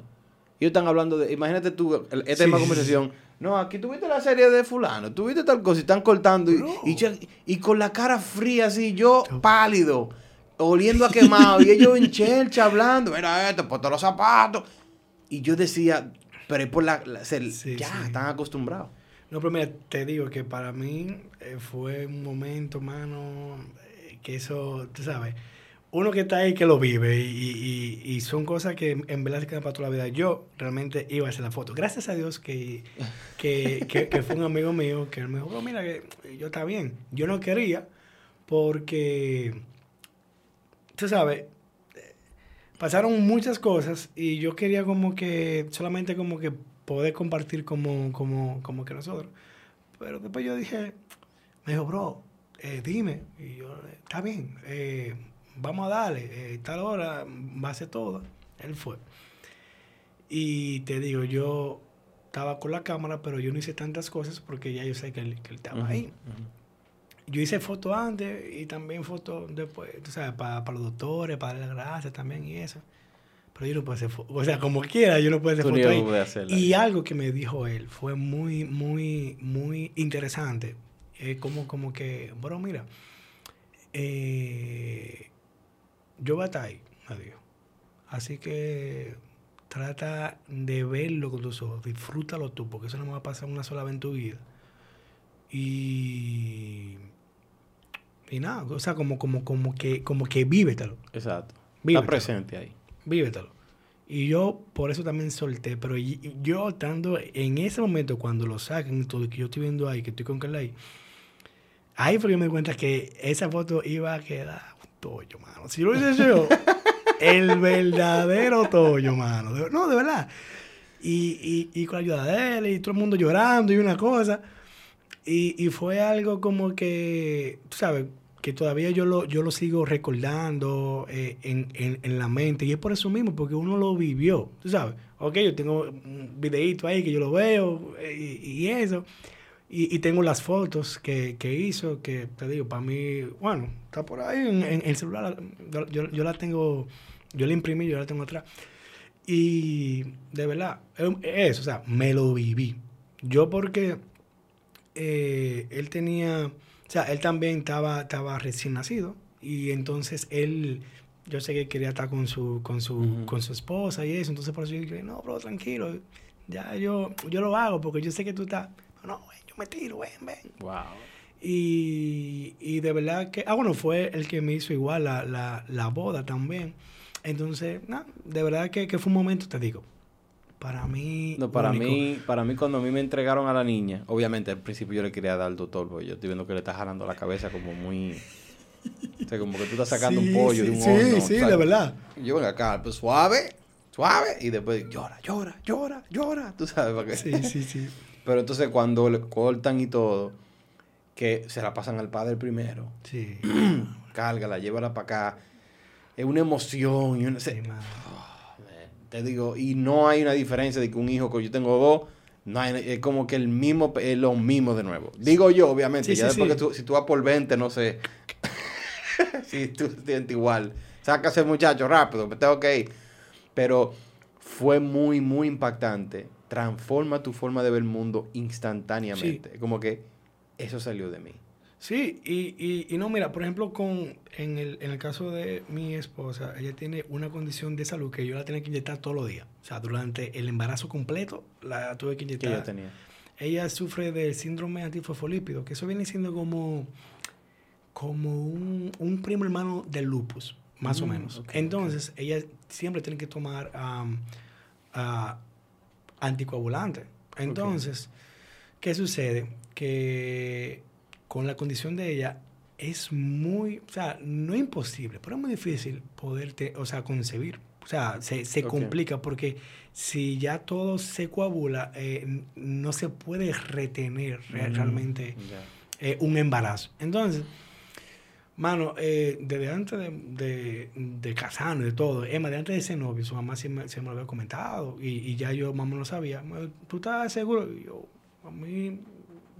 Speaker 2: Ellos están hablando de, imagínate tú, el- esta
Speaker 3: Sí,
Speaker 2: misma
Speaker 3: sí,
Speaker 2: conversación. No, aquí tuviste la serie de fulano, tuviste tal cosa y están cortando y, y, y con la cara fría así, yo pálido, oliendo a quemado y ellos en chelcha hablando, mira esto, ponte los zapatos. Y yo decía, pero es por la, la- se-
Speaker 3: Sí,
Speaker 2: ya,
Speaker 3: sí.
Speaker 2: están acostumbrados.
Speaker 3: No, pero mira, te digo que para mí eh, fue un momento, mano, eh, que eso, tú sabes, uno que está ahí que lo vive y, y- son cosas que en verdad se quedan para toda la vida. Yo realmente iba a hacer la foto. Gracias a Dios que, que, que- fue un amigo mío que me dijo, "Bro, mira que yo está bien. Yo no quería porque, tú sabes, eh, pasaron muchas cosas y yo quería como que, solamente como que poder compartir como, como, como que nosotros. Pero después yo dije, me dijo, bro, eh, dime. Y yo, está bien, eh, vamos a darle, eh, tal hora va a ser todo. Él fue. Y te digo, yo estaba con la cámara, pero yo no hice tantas cosas porque ya yo sé que él, que él estaba ahí. Yo hice fotos antes y también fotos después, tú sabes, para los doctores, para las gracias también y eso. Pero yo no puedo hacer fotos, o sea, como quiera, yo no puedo hacer fotos ahí.
Speaker 2: hacerla.
Speaker 3: Y algo que me dijo él fue muy, muy, muy interesante. Es como, como que, bueno, mira, eh, yo voy a estar ahí, me dijo. Así que trata de verlo con tus ojos, disfrútalo tú, porque eso no me va a pasar una sola vez en tu vida. Y, y nada, o sea, como, como, como que, como que vívetelo.
Speaker 2: Exacto.
Speaker 3: Vívetelo.
Speaker 2: Está presente ahí.
Speaker 3: Vívetelo. Y yo por eso también solté, pero yo estando en ese momento cuando lo sacan y todo, que yo estoy viendo ahí, que estoy con Carla ahí, ahí fue que me di cuenta que esa foto iba a quedar tollo, mano. Si lo hubiese yo, el verdadero tollo, mano. De- no, de verdad. Y, y, y con la ayuda de él y todo el mundo llorando y una cosa. Y, y fue algo como que, tú sabes, que todavía yo lo, yo lo sigo recordando eh, en, en, en la mente. Y es por eso mismo, porque uno lo vivió, tú sabes. Ok, yo tengo un videito ahí que yo lo veo eh, y, y eso. Y, y tengo las fotos que, que hizo, que te digo, para mí, bueno, está por ahí en, en el celular. Yo, yo, la tengo, yo la imprimí, yo la tengo atrás. Y de verdad, es eso, o sea, me lo viví. Yo porque eh, él tenía, o sea, él también estaba, estaba recién nacido y entonces él, yo sé que quería estar con su, con su, con su esposa y eso, entonces por eso yo dije, no, bro, tranquilo, ya yo, yo lo hago porque yo sé que tú estás, no, ven, yo me tiro, ven, ven.
Speaker 2: Wow.
Speaker 3: Y, y de verdad que, ah, bueno, fue el que me hizo igual la, la, la boda también. Entonces, nada, de verdad que, que fue un momento, te digo, para mí.
Speaker 2: No, para
Speaker 3: único.
Speaker 2: mí, para mí cuando a mí me entregaron a la niña, obviamente al principio yo le quería dar al doctor, porque yo estoy viendo que le está jalando la cabeza como muy... O sea, como que tú estás sacando
Speaker 3: Sí,
Speaker 2: un pollo
Speaker 3: sí,
Speaker 2: de un
Speaker 3: sí,
Speaker 2: horno.
Speaker 3: sí,
Speaker 2: o sea,
Speaker 3: de verdad.
Speaker 2: Yo vengo acá, pues suave, suave, y después llora, llora, llora, llora, tú sabes, para qué.
Speaker 3: Sí, sí, sí.
Speaker 2: Pero entonces cuando le cortan y todo, que se la pasan al padre primero,
Speaker 3: Sí.
Speaker 2: cárgala, llévala para acá, es una emoción, y una- se-
Speaker 3: mano.
Speaker 2: te digo, y no hay una diferencia de que un hijo, que yo tengo dos, no hay, es como que el mismo, es lo mismo de nuevo. Digo yo, obviamente,
Speaker 3: Sí,
Speaker 2: ya
Speaker 3: sí,
Speaker 2: después
Speaker 3: sí.
Speaker 2: que tú, si tú vas por 20, no sé, si tú te sientes igual. Sácase muchacho rápido, que ir. Pero fue muy, muy impactante. Transforma tu forma de ver el mundo instantáneamente. Como que eso salió de mí.
Speaker 3: Sí, y, y, y, no, mira, por ejemplo, con en el, en el caso de mi esposa, ella tiene una condición de salud que yo la tenía que inyectar todos los días. O sea, durante el embarazo completo la tuve que inyectar.
Speaker 2: ¿Qué ella tenía?
Speaker 3: Ella sufre del síndrome antifosfolípido, que eso viene siendo como, como un, un primo hermano del lupus, más o
Speaker 2: Mm,
Speaker 3: menos. Entonces, ella siempre tiene que tomar um, ah, anticoagulante. Entonces, ¿qué sucede? Que con la condición de ella es muy, o sea, no imposible, pero es muy difícil poder, te- o sea, concebir. O sea, se, se complica porque si ya todo se coagula, eh, no se puede retener re-
Speaker 2: Mm,
Speaker 3: realmente eh, un embarazo. Entonces, mano, eh, desde antes de, de, de casarnos y de todo, Emma, de antes de ser novio, su mamá siempre, siempre me lo había comentado y, y ya yo, mamá, lo sabía. Me- ¿Tú estás seguro? Y yo, a mí,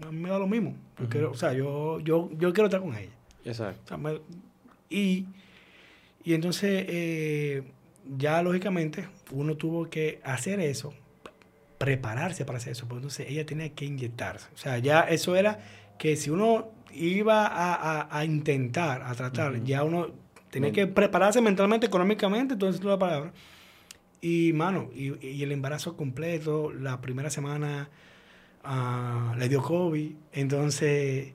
Speaker 3: a mí me da lo mismo. Yo quiero, o sea, yo, yo, yo quiero estar con ella.
Speaker 2: Exacto.
Speaker 3: O sea, me- y, y entonces, eh, ya lógicamente, uno tuvo que hacer eso, prepararse para hacer eso, porque entonces ella tenía que inyectarse. O sea, ya eso era que si uno iba a, a- a intentar, a tratar, ya uno tenía que prepararse mentalmente, económicamente, entonces la palabra. Y, mano, y, y el embarazo completo, la primera semana ah, le dio COVID, entonces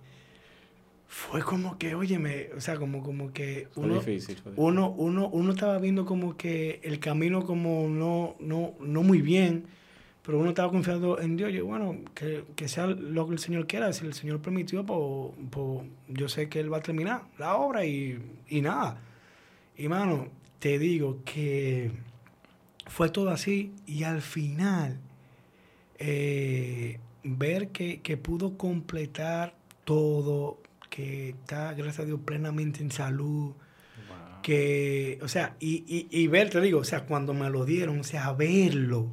Speaker 3: fue como que, óyeme, o sea, como, como que uno,
Speaker 2: difícil.
Speaker 3: uno, uno, uno estaba viendo como que el camino como no, no, no muy bien, pero uno estaba confiando en Dios. Yo, bueno, que, que sea lo que el Señor quiera, si el Señor permitió, pues, pues, yo sé que Él va a terminar la obra y, y nada. Y mano, te digo que fue todo así y al final eh, ver que, que pudo completar todo, que está, gracias a Dios, plenamente en salud,
Speaker 2: Wow.
Speaker 3: que, o sea, y, y, y ver, te digo, o sea, cuando me lo dieron, o sea, verlo,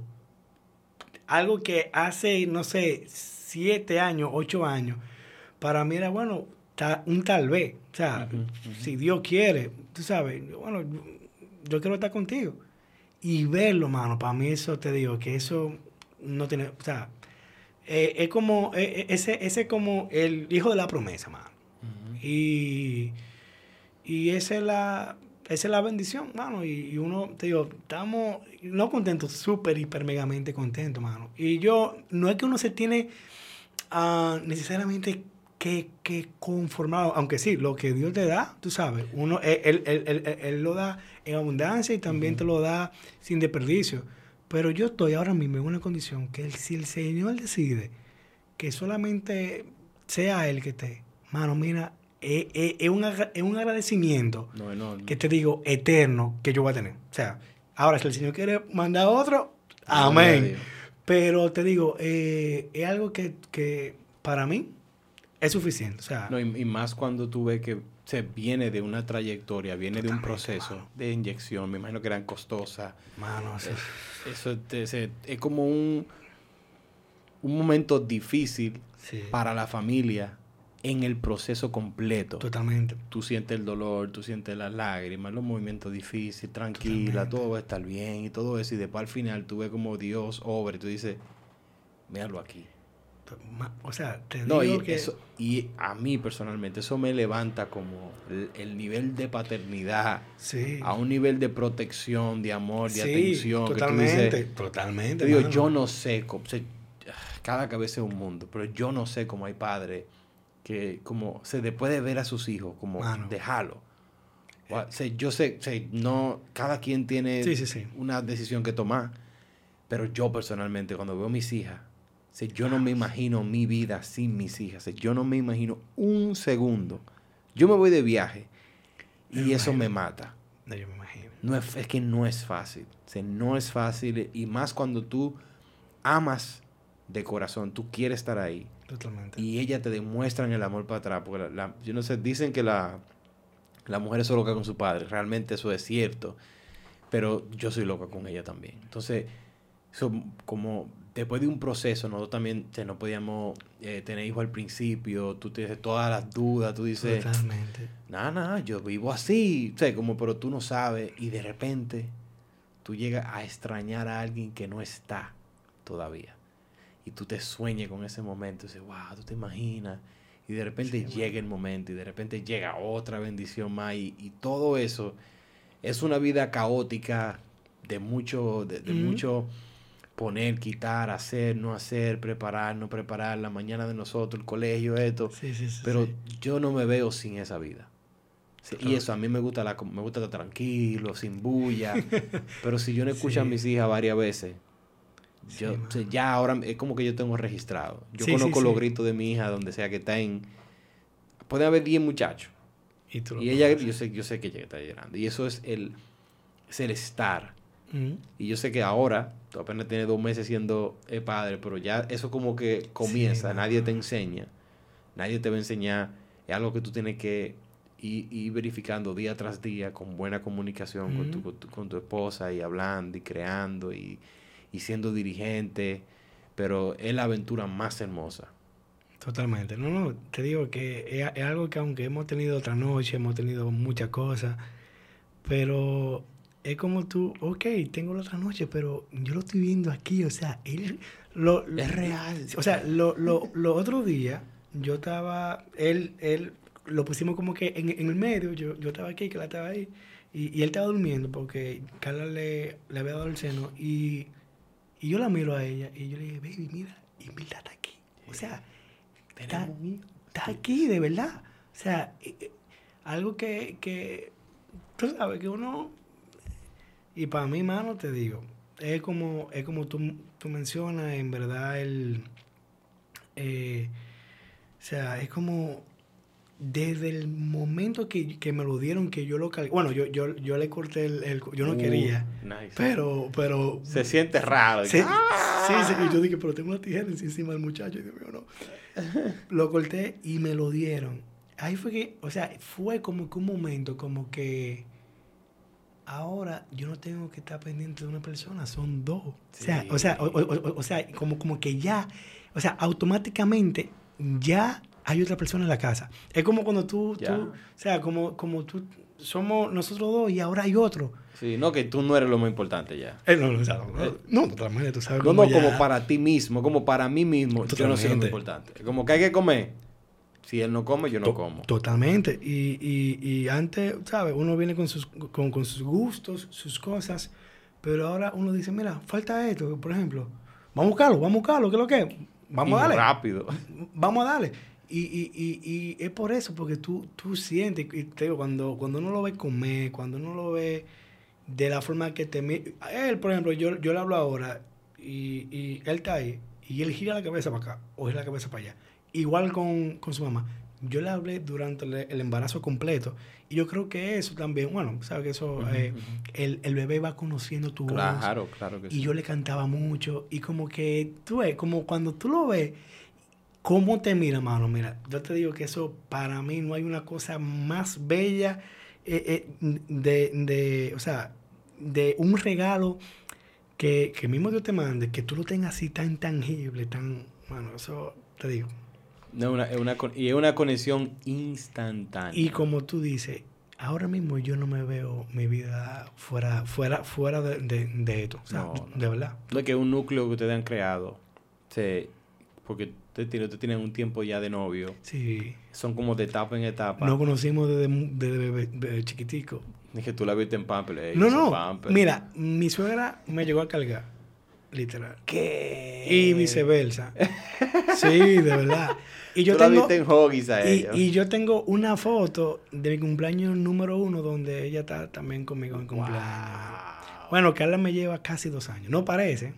Speaker 3: algo que hace, no sé, siete años, ocho años, para mí era, bueno, ta- un tal vez, o sea, si Dios quiere, tú sabes, bueno, yo, yo quiero estar contigo. Y verlo, mano, para mí eso te digo, que eso no tiene, o sea, eh, es como, eh, eh, ese, ese es como el hijo de la promesa, mano. Y, y esa es la, esa es la bendición, mano. Y, y uno, te digo, estamos no contentos, súper, hiper, megamente contentos, mano. Y yo, no es que uno se tiene ah, necesariamente que, que conformar, aunque sí, lo que Dios te da, tú sabes, uno, él, él- él- él- él lo da en abundancia y también te lo da sin desperdicio. Pero yo estoy ahora mismo en una condición que si el Señor decide que solamente sea Él que esté, mano, mira, es, es- es un, es un agradecimiento
Speaker 2: No,
Speaker 3: que te digo eterno que yo voy a tener. O sea, ahora si el Señor quiere mandar otro, amén. Pero te digo, eh, es algo que, que para mí es suficiente. O sea,
Speaker 2: No, y, y más cuando tú ves que se viene de una trayectoria, viene de un proceso
Speaker 3: mano.
Speaker 2: de inyección, me imagino que eran costosas.
Speaker 3: mano, o sea,
Speaker 2: Eh, Eso te- se- es como un, un momento difícil
Speaker 3: sí,
Speaker 2: para la familia en el proceso completo.
Speaker 3: totalmente.
Speaker 2: Tú sientes el dolor, tú sientes las lágrimas, los movimientos difíciles, tranquila,
Speaker 3: Totalmente.
Speaker 2: todo va a estar bien y todo eso. Y después al final tú ves como Dios obra y tú dices, míralo aquí.
Speaker 3: O sea, te
Speaker 2: No,
Speaker 3: digo
Speaker 2: y,
Speaker 3: que...
Speaker 2: eso, y a mí personalmente eso me levanta como el, el nivel de paternidad
Speaker 3: sí,
Speaker 2: a un nivel de protección, de amor, de
Speaker 3: sí,
Speaker 2: atención. que tú
Speaker 3: totalmente,
Speaker 2: dices,
Speaker 3: totalmente.
Speaker 2: te digo,
Speaker 3: mano.
Speaker 2: yo no sé, cómo, cada cabeza es un mundo, pero yo no sé cómo hay padres que como se le puede ver a sus hijos, como
Speaker 3: Mano.
Speaker 2: dejarlo. O sea, yo sé, sé, no, cada quien tiene
Speaker 3: Sí, sí, sí.
Speaker 2: una decisión que tomar, pero yo personalmente cuando veo a mis hijas, sé, yo no me imagino mi vida sin mis hijas, sé, yo no me imagino un segundo. Yo me voy de viaje y
Speaker 3: Me
Speaker 2: eso
Speaker 3: imagino.
Speaker 2: me mata.
Speaker 3: No, yo me imagino.
Speaker 2: No es, es que no es fácil. No es fácil. Y más cuando tú amas de corazón, tú quieres estar ahí.
Speaker 3: Totalmente.
Speaker 2: Y ellas te demuestran el amor para atrás. Porque la, la- yo no sé, dicen que la, la mujer es loca con su padre. Realmente eso es cierto. Pero yo soy loca con ella también. Entonces, eso como después de un proceso, nosotros también no podíamos eh, tener hijos al principio. Tú tienes todas las dudas. Tú dices,
Speaker 3: Totalmente.
Speaker 2: nada, nada, yo vivo así, o sea, como, pero tú no sabes, y de repente tú llegas a extrañar a alguien que no está todavía. Y tú te sueñes con ese momento. Y dices, wow, tú te imaginas. Y de repente llega el momento. Y de repente llega otra bendición más. Y, y todo eso es una vida caótica de mucho, de, de mucho poner, quitar, hacer, no hacer, preparar, no preparar, la mañana de nosotros, el colegio, esto.
Speaker 3: Sí, sí, sí.
Speaker 2: Pero yo no me veo sin esa vida. Y eso, a mí me gusta, la, me gusta estar tranquilo, sin bulla. pero si yo no escucho a mis hijas varias veces, yo, o sea, ya ahora es como que yo tengo registrado. Yo
Speaker 3: Sí, sí,
Speaker 2: conozco los gritos de mi hija donde sea que está en... Puede haber 10 muchachos.
Speaker 3: Y, tú
Speaker 2: Y ella, yo sé, yo sé que ella está llorando. Y eso es el, es el estar. Y yo sé que ahora, tú apenas tienes dos meses siendo eh, padre, pero ya eso como que comienza, nadie te enseña, nadie te va a enseñar, es algo que tú tienes que ir, ir verificando día tras día con buena comunicación con, tu, con, tu, con tu esposa y hablando y creando y, y siendo dirigente, pero es la aventura más hermosa.
Speaker 3: Totalmente. No, no, te digo que es, es algo que aunque hemos tenido otra noche, hemos tenido muchas cosas, pero es como tú, ok, tengo la otra noche, pero yo lo estoy viendo aquí, o sea, él, lo,
Speaker 2: Es real.
Speaker 3: O sea, lo, lo, los otros días, yo estaba, él, él, lo pusimos como que en, en el medio, yo, yo estaba aquí, que la estaba ahí, y, y él estaba durmiendo porque Carla le, le había dado el seno, y, y yo la miro a ella, y yo le dije, baby, mira, y Milda está aquí. O sea, está aquí, de verdad. O sea, eh, eh, algo que, que, tú sabes, que uno... Y para mí, mano, te digo, es como, es como tú, tú mencionas, en verdad, el... eh, o sea, es como desde el momento que, que me lo dieron, que yo lo cargué. Bueno, yo, yo, yo le corté el, el- Yo no
Speaker 2: Uh,
Speaker 3: quería.
Speaker 2: nice.
Speaker 3: Pero, pero...
Speaker 2: Se siente raro.
Speaker 3: Sí,
Speaker 2: ¡Ah!
Speaker 3: sí, sí, y yo dije, pero tengo una tijera encima del muchacho. Y mío, no. Lo corté y me lo dieron. Ahí fue que, o sea, fue como que un momento, como que ahora yo no tengo que estar pendiente de una persona, son dos. O sea, o sea, o, o- o- o sea, como, como que ya, o sea, automáticamente ya hay otra persona en la casa. Es como cuando tú, tú o sea, como, como tú, somos nosotros dos y ahora hay otro.
Speaker 2: Sí, no, que tú no eres lo más importante ya.
Speaker 3: Eh, no, no, o sea, no, no, totalmente, tú sabes
Speaker 2: No,
Speaker 3: cómo
Speaker 2: no,
Speaker 3: ya-
Speaker 2: como para ti mismo, como para mí mismo, yo no soy lo más importante. Como que hay que comer. Si él no come, yo no
Speaker 3: To-
Speaker 2: como.
Speaker 3: Totalmente. Y, y, y antes, ¿sabes? Uno viene con sus, con, con sus gustos, sus cosas, pero ahora uno dice, mira, falta esto, por ejemplo. Vamos a buscarlo, vamos a buscarlo, ¿qué es lo que? es? Vamos
Speaker 2: Y
Speaker 3: a darle.
Speaker 2: rápido.
Speaker 3: Vamos a darle. Y, y, y, y es por eso, porque tú, tú sientes, y te digo, cuando, cuando uno lo ve comer, cuando uno lo ve de la forma que te Él, por ejemplo, yo, yo le hablo ahora y, y él está ahí y él gira la cabeza para acá o gira la cabeza para allá. Igual con, con su mamá. Yo le hablé durante el, el embarazo completo y yo creo que eso también, bueno, sabes que eso, eh, el, el bebé va conociendo tu voz.
Speaker 2: Claro, claro que sí.
Speaker 3: Y yo le cantaba mucho. Y como que, tú ves, como cuando tú lo ves, ¿cómo te mira, mano? Mira, yo te digo que eso para mí no hay una cosa más bella eh, eh, de, de, o sea, de un regalo que, que mismo Dios te mande, que tú lo tengas así tan tangible, tan, bueno, eso te digo.
Speaker 2: No, una- es una y es una conexión instantánea.
Speaker 3: Y como tú dices, ahora mismo yo no me veo mi vida fuera, fuera, fuera de, de- de esto. O sea,
Speaker 2: No, no.
Speaker 3: de verdad.
Speaker 2: No es que un núcleo que ustedes han creado, se, porque ustedes tienen un tiempo ya de novio,
Speaker 3: Sí.
Speaker 2: son como de etapa en etapa.
Speaker 3: Nos conocimos desde, desde bebé chiquitico.
Speaker 2: Es que tú la viste en Pamper. ey,
Speaker 3: no, no.
Speaker 2: Pampers.
Speaker 3: Mira, mi suegra me llegó a cargar, literal.
Speaker 2: ¿Qué?
Speaker 3: Y viceversa. Sí, de verdad. Y yo
Speaker 2: tú la
Speaker 3: tengo,
Speaker 2: viste en Hoggies a
Speaker 3: y,
Speaker 2: ella.
Speaker 3: y yo tengo una foto de mi cumpleaños número uno donde ella está también conmigo en cumpleaños.
Speaker 2: Wow.
Speaker 3: Bueno, Carla me lleva casi dos años. No parece,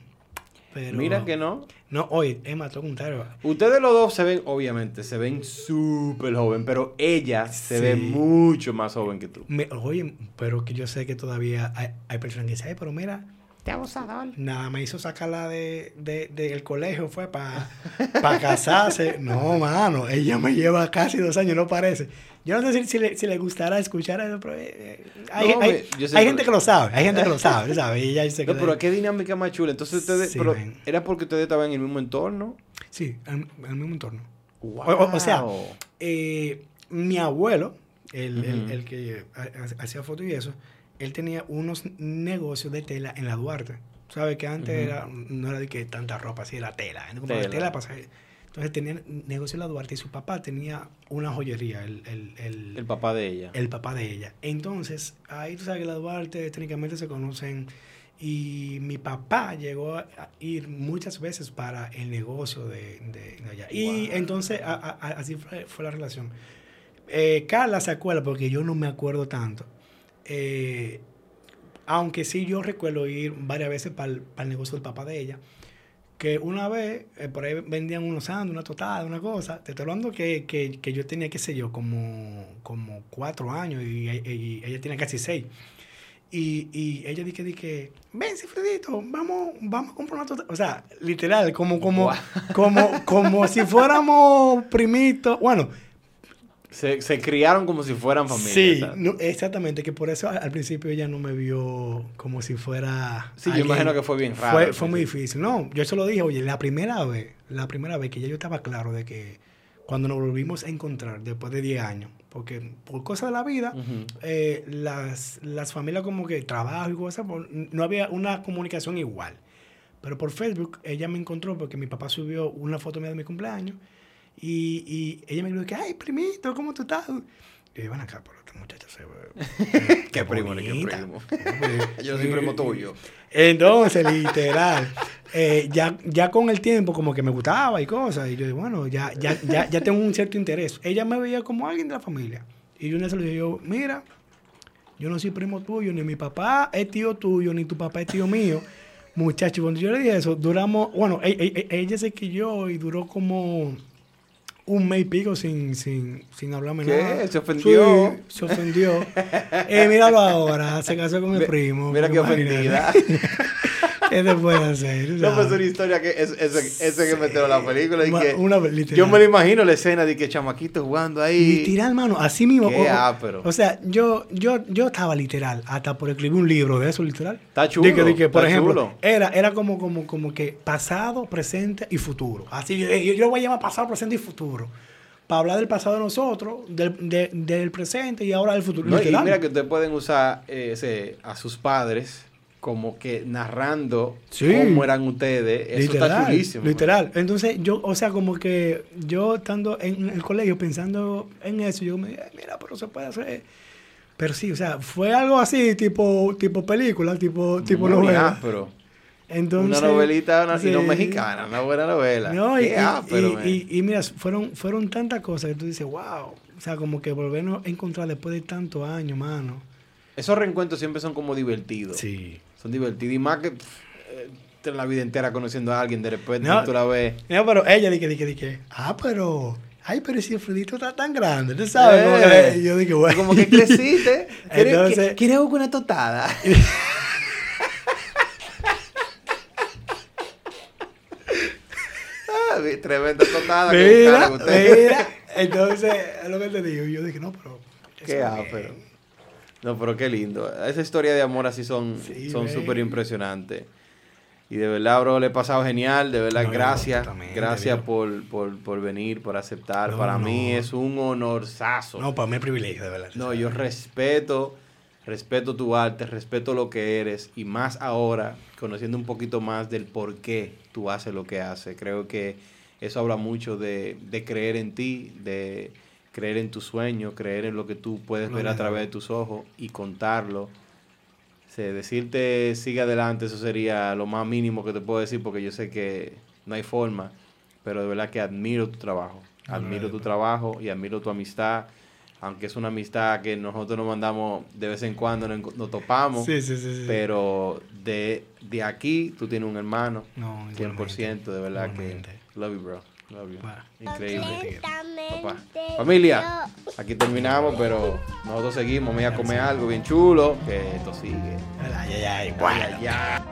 Speaker 3: pero...
Speaker 2: Mira que no.
Speaker 3: No, oye, Emma, todo contrario.
Speaker 2: Ustedes los dos se ven, obviamente, se ven súper joven, pero ella se
Speaker 3: Sí.
Speaker 2: ve mucho más joven que tú.
Speaker 3: Me- oye, pero que yo sé que todavía hay, hay personas que dicen, "Ay, pero mira,
Speaker 2: Te abusador.
Speaker 3: Nada, me hizo sacarla de, de- del colegio, fue para casarse. No, mano, ella me lleva casi dos años, no parece. Yo no sé si, le, si le gustará escuchar eso, pero eh, eh, hay,
Speaker 2: No,
Speaker 3: gente que lo sabe, hay gente que lo sabe, ¿sabes? Y ella dice que...
Speaker 2: No, pero qué dinámica más chula. Entonces ustedes,
Speaker 3: Sí,
Speaker 2: pero
Speaker 3: ven.
Speaker 2: era porque ustedes estaban en el mismo entorno.
Speaker 3: Sí, en el mismo entorno.
Speaker 2: Wow.
Speaker 3: o- o sea, Eh, mi abuelo, el, el- que ha- ha- hacía fotos y eso, él tenía unos negocios de tela en la Duarte. ¿Sabes? Que antes era, no era de que tanta ropa, así era tela. Como la
Speaker 2: Tela.
Speaker 3: tela pasa- Entonces tenía negocio en la Duarte y su papá tenía una joyería, el, el, el,
Speaker 2: El papá de ella.
Speaker 3: el papá de ella. Entonces, ahí tú sabes que la Duarte técnicamente se conocen. Y mi papá llegó a ir muchas veces para el negocio de, de- de allá. Y
Speaker 2: Wow.
Speaker 3: entonces, a- a- a- así fue, fue la relación. Eh, Carla se acuerda, porque yo no me acuerdo tanto. Eh, aunque sí yo recuerdo ir varias veces para el, negocio del papá de ella. Que una vez, eh, por ahí vendían unos sándwiches, una tostada, una cosa. Te estoy hablando que, que, que yo tenía, qué sé yo, como, como cuatro años y, y ella tiene casi seis. Y, y ella dije, dije, ven, Cifredito, vamos, vamos a comprar una tostada. O sea, literal, como, como,
Speaker 2: Guau.
Speaker 3: como, como si fuéramos primitos. Bueno,
Speaker 2: Se, se criaron como si fueran familia.
Speaker 3: sí, no, exactamente, que por eso al, al principio ella no me vio como si fuera...
Speaker 2: Sí, yo imagino que fue bien raro.
Speaker 3: fue, fue muy difícil. No, yo se lo dije, oye, la primera vez, la primera vez que ya yo estaba claro de que cuando nos volvimos a encontrar después de 10 años, porque por cosas de la vida, eh, las, las familias como que trabajo y cosas, pues, no había una comunicación igual. Pero por Facebook ella me encontró porque mi papá subió una foto mía de mi cumpleaños y, y ella me dijo que, ay, primito, ¿cómo tú estás? Y ven acá, pero esta muchacha se ve...
Speaker 2: Qué primo, qué
Speaker 3: bonita".
Speaker 2: primo. Yo no soy primo tuyo.
Speaker 3: entonces, literal, eh, ya, ya con el tiempo como que me gustaba y cosas, y yo digo, bueno, ya, ya, ya, ya tengo un cierto interés. Ella me veía como alguien de la familia. Y yo una vez le dije, yo, mira, yo no soy primo tuyo, ni mi papá es tío tuyo, ni tu papá es tío mío. Muchacho, cuando yo le dije eso, duramos, bueno, e- e- e- ella se quilló y duró como un mes y pico sin, sin, sin hablarme
Speaker 2: ¿Qué?
Speaker 3: nada.
Speaker 2: ¿Se ofendió?
Speaker 3: Sí, se ofendió. eh, míralo ahora, se casó con mi primo.
Speaker 2: Mira qué ofendida.
Speaker 3: ¿Qué te puede hacer?
Speaker 2: No, pues es una historia que es, que metieron la película. Y
Speaker 3: Ma-
Speaker 2: que
Speaker 3: una
Speaker 2: yo me lo imagino la escena de que chamaquito jugando ahí.
Speaker 3: Literal, mano, así mismo.
Speaker 2: Qué
Speaker 3: o- sea, yo, yo, yo estaba literal, hasta por escribir un libro de eso, literal.
Speaker 2: Está chulo,
Speaker 3: De que, de que, por ejemplo,
Speaker 2: chulo.
Speaker 3: era, era como, como, como que pasado, presente y futuro. Así, yo, yo, lo voy a llamar pasado, presente y futuro. Para hablar del pasado de nosotros, del, de- del presente y ahora del futuro.
Speaker 2: No, y mira que ustedes pueden usar eh, ese, a sus padres como que narrando
Speaker 3: Sí.
Speaker 2: cómo eran ustedes. Eso está chulísimo.
Speaker 3: Literal. Entonces, yo, o sea, como que yo estando en el colegio pensando en eso, yo me dije, mira, pero se puede hacer. Pero sí, o sea, fue algo así, tipo, tipo película, tipo, tipo
Speaker 2: Muy
Speaker 3: novela.
Speaker 2: ápero.
Speaker 3: Entonces,
Speaker 2: una novelita una,
Speaker 3: sí.
Speaker 2: mejicana, una buena novela.
Speaker 3: No, y, y- y mira, fueron, fueron tantas cosas que tú dices, wow. O sea, como que volvernos a encontrar después de tantos años, mano.
Speaker 2: Esos reencuentros siempre son como divertidos.
Speaker 3: Sí.
Speaker 2: Son divertidos. Y más que pff, eh, la vida entera conociendo a alguien, de repente
Speaker 3: No.
Speaker 2: tú la ves.
Speaker 3: No, pero ella dije, dije, dije, ah, pero, ay, pero si el Fredito está tan grande, ¿tú sabes? Como
Speaker 2: Eh.
Speaker 3: que- yo dije, bueno.
Speaker 2: Como que creciste. ¿Quieres,
Speaker 3: Entonces-
Speaker 2: que- ¿quieres con una totada? Ah, Tremenda totada que
Speaker 3: Mira,
Speaker 2: ustedes.
Speaker 3: mira. Entonces, es lo que te digo. Yo dije, no, pero.
Speaker 2: Qué
Speaker 3: bien.
Speaker 2: No, pero qué lindo. Esa historia de amor así son
Speaker 3: Sí,
Speaker 2: son súper impresionantes. Y de verdad, bro, le he pasado genial. De verdad,
Speaker 3: No,
Speaker 2: gracias. Gracias por, por, por venir, por aceptar.
Speaker 3: No,
Speaker 2: Para
Speaker 3: no.
Speaker 2: mí es un honorazo.
Speaker 3: No, para mí es privilegio, de verdad.
Speaker 2: No, yo respeto, respeto tu arte, respeto lo que eres y más ahora, conociendo un poquito más del por qué tú haces lo que haces. Creo que eso habla mucho de, de creer en ti, de creer en tu sueño, creer en lo que tú puedes ver a través de tus ojos y contarlo. O sea, decirte sigue adelante, eso sería lo más mínimo que te puedo decir porque yo sé que no hay forma, pero de verdad que admiro tu trabajo. Admiro tu
Speaker 3: papá.
Speaker 2: trabajo y admiro tu amistad aunque es una amistad que nosotros nos mandamos de vez en cuando, nos, nos topamos,
Speaker 3: Sí, sí, sí. sí.
Speaker 2: pero de, de aquí tú tienes un hermano,
Speaker 3: no,
Speaker 2: 100%, de verdad que love you, bro, love you.
Speaker 3: Va.
Speaker 2: Increíble. Papá. Familia, aquí terminamos, pero nosotros seguimos, vamos a comer algo bien chulo, que esto sigue.
Speaker 3: Ay, ay, ay,
Speaker 2: Ay, ay, ay.